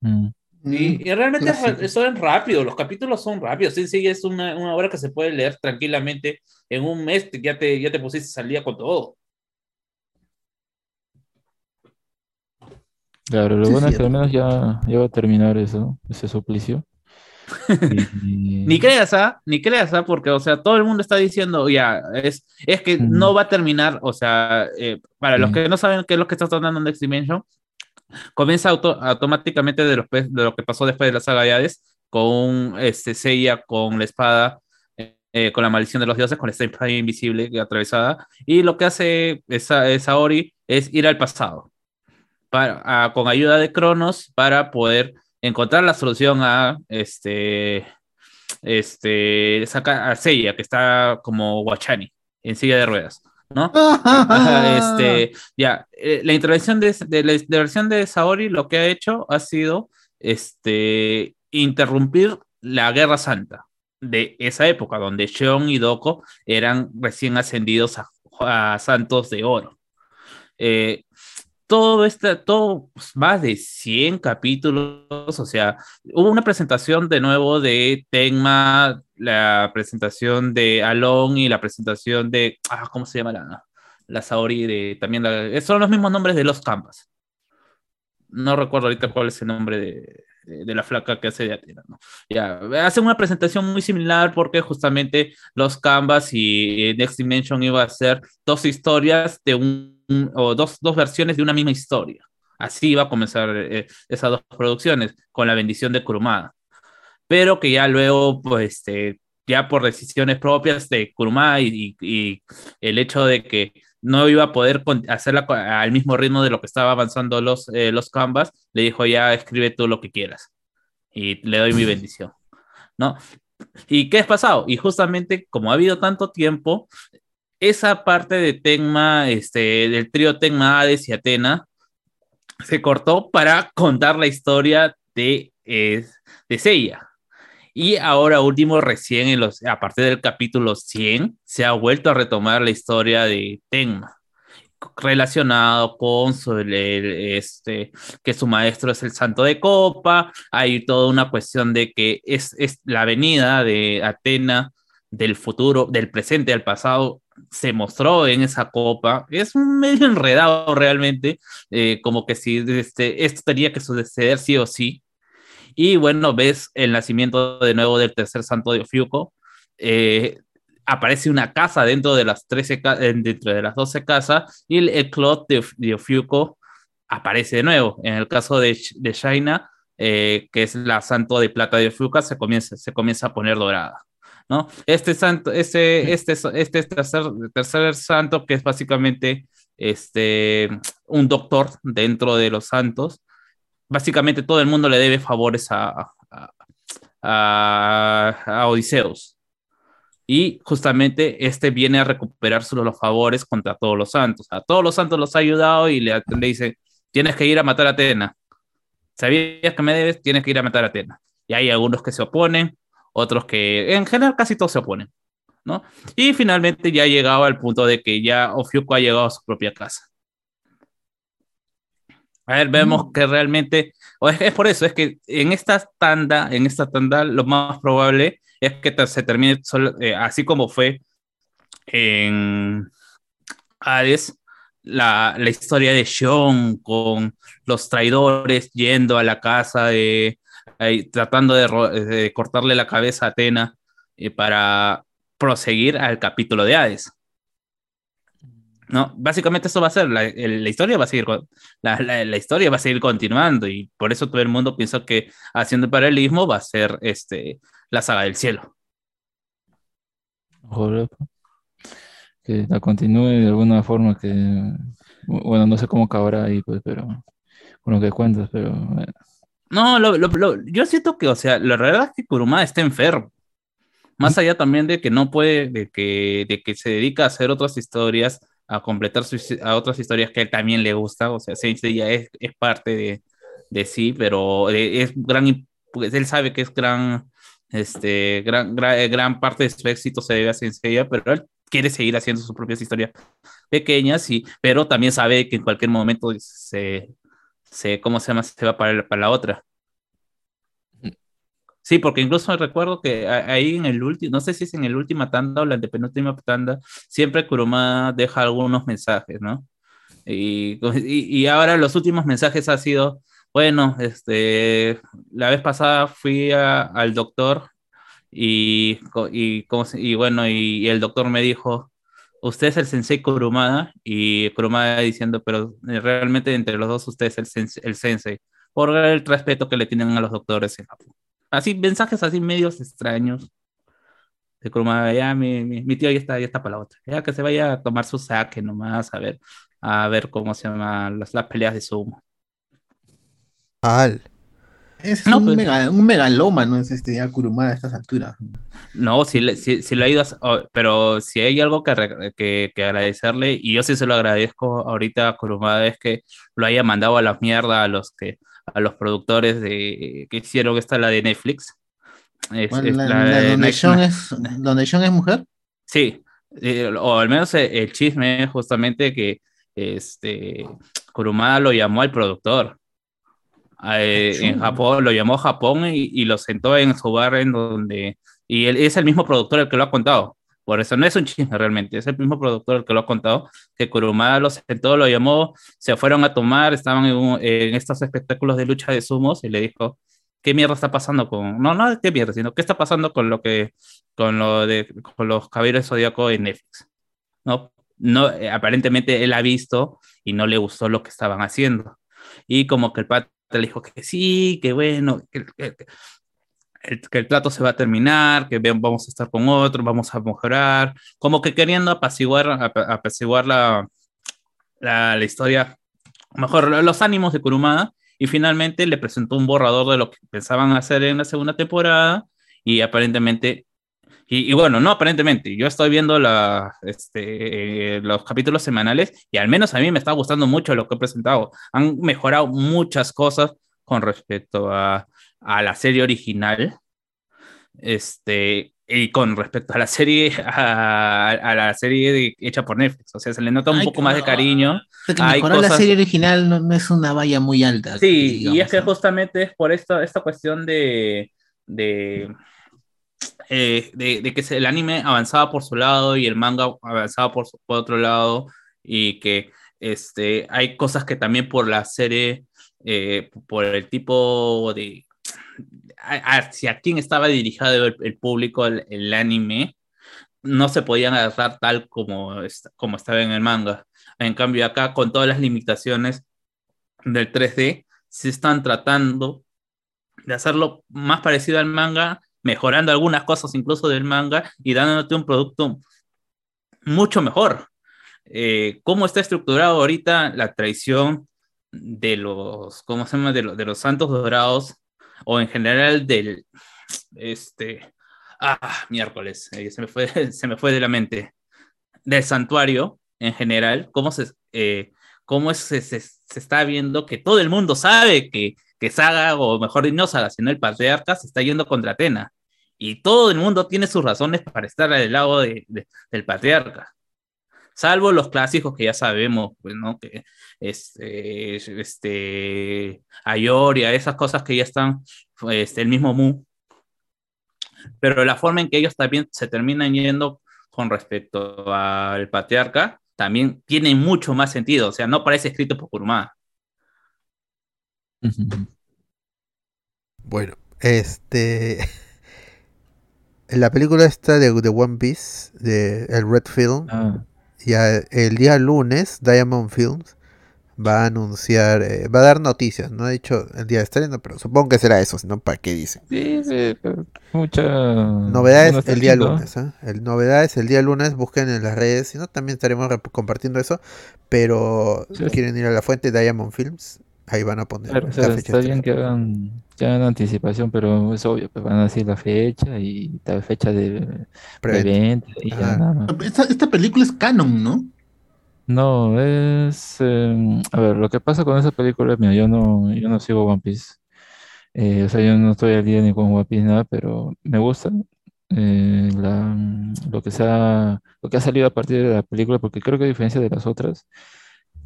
Mm. Y, y realmente clásico. son rápidos, los capítulos son rápidos. Senseiya es una, una obra que se puede leer tranquilamente en un mes, ya te, ya te pusiste al día con todo. Claro, lo Sí, bueno sí, es que al menos ya, ya va a terminar eso, ese suplicio. Ni creas, ¿ah? Ni creas, ¿ah? Porque, o sea, todo el mundo está diciendo, ya, es, es que no va a terminar, o sea, eh, para los que no saben qué es lo que está tratando Next Dimension, comienza auto- automáticamente de, los de lo que pasó después de la saga de Hades, con este Seiya con la espada, eh, con la maldición de los dioses, con la espada invisible atravesada, y lo que hace esa, esa Ori es ir al pasado, para, a- con ayuda de Cronos, para poder encontrar la solución a este este, saca a Seiya, que está como Guachani, en silla de ruedas, ¿no? Este, ya, eh, la intervención de, de la intervención de Saori lo que ha hecho ha sido este, interrumpir la Guerra Santa de esa época, donde Sheon y Doko eran recién ascendidos a, a santos de oro. Eh, todo este, todo pues, más de 100 capítulos, o sea, hubo una presentación de nuevo de Tenma, la presentación de Alon y la presentación de, ah, ¿cómo se llama la, la Saori? De, también la- son los mismos nombres de los Canvas. No recuerdo ahorita cuál es el nombre de, de- de la flaca que hace de Atena, ¿no? Ya, hacen una presentación muy similar porque justamente los Canvas y Next Dimension iba a ser dos historias de un- o dos, dos versiones de una misma historia. Así iba a comenzar eh, esas dos producciones, con la bendición de Kurumada. Pero que ya luego, pues, este, ya por decisiones propias de Kurumada y, y- y el hecho de que no iba a poder hacerla al mismo ritmo de lo que estaba avanzando los, eh, los canvas, le dijo ya escribe tú lo que quieras y le doy mi bendición, ¿no? ¿Y qué ha pasado? Y justamente como ha habido tanto tiempo, esa parte de Tecma, este, del trío Tecma, Hades y Atena, se cortó para contar la historia de, eh, de Seiya. Y ahora último, recién a partir del capítulo 100, se ha vuelto a retomar la historia de Tenma, relacionado con su, este, que su maestro es el santo de copa, hay toda una cuestión de que es, es la venida de Atena del futuro, del presente al pasado, se mostró en esa copa, es medio enredado realmente, eh, como que si este, esto tenía que suceder sí o sí, y bueno, ves el nacimiento de nuevo del tercer santo de Ofiuco. Eh, aparece una casa dentro de las 13 ca- eh, dentro de las 12 casas y el, el clot de, de aparece de nuevo. En el caso de, de Shaina, que es la santo de plata de Ofiuco, se comienza, se comienza a poner dorada. ¿No? Este santo, este, este, este tercer, tercer santo, que es básicamente este, un doctor dentro de los santos, básicamente todo el mundo le debe favores a, a, a, a. Y justamente este viene a recuperar solo los favores contra todos los santos. A todos los santos los ha ayudado y le, le dice, tienes que ir a matar a Atena. ¿Sabías que me debes? Tienes que ir a matar a Atena. Y hay algunos que se oponen, otros que, en general, casi todos se oponen. ¿no? Y finalmente ya ha llegado al punto de que ya Ofiuco ha llegado a su propia casa. A ver, vemos que realmente, o es, es por eso, es que en esta tanda, en esta tanda, lo más probable es que se termine solo- eh, así como fue en Hades, la, la historia de Sean con los traidores yendo a la casa de, ahí, tratando de, de cortarle la cabeza a Atena eh, para proseguir al capítulo de Hades. No, básicamente eso va a ser, la, la historia va a seguir, la, la- la historia va a seguir continuando y por eso todo el mundo piensa que haciendo el paralelismo va a ser este, la saga del cielo. Que la continúe de alguna forma que, bueno, no sé cómo acabará ahí, pues, pero con lo que cuentas, pero eh, No, lo- lo- lo- yo siento que, o sea, la verdad es que Kurumada está enfermo. Más allá también de que no puede, de que, de que se dedica a hacer otras historias, a completar sus, a otras historias que a él también le gusta. O sea, Saint Seiya es, es parte de, de sí, pero eh, es gran, pues él sabe que es gran, este, gran, gran, eh, gran parte de su éxito se debe a Saint Seiya, pero él quiere seguir haciendo sus propias historias pequeñas, y, pero también sabe que en cualquier momento se, se ¿cómo se llama? Se va para, para la otra. Sí, porque incluso recuerdo que ahí en el último, no sé si es en el última tanda o la antepenúltima tanda, siempre Kuruma deja algunos mensajes, ¿no? Y, y, y ahora los últimos mensajes ha sido, bueno, este, la vez pasada fui al doctor y, y, ¿cómo se- y bueno, y el doctor me dijo, usted es el sensei Kurumada, y Kurumada diciendo, pero eh, realmente entre los dos usted es el, el sensei, por el respeto que le tienen a los doctores en Japón. Así, mensajes así medios extraños. De Kurumada, ya mi, mi, mi tío ya está, ya está para la otra. Ya que se vaya a tomar su saque nomás, a ver, a ver cómo se llaman las, las peleas de sumo. Al. Es No, un, pues- mega, un megalómano, es este ya Kurumada a estas alturas. No, sí, le- sí, sí lo ha ido, a pero si hay algo que, que, que agradecerle, y yo sí se lo agradezco ahorita a Kurumada, es que lo haya mandado a la mierda a los que a los productores de que hicieron esta la de Netflix. Es- Bueno, es la- la la- de donde, es, donde Sean es mujer. Sí, eh, o al menos el, el chisme es justamente que este Kurumada lo llamó al productor. Eh, en. Japón, lo llamó Japón y, y lo sentó en su bar en donde... Y él es el mismo productor el que lo ha contado. Por eso no es un chisme realmente, es el mismo productor el que lo ha contado, que Kurumada lo sentó, lo llamó, se fueron a tomar, estaban en, un- en estos espectáculos de lucha de sumos y le dijo, ¿qué mierda está pasando con... No, no, ¿qué mierda? Sino, ¿qué está pasando con lo que... con lo de... con los caballeros zodíaco en Netflix? ¿No? No, eh, aparentemente él ha visto y no le gustó lo que estaban haciendo. Y como que el pata le dijo que sí, que bueno, que- el- que el trato se va a terminar, que vamos a estar con otro, vamos a mejorar, como que queriendo apaciguar, apa- apaciguar la, la, la historia, mejor los ánimos de Kurumada, y finalmente le presentó un borrador de lo que pensaban hacer en la segunda temporada, y aparentemente, y, y bueno, no aparentemente, yo estoy viendo la, este, eh, los capítulos semanales, y al menos a mí me está gustando mucho lo que he presentado. Han mejorado muchas cosas con respecto a, a la serie original. Este, y con respecto a la serie, a, a la serie de- hecha por Netflix, o sea, se le nota un Ay, poco más de cariño. Que Hay mejorar la cosas- serie original no, no es una valla muy alta. Sí, y digamos, es que ¿no? justamente es por esta, esta cuestión de, de, eh, de, de que el anime avanzaba por su lado y el manga avanzaba por, su- por otro lado y que este, hay cosas que también por la serie, eh, por el tipo de... hacia quién estaba dirigido el, el público, el, el anime, no se podían agarrar tal como, como estaba en el manga. En cambio, acá, con todas las limitaciones del 3D, se están tratando de hacerlo más parecido al manga, mejorando algunas cosas incluso del manga y dándote un producto mucho mejor. Eh, ¿Cómo está estructurado ahorita la traición de los, ¿cómo se llama? De, los- de los santos dorados o en general del, este, ah, miércoles, eh, se me fue, se me fue de la mente, del santuario en general, cómo se, eh, cómo es- se, se- se está viendo que todo el mundo sabe que, que Saga, o mejor no Saga, sino el patriarca, se está yendo contra Atena. Y todo el mundo tiene sus razones para estar al lado de- de- del patriarca. Salvo los clásicos que ya sabemos, pues, ¿no? Que este, este, Ayoria, esas cosas que ya están, este, el mismo Mu. Pero la forma en que ellos también se terminan yendo con respecto al patriarca también tiene mucho más sentido. O sea, no parece escrito por Kurumada. Bueno, este. En la película esta de, de One Piece, de el Red Film, Ah, ya el día lunes, Diamond Films va a anunciar, eh, va a dar noticias. No ha dicho el día de estreno, pero supongo que será eso, si no, ¿para qué dicen? sí, sí, mucha... Novedades está el día chido. lunes, ¿eh? El novedades el día lunes, busquen en las redes, si no también estaremos compartiendo eso, pero Sí. quieren ir a la fuente Diamond Films, ahí van a poner Claro, o la sea, fecha está bien que hagan, que hagan anticipación, pero es obvio, pues van a decir la fecha y tal fecha de Preventa. preventa y ya Ajá. nada más. Esta, esta película es canon, ¿no? No, es... eh, a ver, lo que pasa con esa película, mira, yo no, yo no sigo One Piece. Eh, o sea, yo no estoy al día ni con One Piece nada, pero me gusta eh, la, lo que se ha, lo que ha salido a partir de la película, porque creo que a diferencia de las otras,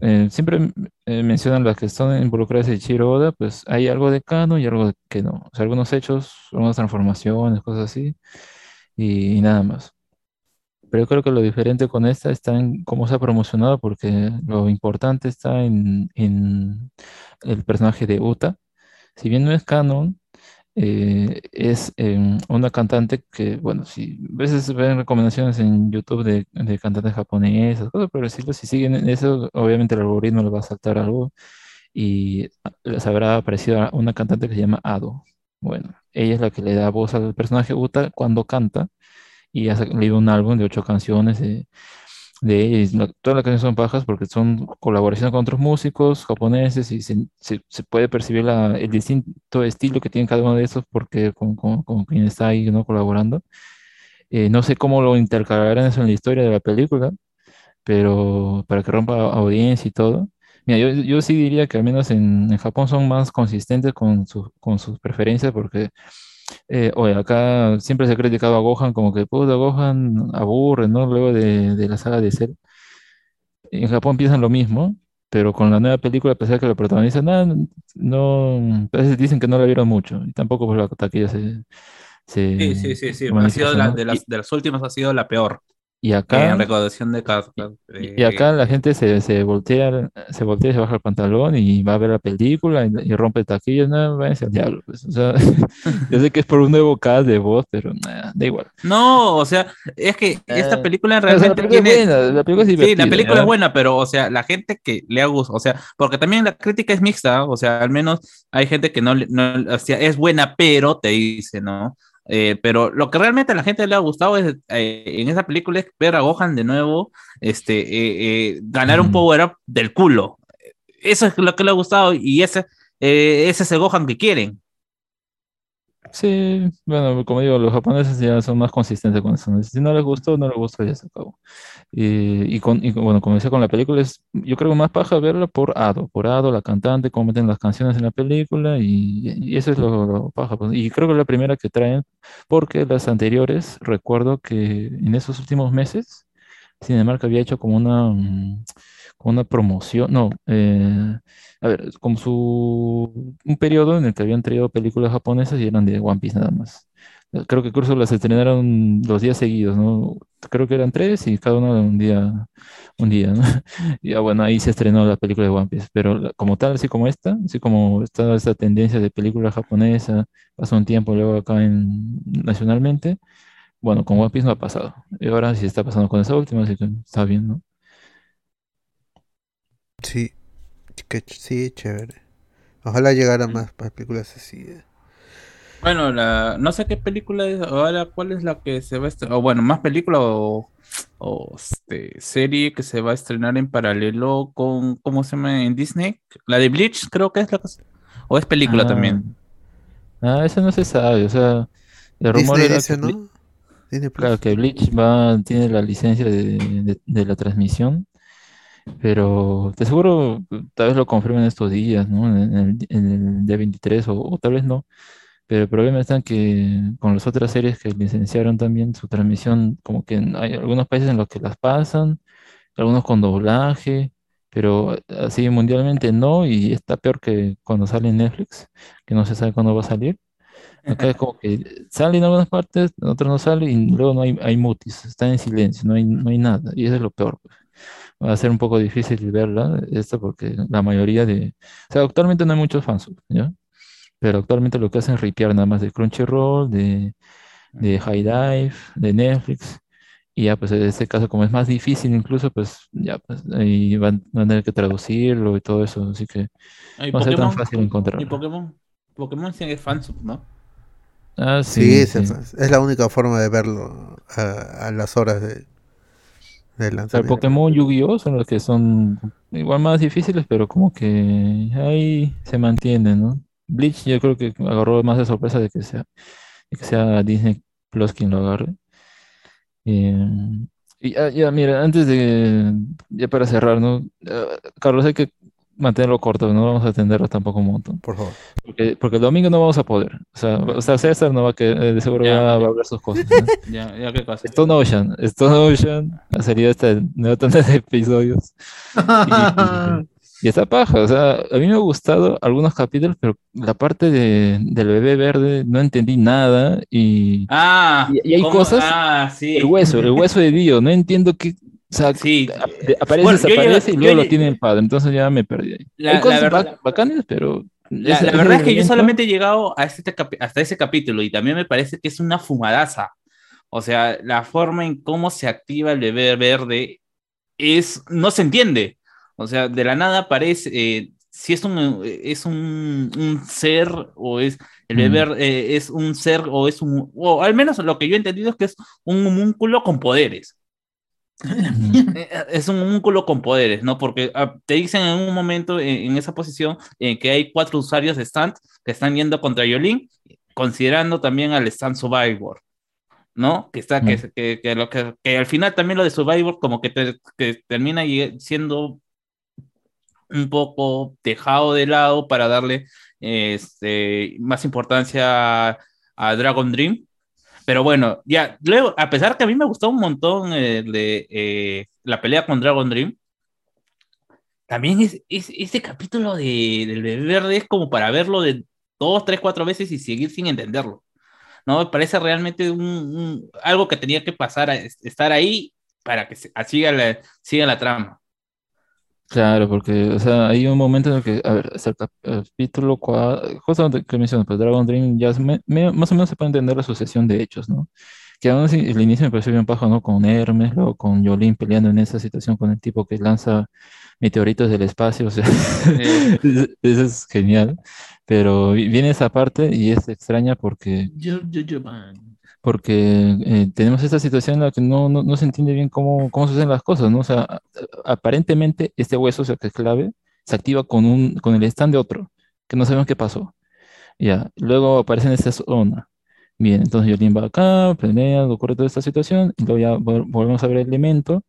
eh, siempre eh, mencionan las que están involucradas en Ichiro Oda, pues hay algo de canon y algo de que no. O sea, algunos hechos, algunas transformaciones, cosas así, y, nada más. Pero yo creo que lo diferente con esta está en cómo se ha promocionado, porque lo importante está en, en el personaje de Uta. Si bien no es canon, eh, es em, una cantante que, bueno, si a veces ven recomendaciones en YouTube de, de cantantes japonesas, cosas por si siguen en eso, obviamente el algoritmo le va a saltar algo y les habrá aparecido una cantante que se llama Ado. Bueno, ella es la que le da voz al personaje Uta cuando canta y ha salido un álbum de ocho canciones de, de la- todas las canciones son bajas porque son colaboraciones con otros músicos japoneses y se, se- se puede percibir la- el distinto estilo que tiene cada uno de esos porque con, con, con quien está ahí ¿no? colaborando. Eh, no sé cómo lo intercalarán eso en la historia de la película, pero para que rompa audiencia y todo. Mira, yo, yo sí diría que al menos en, en Japón son más consistentes con, sus con sus preferencias porque eh, oye, acá siempre se ha criticado a Gohan como que, puta, Gohan aburre, ¿no? Luego de, de la saga de Cell. En Japón piensan lo mismo, pero con la nueva película, a pesar de que lo protagonizan, nada, no, a veces dicen que no la vieron mucho, y tampoco por la taquilla se, se Sí, sí, sí, sí. Ha sido la- de, las, de las últimas ha sido la peor. Y Eh, acá, en recaudación de cartas. y acá la gente se, se voltea, se voltea, se baja el pantalón y va a ver la película y, y rompe taquillas, no, váyanse al diablo. pues. O sea, yo sé que es por un nuevo cast de voz, pero nah, da igual. No, o sea, es que esta Eh, película O sea, la realmente película es tiene. buena, la película es Sí, la película ¿ya? es buena, pero, o sea, la gente que le ha gustado, o sea, porque también la crítica es mixta, o sea, al menos hay gente que no, no o sea, es buena, pero te dice, ¿no? Eh, pero lo que realmente a la gente le ha gustado es, eh, en esa película es ver a Gohan de nuevo, este, eh, eh, ganar un power-up del culo. Eso es lo que le ha gustado y ese, ese es el Gohan que quieren. Sí, bueno, como digo, los japoneses ya son más consistentes con eso. Si no les gustó, no les gustó, ya se acabó. Y, y con, y bueno, como decía con la película, es, yo creo más paja verla por Ado, por Ado, la cantante, cómo meten las canciones en la película, y, y eso es lo, lo paja. pues. Y creo que es la primera que traen, porque las anteriores, recuerdo que en esos últimos meses, Cinemark había hecho como una, mm, una promoción, no, eh, a ver, como su, un periodo en el que habían traído películas japonesas y eran de One Piece nada más. Creo que incluso las estrenaron los días seguidos, ¿no? Creo que eran tres y cada uno un día, un día, ¿no? Y bueno, ahí se estrenó la película de One Piece, pero como tal, así como esta, así como está esta tendencia de película japonesa, pasó un tiempo luego acá en, nacionalmente, bueno, con One Piece no ha pasado. Y ahora sí está pasando con esa última, así que está bien, ¿no? Sí, sí, chévere. Ojalá llegaran más películas así. eh. Bueno, la, no sé qué película es, ahora cuál es la que se va a estrenar, o bueno, más película o, o, este, serie que se va a estrenar en paralelo con, ¿cómo se llama? En Disney, la de Bleach creo que es la que, se- o es película Ah, también. Ah, eso no se sabe, o sea, el rumor Disney era dice, que, Ble- ¿no? Disney Plus. claro, que Bleach va, tiene la licencia de, de- de la transmisión, pero te seguro tal vez lo confirmen estos días, ¿no? En el, en el día 23 o, o tal vez no, pero el problema está en que con las otras series que licenciaron también su transmisión, como que hay algunos países en los que las pasan, algunos con doblaje, pero así mundialmente no, y está peor que cuando sale en Netflix, que no se sabe cuándo va a salir. Acá es como que sale en algunas partes, en otras no sale, y luego no hay, hay mutis, está en silencio, no hay, no hay nada, y eso es lo peor. pues. Va a ser un poco difícil verla, esto, porque la mayoría de... O sea, actualmente no hay muchos fans, ¿ya? Pero actualmente lo que hacen es ripear nada más de Crunchyroll, de, de High Dive, de Netflix. Y ya, pues en este caso, como es más difícil incluso, pues ya, pues ahí van, van a tener que traducirlo y todo eso. Así que Ah, y no va a ser tan Pokémon, fácil y encontrarlo. Pokémon, Pokémon sí es fansub, ¿no? Ah, Sí, sí, es, sí. es la única forma de verlo a, a las horas de, O sea. Pokémon Yu-Gi-Oh! son los que son igual más difíciles, pero como que ahí se mantienen, ¿no? Bleach yo creo que agarró más de sorpresa de que sea, de que sea Disney Plus quien lo agarre. Eh, y ya, ya, mira, antes de, ya para cerrar, ¿no? Eh, Carlos, hay que mantenerlo corto, no vamos a atenderlo tampoco un montón. Por favor. Porque, porque el domingo no vamos a poder. O sea, o sea, César no va a que, eh, de seguro Ya. va, va a hablar sus cosas. ¿no? Ya, ya qué cosa. Stone Ocean, Stone Ocean ha salido esta nueva tanda de episodios. Y, y está paja, o sea, a mí me ha gustado algunos capítulos, pero la parte de, del bebé verde no entendí nada y Ah, Y- y hay ¿cómo? cosas- Ah, sí. el hueso, el hueso de Dio, no entiendo qué, o sea, Sí. aparece, Bueno, desaparece llegué- y luego lo llegué- tiene el padre, entonces ya me perdí ahí. La- Hay la cosas verdad- ba- bacanas, pero La, la verdad es que yo solamente he llegado a este hasta ese capítulo y también me parece que es una fumadaza. O sea, la forma en cómo se activa el bebé verde es, no se entiende. O sea, de la nada parece, eh, si es un, es un, un ser o es, el bebé Mm. eh, es un ser o es un, o al menos lo que yo he entendido es que es un homúnculo con poderes. Ujú. Eh, Es un homúnculo con poderes, ¿no? Porque ah, te dicen en un momento en, en esa posición en que hay cuatro usuarios de stand que están yendo contra Yolin, considerando también al stand Survivor, ¿no? Que está, que, que, que lo que, que al final también lo de Survivor como que, te- que termina siendo un poco dejado de lado para darle este, más importancia a, a Dragon Dream. Pero bueno, ya, luego, a pesar que a mí me gustó un montón eh, de, eh, la pelea con Dragon Dream, también es, es- ese capítulo de, del bebé verde es como para verlo de dos, tres, cuatro veces y seguir sin entenderlo. ¿No? Me parece realmente un, algo que tenía que pasar, a es- estar ahí para que siga, siga la trama. Claro, porque, o sea, hay un momento en el que, a ver, hasta el cap- el capítulo 4, justamente que mencionas, pues Dragon Dream ya me- me- más o menos se puede entender la sucesión de hechos, ¿no? Que aún así, el inicio me pareció bien paja, ¿no? Con Hermes, luego con Yolín peleando en esa situación con el tipo que lanza meteoritos del espacio, o sea, eso es genial, pero vi- viene esa parte y es extraña porque Yo, yo, yo, man. Porque eh, tenemos esta situación en la que no, no, no se entiende bien cómo, cómo suceden las cosas, ¿no? O sea, aparentemente este hueso, o sea, que es clave, se activa con un, con el stand de otro, que no sabemos qué pasó. Ya, luego aparece en esta zona. Bien, entonces Yolín va acá, planea, ocurre toda esta situación, y luego ya vol- volvemos a ver el elemento,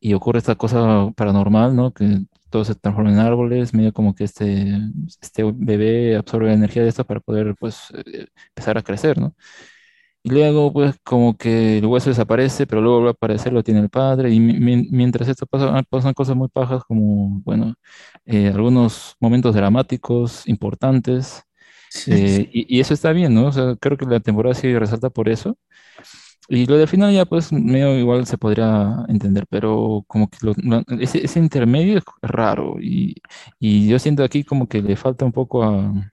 y ocurre esta cosa paranormal, ¿no? Que todo se transforma en árboles, medio como que este, este bebé absorbe la energía de esto para poder, pues, eh, empezar a crecer, ¿no? Y luego, pues, como que el hueso desaparece, pero luego vuelve a aparecer, lo tiene el padre. Y mi- mi- mientras esto pasa, pasan cosas muy pajas, como, bueno, eh, algunos momentos dramáticos importantes. eh, y, y eso está bien, ¿no? O sea, creo que la temporada sí resalta por eso. Y lo del final ya, pues, medio igual se podría entender, pero como que lo- ese, ese intermedio es raro. Y, y yo siento aquí como que le falta un poco a,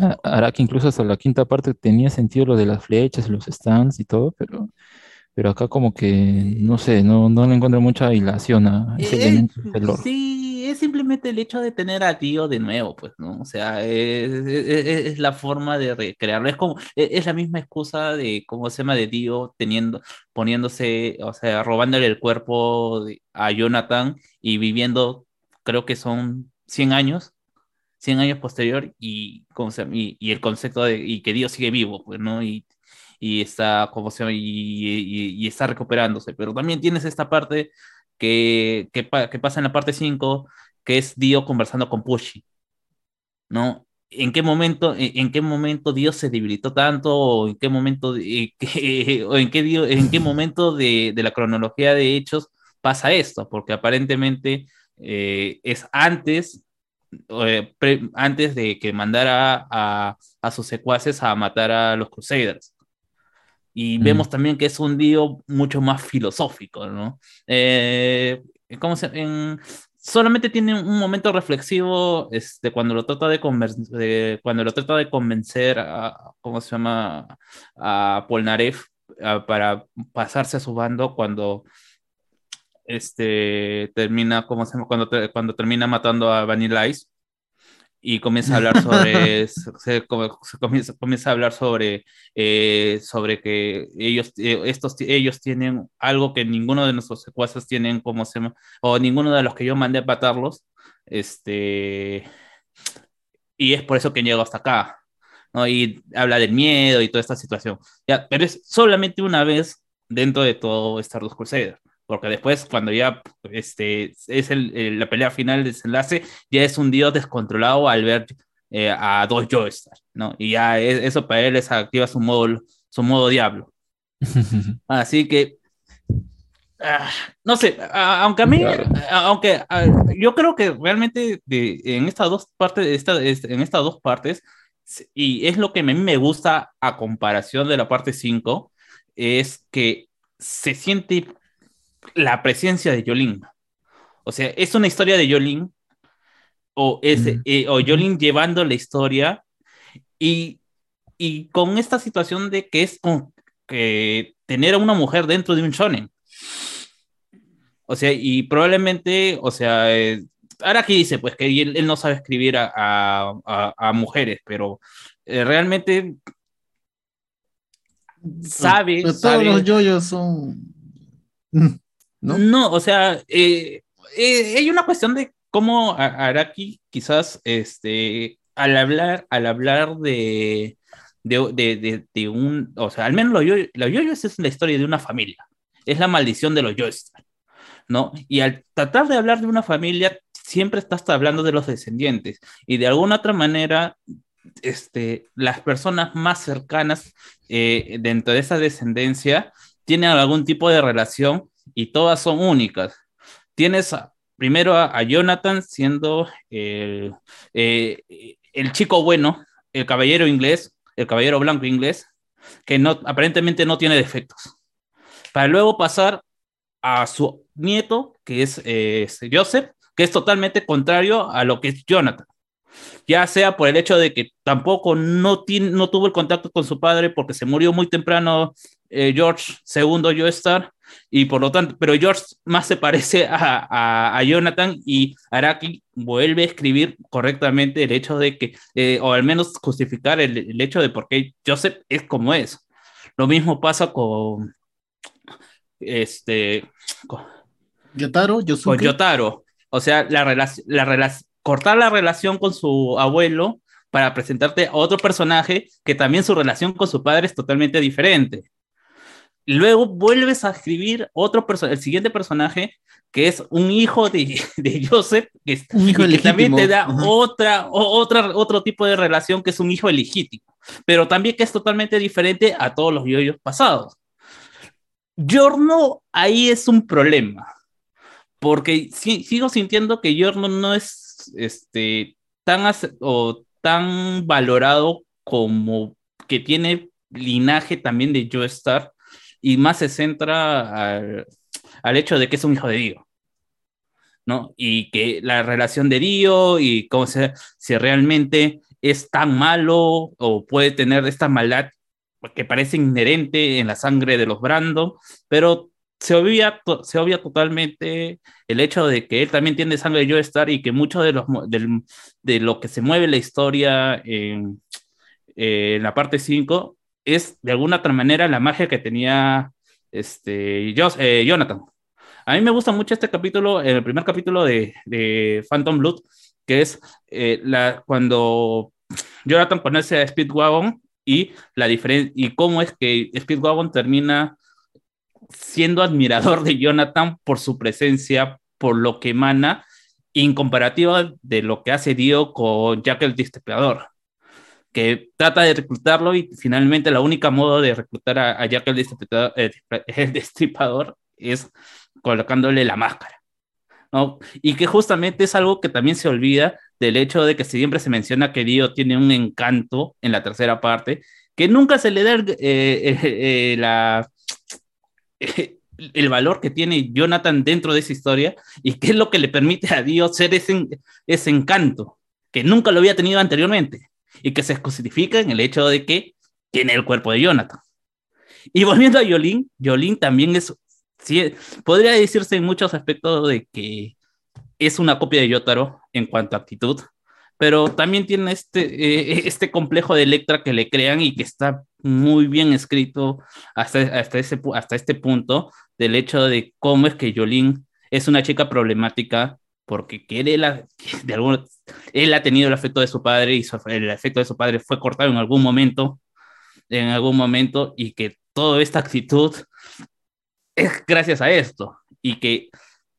a- Araki, incluso hasta la quinta parte tenía sentido lo de las flechas, los stands y todo, pero, pero acá como que, no sé, no, no le encuentro mucha hilación a ese Eh, elemento del lore. sí, es simplemente el hecho de tener a Dio de nuevo, pues, ¿no? O sea, es, es- es- la forma de recrearlo. Es como, es, es la misma excusa de cómo se llama de Dio teniendo, poniéndose, o sea, robándole el cuerpo a Jonathan y viviendo, creo que son 100 años. 100 años posterior y, el concepto de que Dios sigue vivo, pues, ¿no? Y, y está, ¿cómo se? Y, está recuperándose. Pero también tienes esta parte que, que, pa- que pasa en la parte 5, que es Dio conversando con Pushi, ¿no? ¿En qué momento, en, qué momento Dios se debilitó tanto? ¿O en qué momento, o en qué, en qué momento de la cronología de hechos pasa esto? Porque aparentemente eh, es antes eh, antes de que mandara a, a sus secuaces a matar a los Crusaders. Y Mm. vemos también que es un dio mucho más filosófico, ¿no? Eh, ¿cómo se- en- solamente tiene un momento reflexivo este, cuando, lo trata de de- cuando lo trata de convencer a, ¿cómo se llama? A Polnareff a- para pasarse a su bando cuando este, termina, ¿cómo se llama? Cuando, te- cuando termina matando a Vanilla Ice y comienza a hablar sobre, se, comienza, comienza a hablar sobre, eh, sobre que ellos, eh, estos, ellos tienen algo que ninguno de nuestros secuaces tienen, como se o ninguno de los que yo mandé a matarlos, este, y es por eso que llego hasta acá, ¿no? Y habla del miedo y toda esta situación, ya, pero es solamente una vez dentro de todo Stardust Crusader. Porque después, cuando ya este, es el, el- la pelea final, el desenlace, ya es un dios descontrolado al ver eh, a dos Joestar, ¿no? Y ya es- eso para él es activa su modo, su modo diablo. Así que, ah, no sé, aunque a mí, Claro. aunque yo creo que realmente de, en estas dos partes, esta, este, en estas dos partes, y es lo que a mí me gusta a comparación de la parte 5, es que se siente la presencia de Yolín. O sea, es una historia de Yolín, o, es, Mm. eh, o Yolín llevando la historia, y, y con esta situación de que es con, que tener a una mujer dentro de un shonen. O sea, y probablemente, o sea, eh, ahora aquí dice, pues que él, él no sabe escribir a, a, a- a mujeres, pero eh, realmente sabe, Pero todos sabe- los yoyos son. ¿No? ¿No? o sea, eh, eh, hay una cuestión de cómo Araki quizás este, al hablar, al hablar de, de, de, de- un, o sea, al menos los yo- los yoyos es la historia de una familia, es la maldición de los yoyos, ¿no? Y al tratar de hablar de una familia, siempre estás hablando de los descendientes, y de alguna otra manera, este, las personas más cercanas eh, dentro de esa descendencia tienen algún tipo de relación y todas son únicas. Tienes primero a, Jonathan siendo el, eh, el chico bueno, el caballero inglés, el caballero blanco inglés, que no, aparentemente no tiene defectos. Para luego pasar a su nieto, que es eh, este, Joseph, que es totalmente contrario a lo que es Jonathan. Ya sea por el hecho de que tampoco no, no tuvo el contacto con su padre porque se murió muy temprano eh, George II Joestar, y por lo tanto, pero George más se parece a, a, a, Jonathan y Araki vuelve a escribir correctamente el hecho de que, eh, o al menos justificar el, el, hecho de por qué Joseph es como es. Lo mismo pasa con este con Yotaro, con Yotaro. O sea, la relación, la relación, cortar la relación con su abuelo para presentarte a otro personaje que también su relación con su padre es totalmente diferente. Luego vuelves a escribir otro el siguiente personaje que es un hijo de, de Joseph, que, es, un hijo que también te da otra, otra, otro tipo de relación que es un hijo legítimo, pero también que es totalmente diferente a todos los yoyos pasados. Giorno ahí es un problema, porque si, sigo sintiendo que Giorno no es este, tan, o tan valorado como que tiene linaje también de Joestar y más se centra al, al, hecho de que es un hijo de Dio. ¿no? Y que la relación de Dio y cómo se, si realmente es tan malo o puede tener esta maldad que parece inherente en la sangre de los Brando, pero se obvia, se obvia totalmente el hecho de que él también tiene sangre de Joestar y que mucho de, los, de, de lo que se mueve la historia en, en la parte 5 es de alguna otra manera la magia que tenía este, eh, Jonathan. A mí me gusta mucho este capítulo, el primer capítulo de, de Phantom Blood, que es eh, la, cuando Jonathan conoce a Speedwagon y la diferencia y cómo es que Speedwagon termina siendo admirador de Jonathan por su presencia, por lo que emana, en comparativa de lo que hace Dio con Jack el Destripador, que trata de reclutarlo y finalmente la única modo de reclutar a, a Jack el Destripador, eh, el Destripador es colocándole la máscara. ¿no? Y que justamente es algo que también se olvida del hecho de que siempre se menciona que Dio tiene un encanto en la tercera parte, que nunca se le da el, eh, eh, la, el valor que tiene Jonathan dentro de esa historia y que es lo que le permite a Dio ser ese, ese encanto que nunca lo había tenido anteriormente y que se justifica en el hecho de que tiene el cuerpo de Jonathan. Y volviendo a Yolín, Yolín también es sí, podría decirse en muchos aspectos de que es una copia de Yotaro en cuanto a actitud, pero también tiene este, eh, este complejo de Electra que le crean y que está muy bien escrito hasta, hasta, ese, hasta este punto del hecho de cómo es que Yolín es una chica problemática porque quiere la, de algún, él ha tenido el afecto de su padre y su, el afecto de su padre fue cortado en algún momento, en algún momento, y que toda esta actitud es gracias a esto y que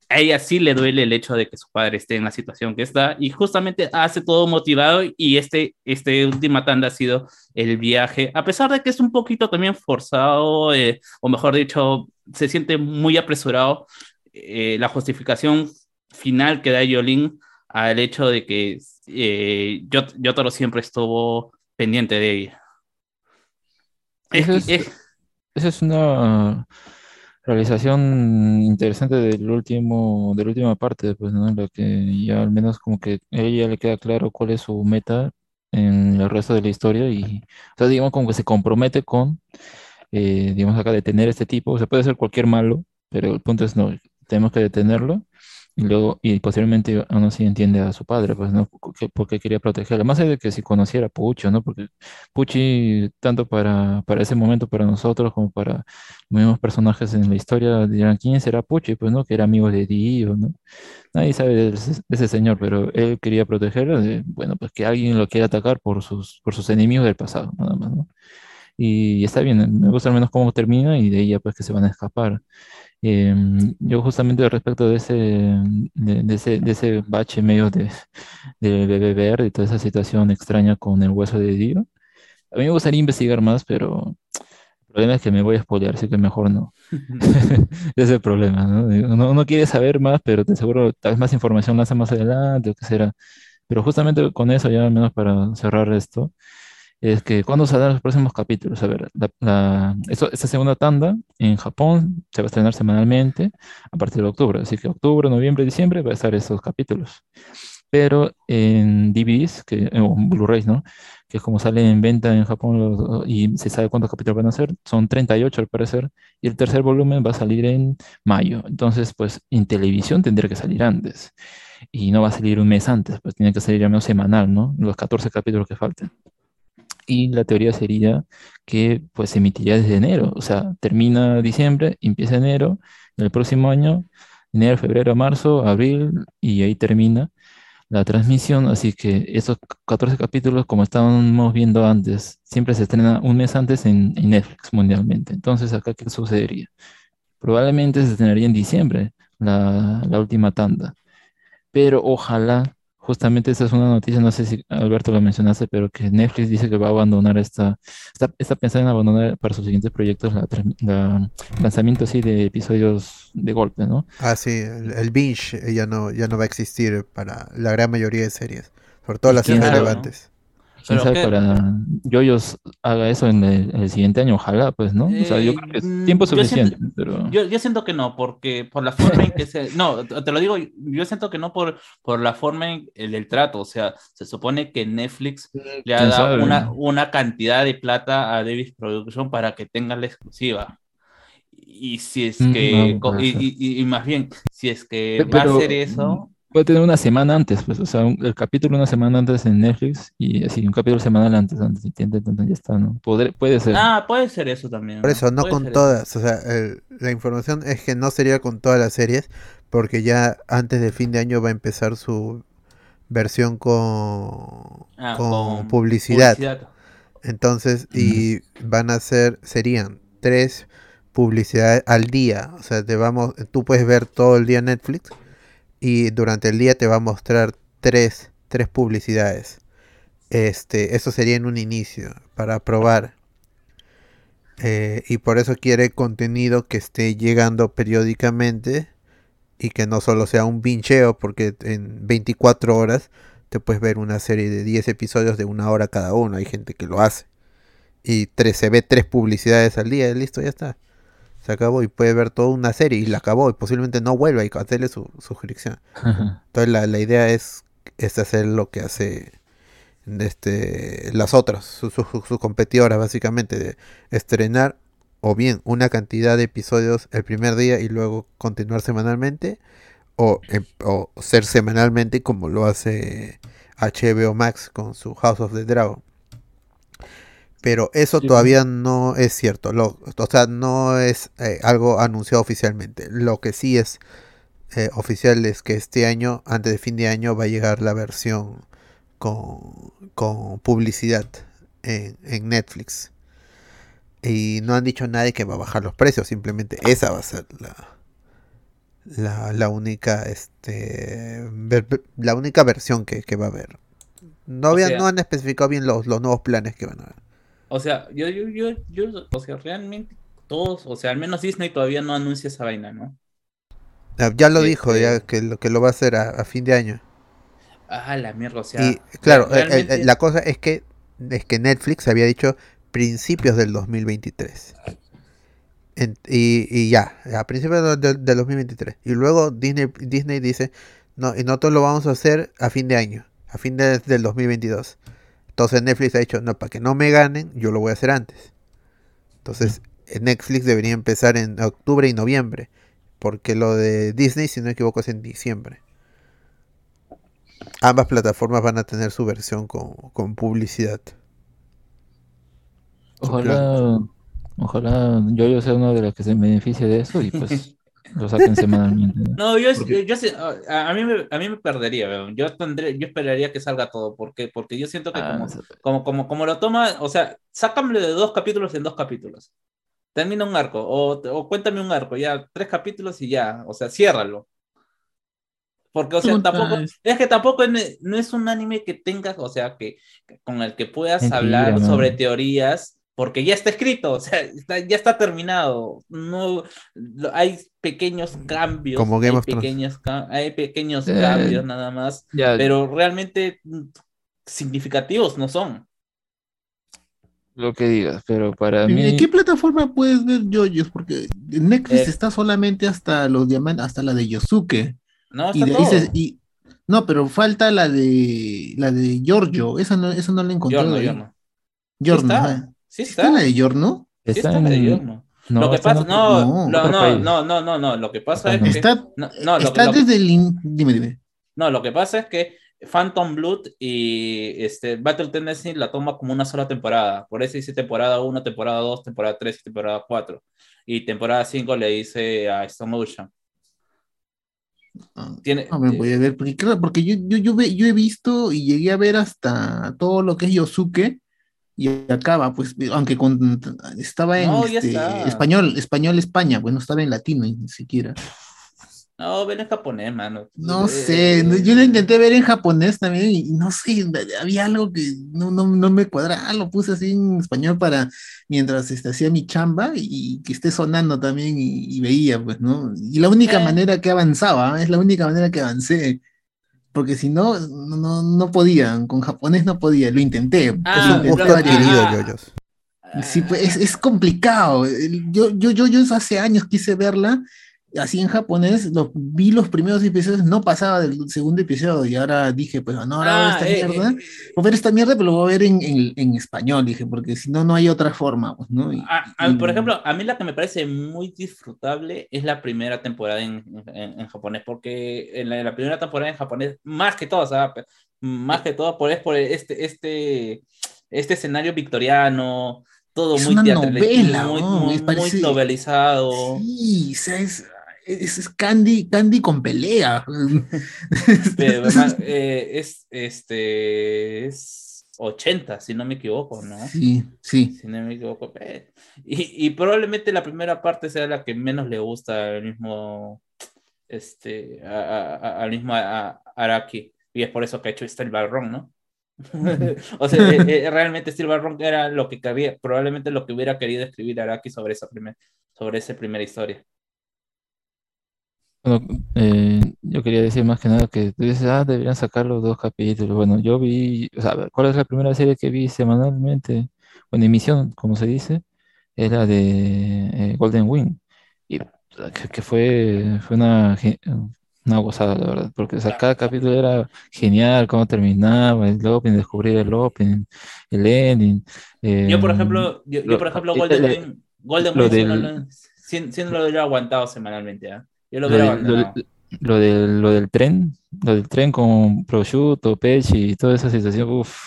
a ella sí le duele el hecho de que su padre esté en la situación que está y justamente hace todo motivado y este, este última tanda ha sido el viaje, a pesar de que es un poquito también forzado eh, o mejor dicho, se siente muy apresurado eh, la justificación final que da Yolín al hecho de que eh, Yotaro siempre estuvo pendiente de ella. Esa es, es, esa es una realización interesante del último, de la última parte, pues, ¿no? Lo que ya al menos como que a ella le queda claro cuál es su meta en el resto de la historia y, o sea, digamos como que se compromete con, eh, digamos acá, detener este tipo, o sea, puede ser cualquier malo, pero el punto es, no, tenemos que detenerlo y luego, y posiblemente aún así entiende a su padre, pues, ¿no? Porque quería protegerlo. Más allá de que si conociera a Pucho, ¿no? Porque Pucci, tanto para, para ese momento, para nosotros, como para los mismos personajes en la historia, dirán, ¿quién será Pucci? Pues, ¿no? Que era amigo de Dio, ¿no? Nadie sabe de ese, de ese señor, pero él quería protegerlo, de, bueno, pues que alguien lo quiera atacar por sus, por sus enemigos del pasado, nada más, ¿no? Y está bien, me gusta al menos cómo termina y de ella pues que se van a escapar. Eh, yo justamente respecto de ese, de, de, ese, de ese bache medio de, de verde y toda esa situación extraña con el hueso de Dio, a mí me gustaría investigar más, pero el problema es que me voy a spoilear, así que mejor no. Ese es el problema, ¿no? Uno, uno, quiere saber más, pero te seguro tal vez más información la hace más adelante o qué será. Pero justamente con eso, ya al menos para cerrar esto, es que cuándo saldrán los próximos capítulos. A ver, la, la- esto- esta segunda tanda en Japón se va a estrenar semanalmente a partir de octubre. Así que octubre, noviembre, diciembre va a estar estos capítulos. Pero en DVDs, que, eh, o Blu-rays, ¿no? Que como sale en venta en Japón y se sabe cuántos capítulos van a ser, son 38 al parecer, y el tercer volumen va a salir en mayo. Entonces, pues en televisión tendría que salir antes. Y no va a salir un mes antes, pues tiene que salir al menos semanal, ¿no? Los 14 capítulos que faltan. Y la teoría sería que pues se emitiría desde enero, o sea, termina diciembre, empieza enero, el próximo año, enero, febrero, marzo, abril, y ahí termina la transmisión, así que esos 14 capítulos, como estábamos viendo antes, siempre se estrena un mes antes en, Netflix mundialmente. Entonces, acá, ¿qué sucedería? Probablemente se estrenaría en diciembre la última tanda, pero ojalá, justamente esa es una noticia, no sé si Alberto lo mencionaste, pero que Netflix dice que va a abandonar esta, está, está pensando en abandonar para sus siguientes proyectos la, lanzamiento así de episodios de golpe, ¿no? Ah, sí, el, el binge eh, ya no, ya no va a existir para la gran mayoría de series, sobre todo ¿Y las series no? Pero sabe para Yoyos haga eso en el, el siguiente año, ojalá, pues, ¿no? O sea, yo Eh, creo que es mm, tiempo yo siento- suficiente, pero Yo, yo siento que no, porque por la forma en que se... No, te lo digo, yo siento que no por, por la forma en el, del trato. O sea, se supone que Netflix le ha dado una, una cantidad de plata a Davis Production para que tenga la exclusiva. Y si es Mm, que... no, co- puede y, y- y más bien, si es que Pe- va a pero, hacer eso... puede tener una semana antes, pues, o sea, un- el capítulo una semana antes en Netflix y así, un capítulo semanal antes, antes. Entonces ya está, ¿no? Podre- puede ser. Ah, puede ser eso también. Por eso, no con eso. todas, o sea, el- la información es que no sería con todas las series, porque ya antes de fin de año va a empezar su versión con, Ah, con publicidad. publicidad. Entonces, y van a ser, serían tres publicidades al día. O sea, te vamos, tú puedes ver todo el día Netflix y durante el día te va a mostrar tres, tres publicidades. Este, eso sería en un inicio para probar. Eh, y por eso quiere contenido que esté llegando periódicamente y que no solo sea un pincheo, porque en 24 horas te puedes ver una serie de 10 episodios de una hora cada uno. Hay gente que lo hace. Y tres, se ve tres publicidades al día y listo, ya está. Se acabó y puede ver toda una serie y la acabó y posiblemente no vuelva y hacerle su suscripción. Entonces la, la idea es, es hacer lo que hace este, las otras, sus sus competidoras básicamente, de estrenar o bien una cantidad de episodios el primer día y luego continuar semanalmente o, em- o ser semanalmente como lo hace HBO Max con su House of the Dragon. Pero eso Sí. todavía no es cierto, lo- o sea, no es eh, algo anunciado oficialmente. Lo que sí es eh, oficial es que este año, antes de fin de año, va a llegar la versión con, con publicidad en, en Netflix. Y no han dicho nada de que va a bajar los precios, simplemente esa va a ser la, la, la única este ver- la única versión que, que va a haber. No, O sea- no han especificado bien los, los nuevos planes que van a haber. O sea, yo, yo, yo, yo, o sea, realmente todos, o sea, al menos Disney todavía no anuncia esa vaina, ¿no? Ah, Ya lo Sí, dijo, sí. ya que lo, que lo va a hacer a, a fin de año. Ah, la mierda, o sea. y claro, el- realmente- la cosa es que, es que Netflix había dicho principios del 2023. En- y, y ya, a principios de- de- del 2023. Y luego Disney, Disney dice, no, y nosotros lo vamos a hacer a fin de año, a fin de- del 2022. Entonces Netflix ha dicho, no, para que no me ganen, yo lo voy a hacer antes. Entonces Netflix debería empezar en octubre y noviembre, porque lo de Disney, si no me equivoco, es en diciembre. Ambas plataformas van a tener su versión con, con publicidad. Ojalá, ojalá yo, yo sea uno de los que se beneficie de eso y pues lo saquen semanalmente. ¿no? Yo, yo, sé- a, a mí me, a mí me perdería, weón. Yo tendré, yo esperaría que salga todo, ¿por qué? Porque yo siento que Ah, como, como, como, como lo toma, o sea, sácamelo de dos capítulos en dos capítulos. Termina un arco, o, o cuéntame un arco, ya, tres capítulos y ya, o sea, ciérralo. Porque, o sea, Puta, tampoco, es- es que tampoco es- no es un anime que tengas, o sea, que que- con el que puedas Mentira, hablar man. sobre teorías, porque ya está escrito, o sea, está- ya está terminado. No, lo- hay pequeños cambios, Como Game hay of Thrones. pequeños, hay pequeños Eh, cambios nada más, Ya, pero realmente significativos no son. Lo que digas, pero para ¿En mí. qué plataforma puedes ver JoJo's? Porque en Netflix Eh. está solamente hasta los diamantes, hasta la de Yosuke. No, Y de ahí todo. se- y- no, pero falta la de la de Giorgio. Esa no, esa no la encontré. Giorno, ahí. Giorno. Sí Giorno, está, ajá. Sí ¿Está está. la de Giorno? Sí Está está la de en- Giorno. No, lo que está en pasa, no, no, no, no, no, no, no, lo que pasa es que, Está, no, no, lo está lo desde el... in- Dime, dime. no, lo que pasa es que Phantom Blood y este Battle Tendency la toma como una sola temporada. Por eso dice temporada 1, temporada 2, temporada 3 y temporada 4. Y temporada 5 le dice a Stone Ocean. Ah, Tiene, No me voy a ver, porque claro, porque yo, yo, yo, ve- yo he visto y llegué a ver hasta todo lo que es Yosuke y acaba, pues, aunque con, estaba en No, este, español, español España, pues no estaba en latino ni siquiera. No, ven en japonés, mano. No Eh, sé, yo lo intenté ver en japonés también y no sé, había algo que no, no, no me cuadraba, lo puse así en español para mientras este, hacía mi chamba y que esté sonando también y, y veía, pues, ¿no? Y la única Eh. manera que avanzaba, es la única manera que avancé, porque si no, no, no, no podía, con japonés no podía, lo intenté. Ah, es lo un intenté gusto lo- varias adquirido, yoyos. Sí, pues es, es complicado. Yo, yo, yo, yo hace años quise verla, así en japonés, lo, vi los primeros episodios, no pasaba del segundo episodio, y ahora dije, pues no, ahora voy a ver Ah, esta eh, mierda, eh, voy a ver esta mierda, pero lo voy a ver en, en- en español, dije, porque si no, no hay otra forma, pues, ¿no? Y- A- a- por y- ejemplo, a mí la que me parece muy disfrutable es la primera temporada en, en- japonés, porque en la, la primera temporada en japonés, más que todo, pe- más que todo, por, es por este, este, este escenario victoriano, todo Es muy una novela, muy, ¿no? muy, parece- muy novelizado. Sí, o sea, es, es, es Candy, Candy con pelea. Pero, además, eh, es, este, es 80, si no me equivoco, ¿no? Sí, sí. si no me equivoco. eh, Y, y probablemente la primera parte sea la que menos le gusta al mismo, este, a- a- al mismo a- Araki. Y es por eso que ha hecho Steel Barron, ¿no? o sea, eh, eh, realmente Steel Barron era lo que quería, probablemente lo que hubiera querido escribir Araki sobre esa, primer, sobre esa primera historia. Bueno, eh, yo quería decir más que nada que tú dices, ah, deberían sacar los dos capítulos. Bueno, yo vi, o sea, ¿cuál es la primera serie que vi semanalmente? Bueno, emisión, como se dice, es la de eh, Golden Wing. Y que, que fue, fue una, una gozada, la verdad, porque o sea, cada capítulo era genial, cómo terminaba, el opening, descubrir el opening, el ending. Yo, por eh, ejemplo, yo, yo, por ejemplo, eh, Golden le- Wing, Golden lo Wing no lo- no lo aguantado semanalmente, ¿ah? Yo lo Lo lo, del- lo del, lo del tren, lo del tren con prosciutto, pechi y toda esa situación, uff,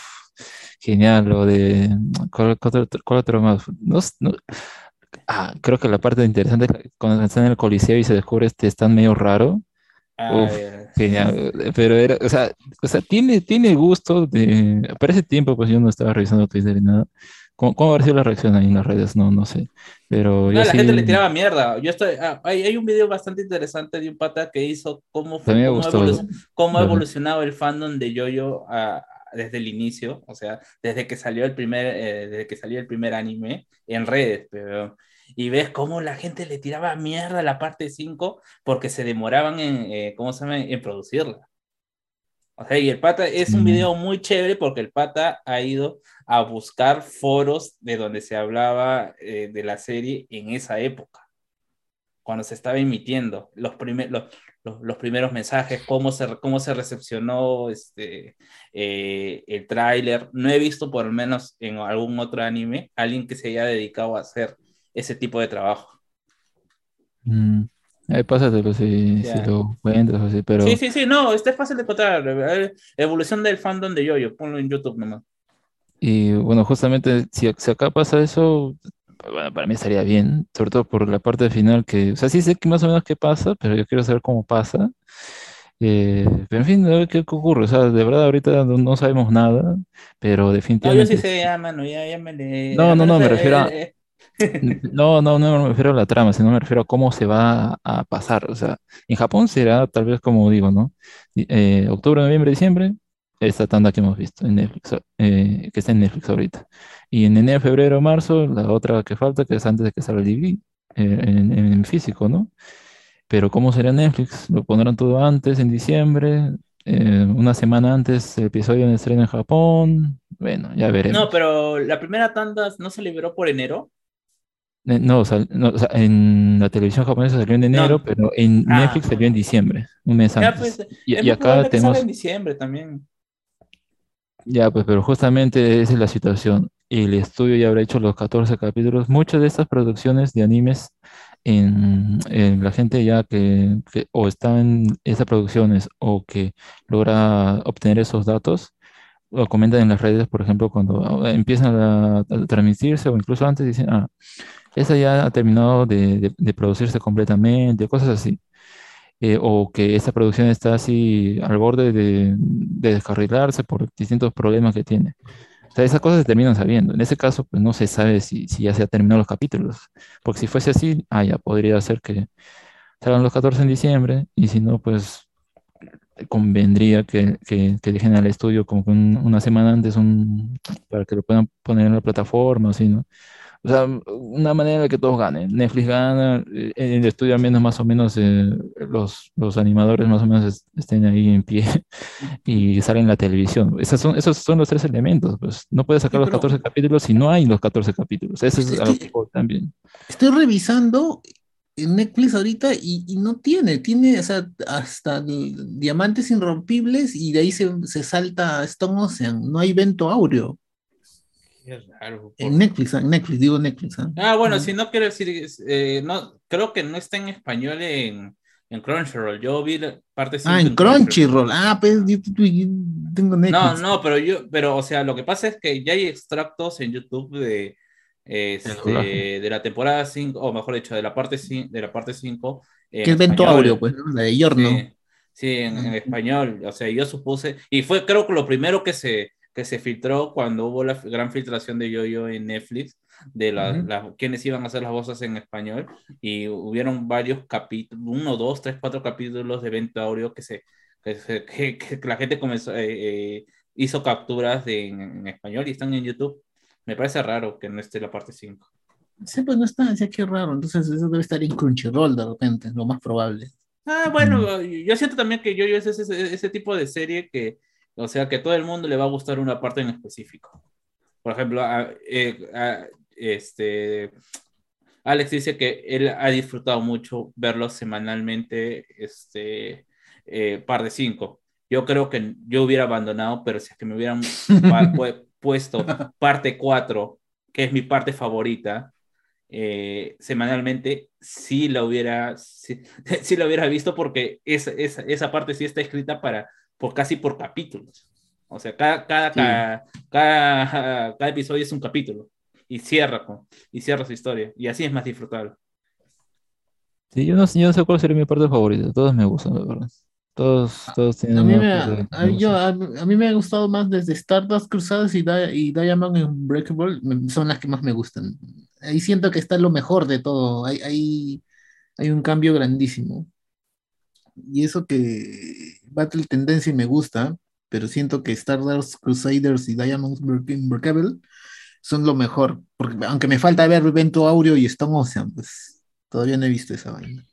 genial, lo de, ¿cuál, cuál otro, cuál otro más? No, ah, creo que la parte interesante es cuando están en el Coliseo y se descubre este están medio raro, Ah, uf, genial, pero era, o sea, o sea, tiene, tiene gusto de, para ese tiempo pues yo no estaba revisando Twitter ni nada, ¿cómo, cómo habrá sido la reacción ahí en las redes? No, no sé, pero No, yo la gente le sí- tiraba mierda. Yo estoy, ah, hay, hay un video bastante interesante de un pata que hizo cómo, fue, cómo, gustó. evolu- cómo ha evolucionado el fandom de Yoyo ah, desde el inicio, o sea, desde que salió el primer, eh, desde que salió el primer anime en redes, pero y ves cómo la gente le tiraba mierda a la parte 5 porque se demoraban en, eh, ¿cómo se llama? en producirla. O sea, y el pata es un Mm. video muy chévere porque el pata ha ido a buscar foros de donde se hablaba eh, de la serie en esa época, cuando se estaba emitiendo los, primer- los, los, los primeros mensajes, cómo se, cómo se recepcionó este, eh, el tráiler. No he visto, por lo menos en algún otro anime, alguien que se haya dedicado a hacer ese tipo de trabajo. Mm, Ahí pásatelo si, si Ya. lo encuentras o así, pero Sí, sí, sí, no, este es fácil de encontrar. eh, Evolución del fandom de Yoyo, ponlo en YouTube nomás. Y bueno, justamente si, si acá pasa eso, bueno, para mí estaría bien, sobre todo por la parte final que, o sea, sí sé que más o menos qué pasa, pero yo quiero saber cómo pasa. Eh, pero en fin, a ver qué, ocurre, o sea, de verdad ahorita no, no sabemos nada, pero No, yo definitivamente sí sé, ya, mano, ya, ya me le. No, no, no, me refiero a- No, no, no me refiero a la trama, sino me refiero a cómo se va a, pasar. O sea, en Japón será tal vez como digo, ¿no? Eh, octubre, noviembre, diciembre, esta tanda que hemos visto en Netflix, eh, que está en Netflix ahorita. Y en enero, febrero, marzo, la otra que falta, que es antes de que salga el DVD, eh, en, en físico, ¿no? Pero ¿cómo será Netflix? ¿Lo pondrán todo antes, en diciembre? eh, una semana antes el episodio de estreno en Japón. Bueno, ya veremos. No, pero la primera tanda no se liberó por enero. No, sal- no, o sea, en la televisión japonesa salió en enero, No. pero en Ah. Netflix salió en diciembre, un mes Ya, antes. pues, Y, acá tenemos, en diciembre también. Ya pues, pero justamente esa es la situación. El estudio ya habrá hecho los 14 capítulos. Muchas de estas producciones de animes, en, la gente ya que, o está en esas producciones o que logra obtener esos datos, lo comentan en las redes, por ejemplo, cuando empiezan a, transmitirse o incluso antes dicen, ah, esa ya ha terminado de, de- de producirse completamente, cosas así. Eh, o que esta producción está así al borde de, de descarrilarse por distintos problemas que tiene. O sea, esas cosas se terminan sabiendo. En ese caso, pues no se sabe si, si ya se han terminado los capítulos. Porque si fuese así, ah, ya podría ser que salgan los 14 en diciembre y si no, pues convendría que, que, que dejen al estudio como un- una semana antes un, para que lo puedan poner en la plataforma, así, ¿no? O sea, una manera de que todos ganen. Netflix gana, eh, el estudio al menos más o menos, eh, los, los animadores más o menos es- estén ahí en pie y salen en la televisión. Esas son, esos son los tres elementos, pues. No puedes sacar Sí, los pero- 14 capítulos si no hay los 14 capítulos. Eso es Es algo que- también. Estoy revisando en Netflix ahorita y, y no tiene, tiene o sea, hasta Diamantes Irrompibles y de ahí se, se salta Stone Ocean, no hay Vento Aureo Qué raro. en Netflix, ah, en Netflix, digo Netflix. ah. Ah, bueno, si no quiero decir, eh, no, creo que no está en español en, en Crunchyroll. Yo vi la parte Ah, 5 en Crunchyroll, ah, pues yo, yo- tengo Netflix. No, no, pero yo, pero, o sea, lo que pasa es que ya hay extractos en YouTube de, este, de la temporada 5, o mejor dicho, de la parte 5, de la parte 5 en que es Vento. Aureo, pues, ¿no? la de Yorno. Sí, sí, en, en español. O sea, yo supuse, y fue creo que lo primero que se, que se filtró cuando hubo la gran filtración de Yo-Yo en Netflix, de la, Ujú. la- quienes iban a hacer las voces en español, y hubieron varios capítulos, uno, dos, tres, cuatro capítulos de Vento Aureo que se, que, se- que- que la gente comenzó, eh, eh, hizo capturas de, en, en español y están en YouTube. Me parece raro que no esté la parte 5. Sí, pues no está, decía qué raro, entonces eso debe estar en Crunchyroll de repente, lo más probable. Ah, bueno, yo siento también que yo, yo es ese, ese tipo de serie que, o sea, que a todo el mundo le va a gustar una parte en específico. Por ejemplo, a- eh, a- este, Alex dice que él ha disfrutado mucho verlos semanalmente, este, eh, par de cinco. Yo creo que yo hubiera abandonado, pero si es que me hubieran puesto parte 4, que es mi parte favorita, eh, semanalmente, sí la hubiera, sí, sí la hubiera visto porque esa, esa, esa parte sí está escrita para, por casi por capítulos. O sea, cada, cada, Sí. cada, cada, cada episodio es un capítulo y cierra, con, y cierra su historia. Y así es más disfrutable. Sí, yo no, yo no sé cuál sería mi parte favorita. Todos me gustan, la verdad. Todos, todos tienen A mí, me, que a, yo, a, a mí me ha gustado más desde Stardust Cruzadas y, Di- y Diamond Unbreakable, me- son las que más me gustan. Ahí siento que está lo mejor de todo, hay, hay, hay un cambio grandísimo. Y eso que Battle Tendency me gusta, pero siento que Stardust Crusaders y Diamond Unbreakable son lo mejor, porque aunque me falta ver Vento Aureo y Stone Ocean, pues todavía no he visto esa vaina.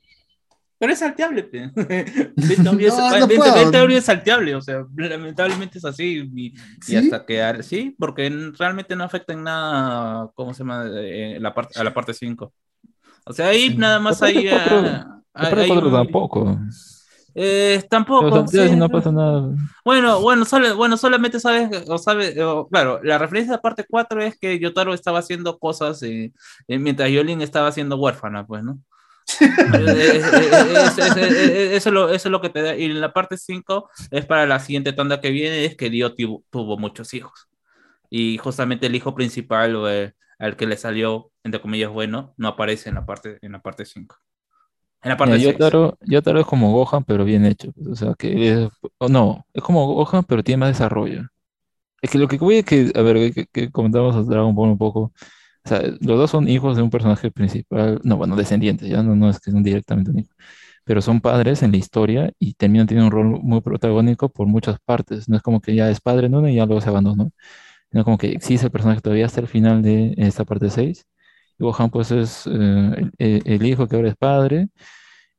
Pero es salteable. pe. Aureo es- No, salteable, o sea, lamentablemente es así. Y, y ¿Sí? hasta quedar, sí, porque realmente no afecta en nada, ¿cómo se llama? Eh, la parte, a la parte 5. O sea, ahí Sí. nada más hay. cuatro- ah, La hay- parte hay cuatro un- tampoco. Eh, tampoco. Sí. si no pasa nada. Bueno, bueno, solo- bueno, solamente sabes, o sabe, o- claro, la referencia de parte 4 es que Yotaro estaba haciendo cosas eh, eh, mientras Yolin estaba haciendo huérfana, pues, ¿no? Eh, eh, eh, eh, es- es- eh, eh, eso, es lo, eso es lo que te da. Y la parte 5 es para la siguiente tanda que viene, es que Dio tuvo, tuvo muchos hijos. Y justamente el hijo principal, o el- al que le salió, entre comillas, bueno, no aparece en la parte en la parte 5. En la parte Mira, 6. Yotaro, Yotaro es como Gohan, pero bien hecho. O sea, que es- o no, es como Gohan, pero tiene más desarrollo. Es que lo que voy a que, a ver, que, que comentamos a Dragon Ball un poco. O sea, los dos son hijos de un personaje principal. No, bueno, descendientes, ya no, no es que son directamente un hijo. Pero son padres en la historia y terminan teniendo un rol muy protagónico por muchas partes. No es como que ya es padre en una y ya luego se abandonó. Sino como que existe el personaje todavía hasta el final de esta parte 6. Gohan, pues, es eh, el, hijo que ahora es padre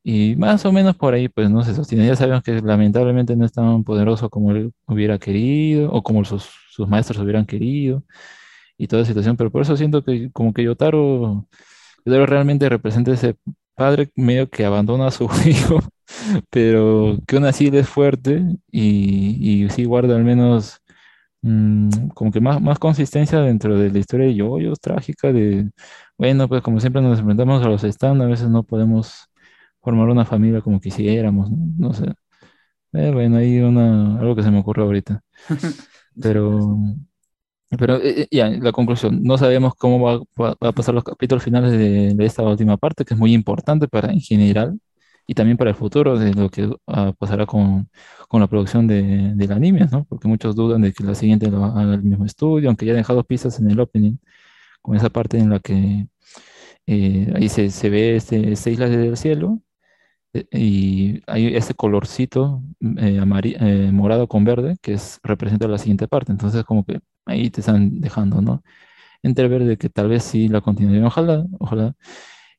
Y más o menos por ahí, pues no se sostiene. Ya sabemos que lamentablemente no es tan poderoso como él hubiera querido o como sus, sus maestros hubieran querido y toda situación, pero por eso siento que como que Yotaro, Yotaro realmente representa ese padre medio que abandona a su hijo, pero que aún así es fuerte y, y sí guarda al menos mm, como que más, más consistencia dentro de la historia de Yoyos, trágica, de, bueno, pues como siempre nos enfrentamos a los stand, a veces no podemos formar una familia como quisiéramos, no, No sé. Eh, bueno, hay una, algo que se me ocurre ahorita. Pero, pero eh, eh, ya, la conclusión, no sabemos cómo va, va- va a pasar los capítulos finales de, de esta última parte, que es muy importante para en general y también para el futuro de lo que ah, pasará con, con la producción de, del anime, ¿no? Porque muchos dudan de que la siguiente lo haga el mismo estudio, aunque ya han dejado pistas en el opening, con esa parte en la que eh, ahí se, se ve este, esta isla desde el cielo eh, y hay ese colorcito eh, eh, morado con verde que es, representa la siguiente parte. Entonces, como que ahí te están dejando, ¿no? Entrever de que tal vez sí la continuación, ojalá, ojalá,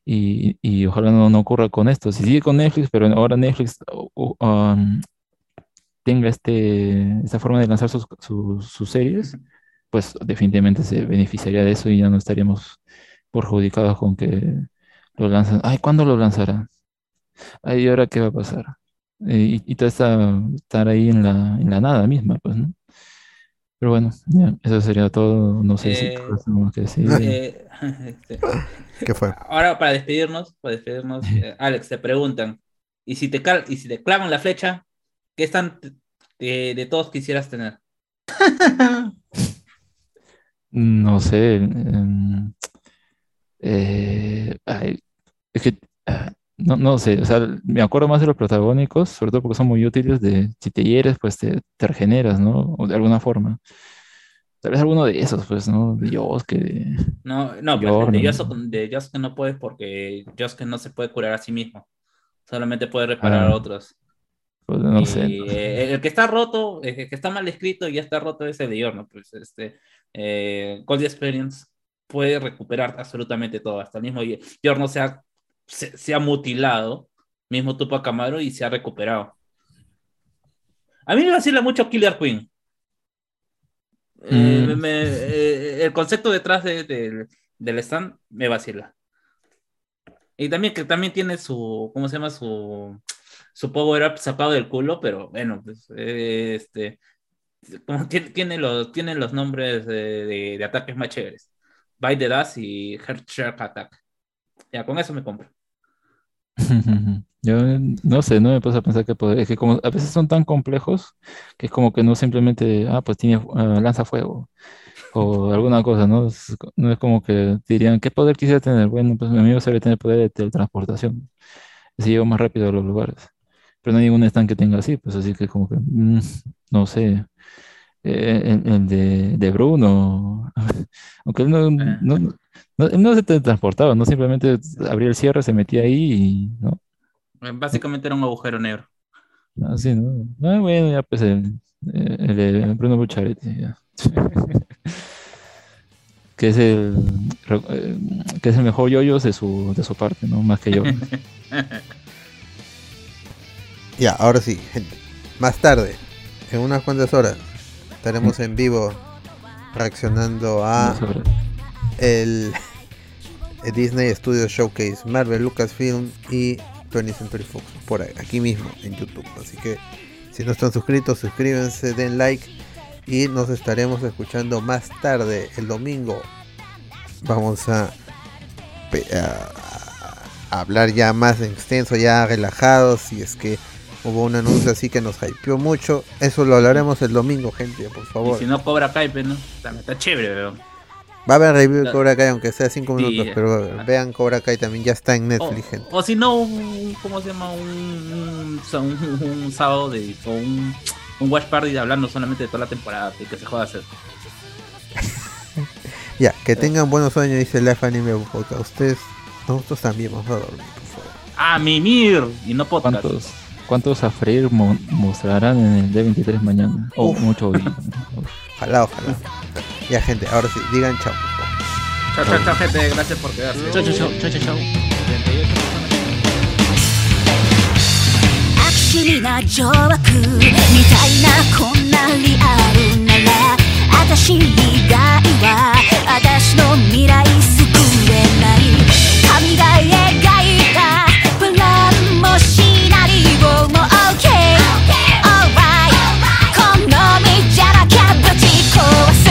y, y ojalá no, no ocurra con esto. Si sigue con Netflix, pero ahora Netflix tenga este, esta forma de lanzar sus, sus, series, pues definitivamente se beneficiaría de eso y ya no estaríamos perjudicados con que lo lanzan. Ay, ¿cuándo lo lanzarán? Ay, ¿y ahora qué va a pasar? Y, y todo está estar ahí en la, en la nada misma, pues, ¿no? Pero bueno, ya, eso sería todo. No sé si Eh, más que decir. Eh, este, ¿Qué fue? ahora para despedirnos, para despedirnos, eh, Alex, te preguntan, ¿y si te, cal- y si te clavan la flecha, qué están de, de todos quisieras tener? No sé. em, eh, ay, es que ah, no, no sé. O sea, me acuerdo más de los protagónicos, sobre todo porque son muy útiles de si te hieres, pues te, te regeneras, ¿no? O de alguna forma. Tal vez alguno de esos, pues, ¿no? De Yosuke, de No, no, pues de Yosuke, de Yosuke no puedes porque Yosuke no se puede curar a sí mismo, solamente puede reparar Ah, a otros. pues, no Y, sé. eh, el que está roto, el que está mal escrito y ya está roto es el de Yorno. Pues este, eh, Cold Experience puede recuperar absolutamente todo. Hasta el mismo Yorno se ha, se, se ha mutilado, mismo Tupac Amaru, y se ha recuperado. A mí me vacila mucho Killer Queen. Eh, Mm. me- eh, el concepto detrás de- de- del stand me vacila. Y también que también tiene su, ¿cómo se llama? Su, su power up sacado del culo, pero bueno, pues, eh, este, como tiene, tiene los, tiene los nombres de, de- de ataques más chéveres. Bite the Dust y Heart Shark Attack. Ya, con eso me compro. Yo no sé, no me puse a pensar que poder, es que como a veces son tan complejos que es como que no simplemente, ah, pues tiene ah, lanza fuego o alguna cosa, ¿no? Es no es como que dirían, ¿qué poder quisiera tener? Bueno, pues mi amigo sabe tener poder de teletransportación, se lleva más rápido a los lugares, pero no hay ningún stand que tenga así, pues así que como que, mm, no sé, Eh, el, el de, de Bruno, aunque él no, Ah. no, no, no se teletransportaba, no simplemente abría el cierre, se metía ahí y, ¿no? Básicamente era un agujero negro. Así, ¿no? Ah, bueno, ya pues el, eh, el de Bruno Bucharetti, ya. Que es el eh, que es el mejor yoyos de su, de su parte, ¿no? Más que yo. Ya, ahora sí, gente. Más tarde, en unas cuantas horas, estaremos en vivo reaccionando a el, Disney Studios Showcase, Marvel, Lucasfilm y 20th Century Fox, por aquí mismo en YouTube. Así que si no están suscritos, suscríbanse, den like y nos estaremos escuchando más tarde, el domingo. Vamos a, a- hablar ya más en extenso, ya relajados, si es que hubo un anuncio así que nos hypeó mucho. Eso lo hablaremos el domingo, gente, por Y favor. si no cobra Kaipe, ¿no? Está, está chévere, weón. Va a haber review de. Cobra Kai, aunque sea 5 Sí, minutos, pero vean Cobra Kai también, ya está en O, Netflix, gente. o si no, un, ¿cómo se llama? Un, un, un- un sábado de, o un, un watch party hablando solamente de toda la temporada y que se joda hacer. Ya, que tengan buenos sueños, dice Life Anime Podcast. Ustedes, nosotros también vamos a dormir, por favor. ¡Ah, mimir! Y no podcast. ¿Cuántos, cuántos a freír mo- mostrarán en el D23 mañana? O Uf. mucho hoy. Ojalá, ojalá. Ya, gente, ahora sí, digan chao. Chao, chao, chao, gente. Gracias por quedarse. Chao, chao, chao, chao, chao. 昭和